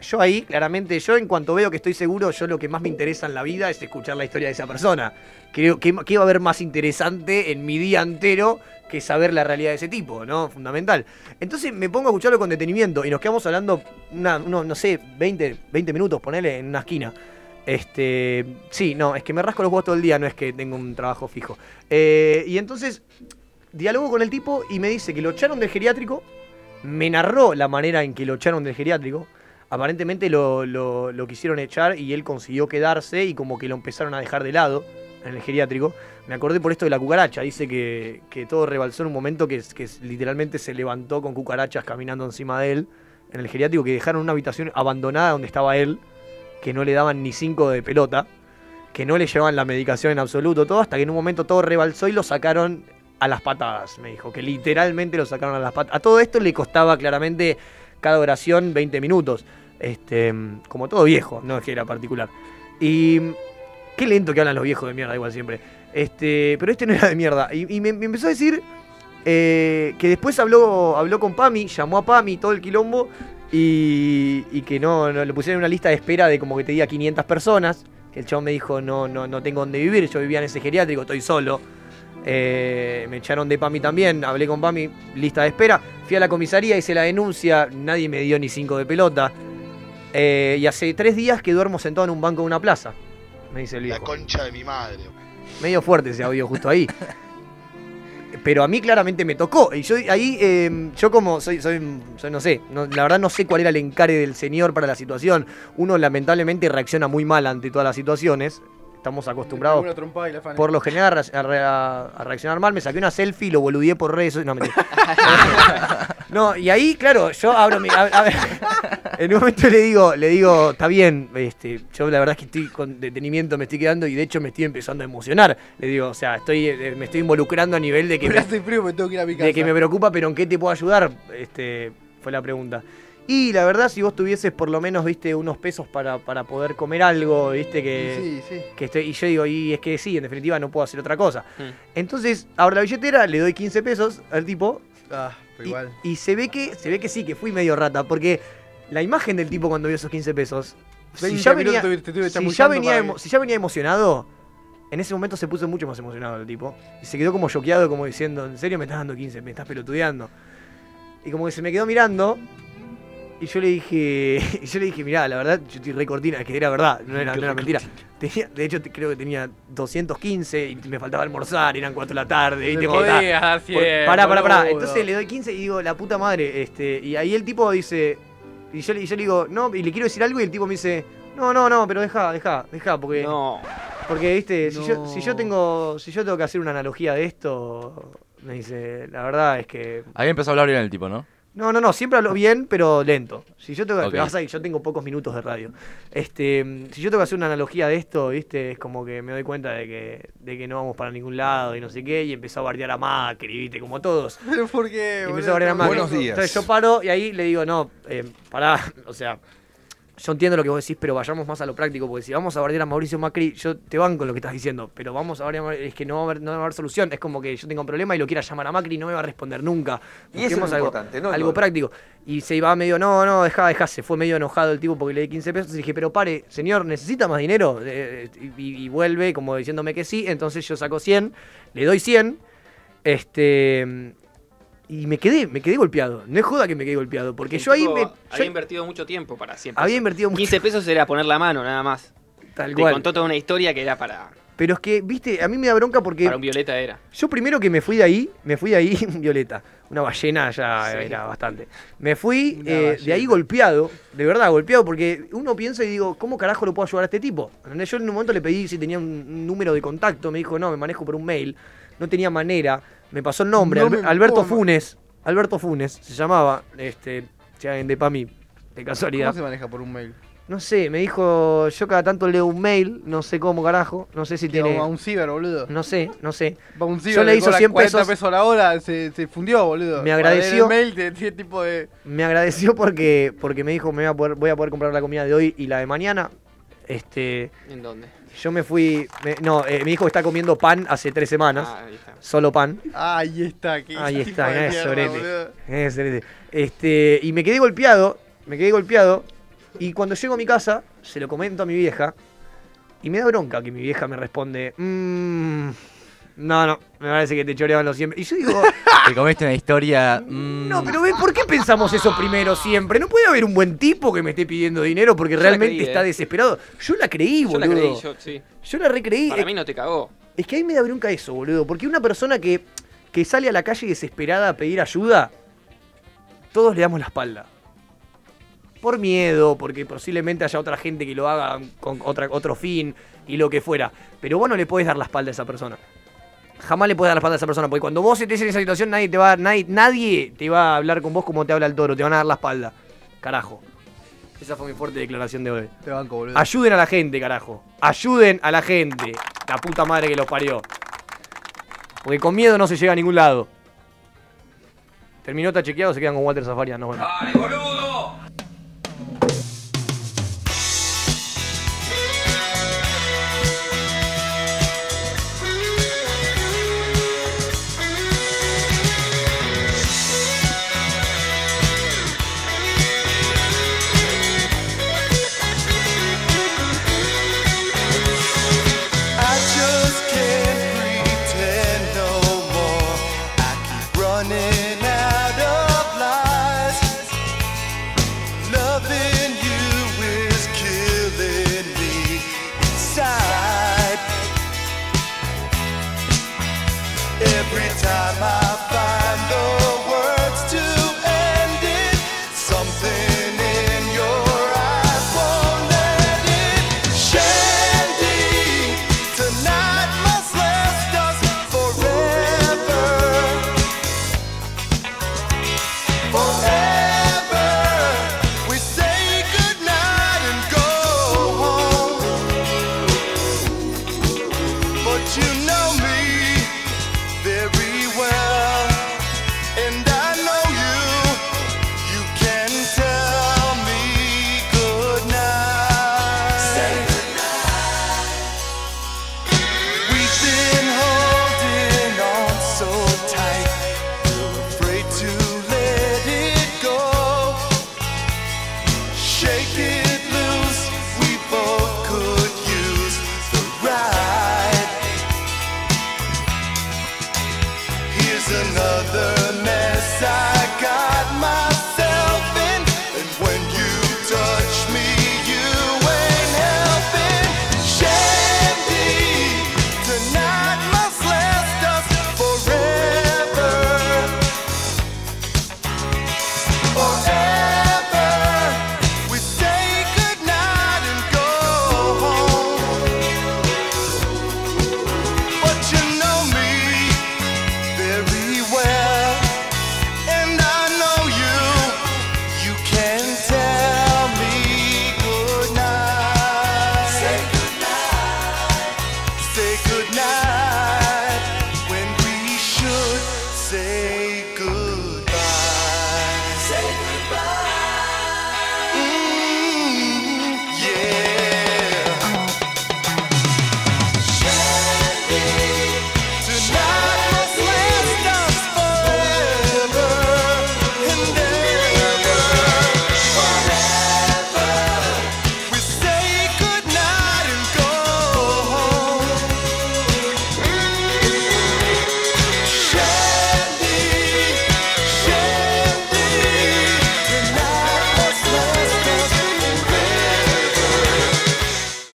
Yo ahí, claramente, yo en cuanto veo que estoy seguro, yo lo que más me interesa en la vida es escuchar la historia de esa persona. Creo que, que va a haber más interesante en mi día entero que saber la realidad de ese tipo, ¿no? Fundamental. Entonces me pongo a escucharlo con detenimiento y nos quedamos hablando, no sé, 20, 20 minutos, ponele, en una esquina. Este, sí, no, es que me rasco los huevos todo el día, no es que tengo un trabajo fijo. Eh, y entonces, dialogo con el tipo y me dice que lo echaron del geriátrico, me narró la manera en que lo echaron del geriátrico. Aparentemente lo, lo- lo quisieron echar y él consiguió quedarse y como que lo empezaron a dejar de lado en el geriátrico. Me acordé por esto de la cucaracha. Dice que, que todo rebalsó en un momento que, literalmente se levantó con cucarachas caminando encima de él en el geriátrico, que dejaron una habitación abandonada donde estaba él, que no le daban ni cinco de pelota, que no le llevaban la medicación en absoluto, todo, hasta que en un momento todo rebalsó y lo sacaron a las patadas, me dijo, que literalmente lo sacaron a las patadas. A todo esto le costaba claramente cada oración 20 minutos, este, como todo viejo, no es que era particular. Y qué lento que hablan los viejos de mierda, igual siempre. Este, pero este no era de mierda. Y, y me, me empezó a decir eh, que después habló, habló con Pami, llamó a Pami, todo el quilombo, y, y que no, no le pusieron una lista de espera de como que te diga 500 personas. Que el chabón me dijo, no, no, no tengo dónde vivir, yo vivía en ese geriátrico, estoy solo. Eh, me echaron de PAMI también, hablé con PAMI, lista de espera. Fui a la comisaría, hice la denuncia, nadie me dio ni cinco de pelota. Eh, y hace tres días que duermo sentado en un banco de una plaza, me dice el La viejo. concha de mi madre. Medio fuerte ese audio justo ahí. Pero a mí claramente me tocó. Y yo ahí, eh, yo como soy, soy, no sé, la verdad no sé cuál era el encare del señor para la situación. Uno lamentablemente reacciona muy mal ante todas las situaciones. Estamos acostumbrados y por lo general a, re- a re- a reaccionar mal. Me saqué una selfie y lo boludeé por redes. No, mentira. *laughs* no, y ahí, claro, yo abro mi. A, a ver, en un momento le digo, le digo, está bien, este, yo la verdad es que estoy con detenimiento, me estoy quedando y de hecho me estoy empezando a emocionar. Le digo, o sea, estoy, eh, me estoy involucrando a nivel de que, Me me, hace frío, me tengo que ir a mi casa. de que me preocupa, pero ¿en qué te puedo ayudar? Este, fue la pregunta. Y la verdad, si vos tuvieses por lo menos, viste, unos pesos para, para poder comer algo, viste, que, Sí, sí. que estoy, y yo digo, y es que sí, en definitiva no puedo hacer otra cosa. Entonces, abro la billetera, le doy 15 pesos al tipo. Ah, pero y, igual. y se ve que, se ve que sí, que fui medio rata, porque la imagen del tipo cuando vio esos 15 pesos, si 20 ya venía, te- te estuve si ya venía, emo- si ya venía emocionado, en ese momento se puso mucho más emocionado el tipo. Y se quedó como choqueado, como diciendo, ¿en serio me estás dando 15? ¿Me estás pelotudeando? Y como que se me quedó mirando. Y yo le dije, y *laughs* yo le dije, mirá, la verdad, yo estoy re cortina, es que era verdad, no era, no era mentira. Tenía, de hecho, creo que tenía 215 y me faltaba almorzar, eran 4 de la tarde. Y te 100, Pará, pará, pará. Entonces le doy 15 y digo, la puta madre, este. Y ahí el tipo dice. Y yo, le- y yo le digo, no, y le quiero decir algo y el tipo me dice, no, no, no, pero deja, deja, deja, porque. No. Porque, viste, si, yo, si yo tengo. Si yo tengo que hacer una analogía de esto, me dice, la verdad es que. Ahí empezó a hablar bien el tipo, ¿no? No, no, no, siempre hablo bien, pero lento. Si yo tengo que, Ok. pero vas a- yo tengo pocos minutos de radio. Este, mm, si yo tengo que hacer una analogía de esto, viste, es como que me doy cuenta de que, de que no vamos para ningún lado y no sé qué, y empezó a bardear a Macri, viste, como todos. *laughs* Pero ¿por qué? Empezó a bardear a Macri. Buenos días. Entonces yo paro y ahí le digo, no, eh, pará, *laughs* o sea, yo entiendo lo que vos decís, pero vayamos más a lo práctico, porque si vamos a bardear a Mauricio Macri, yo te banco lo que estás diciendo, pero vamos a bardear es que no va a haber, no va a haber solución, es como que yo tengo un problema y lo quiera llamar a Macri y no me va a responder nunca. Y eso es algo, importante, ¿no? algo práctico. Y se iba medio, no, no, dejá, dejá, se fue medio enojado el tipo porque le di 15 pesos y dije, pero pare, señor, ¿necesita más dinero? Eh, y, y vuelve como diciéndome que sí, entonces yo saco 100, le doy 100, este... Y me quedé, me quedé golpeado. No es joda que me quedé golpeado, porque yo ahí me... Había invertido mucho tiempo para 100 Había invertido mucho- 15 pesos era poner la mano, nada más. Tal Te cual. contó toda una historia que era para, Pero es que, viste, a mí me da bronca porque para un violeta era. yo primero que me fui de ahí, me fui de ahí, *laughs* Violeta, una ballena ya Sí. era bastante. Me fui eh, de ahí golpeado, de verdad golpeado, porque uno piensa y digo, ¿cómo carajo lo puedo ayudar a este tipo? Yo en un momento le pedí si tenía un, un número de contacto, me dijo, no, me manejo por un mail, no tenía manera, me pasó el nombre, No Albe- me Alberto. Funes, Alberto Funes se llamaba, este, si alguien de Pami, de casualidad. ¿Cómo se maneja por un mail? No sé, me dijo, yo cada tanto leo un mail, no sé cómo carajo, no sé si tiene... va a un ciber, boludo. No sé, no sé. Va a un ciber, Yo le hizo cobra 100 40 pesos. pesos a la hora, se, se fundió, boludo. Me agradeció. El mail de tiene tipo de... Me agradeció porque, porque me dijo me voy a, poder, voy a poder comprar la comida de hoy y la de mañana. Este, ¿En dónde? Yo me fui, me- no, eh, me dijo que está comiendo pan hace tres semanas, Ah, ahí está. solo pan. Ahí está, que Ahí tipo está, de mirá ese mierda, sorete. boludo. Eh, sorete. Este, y me quedé golpeado, me quedé golpeado. Y cuando llego a mi casa, se lo comento a mi vieja. Y me da bronca que mi vieja me responde, "Mm, no, no, me parece que te choreaban los siempre. Y yo digo, *laughs* Te comiste una historia. mm, No, pero ve, ¿por qué pensamos eso primero siempre? No puede haber un buen tipo que me esté pidiendo dinero porque Yo realmente creí, está eh. desesperado. Yo la creí, Yo boludo. la creí, yo, sí. Yo la recreí. Para Es- mí no te cagó. Es que ahí me da bronca eso, boludo. Porque una persona que, que sale a la calle desesperada a pedir ayuda, todos le damos la espalda. Por miedo, porque posiblemente haya otra gente que lo haga con otra, otro fin y lo que fuera. Pero vos no le podés dar la espalda a esa persona. Jamás le podés dar la espalda a esa persona, porque cuando vos estés en esa situación, nadie te va, nadie, nadie te va a hablar con vos como te habla el toro, te van a dar la espalda. Carajo. Esa fue mi fuerte declaración de hoy. Te banco, boludo. Ayuden a la gente, carajo. Ayuden a la gente. La puta madre que los parió. Porque con miedo no se llega a ningún lado. Terminó, está chequeado, se quedan con Walter Zafarian. Nos vemos.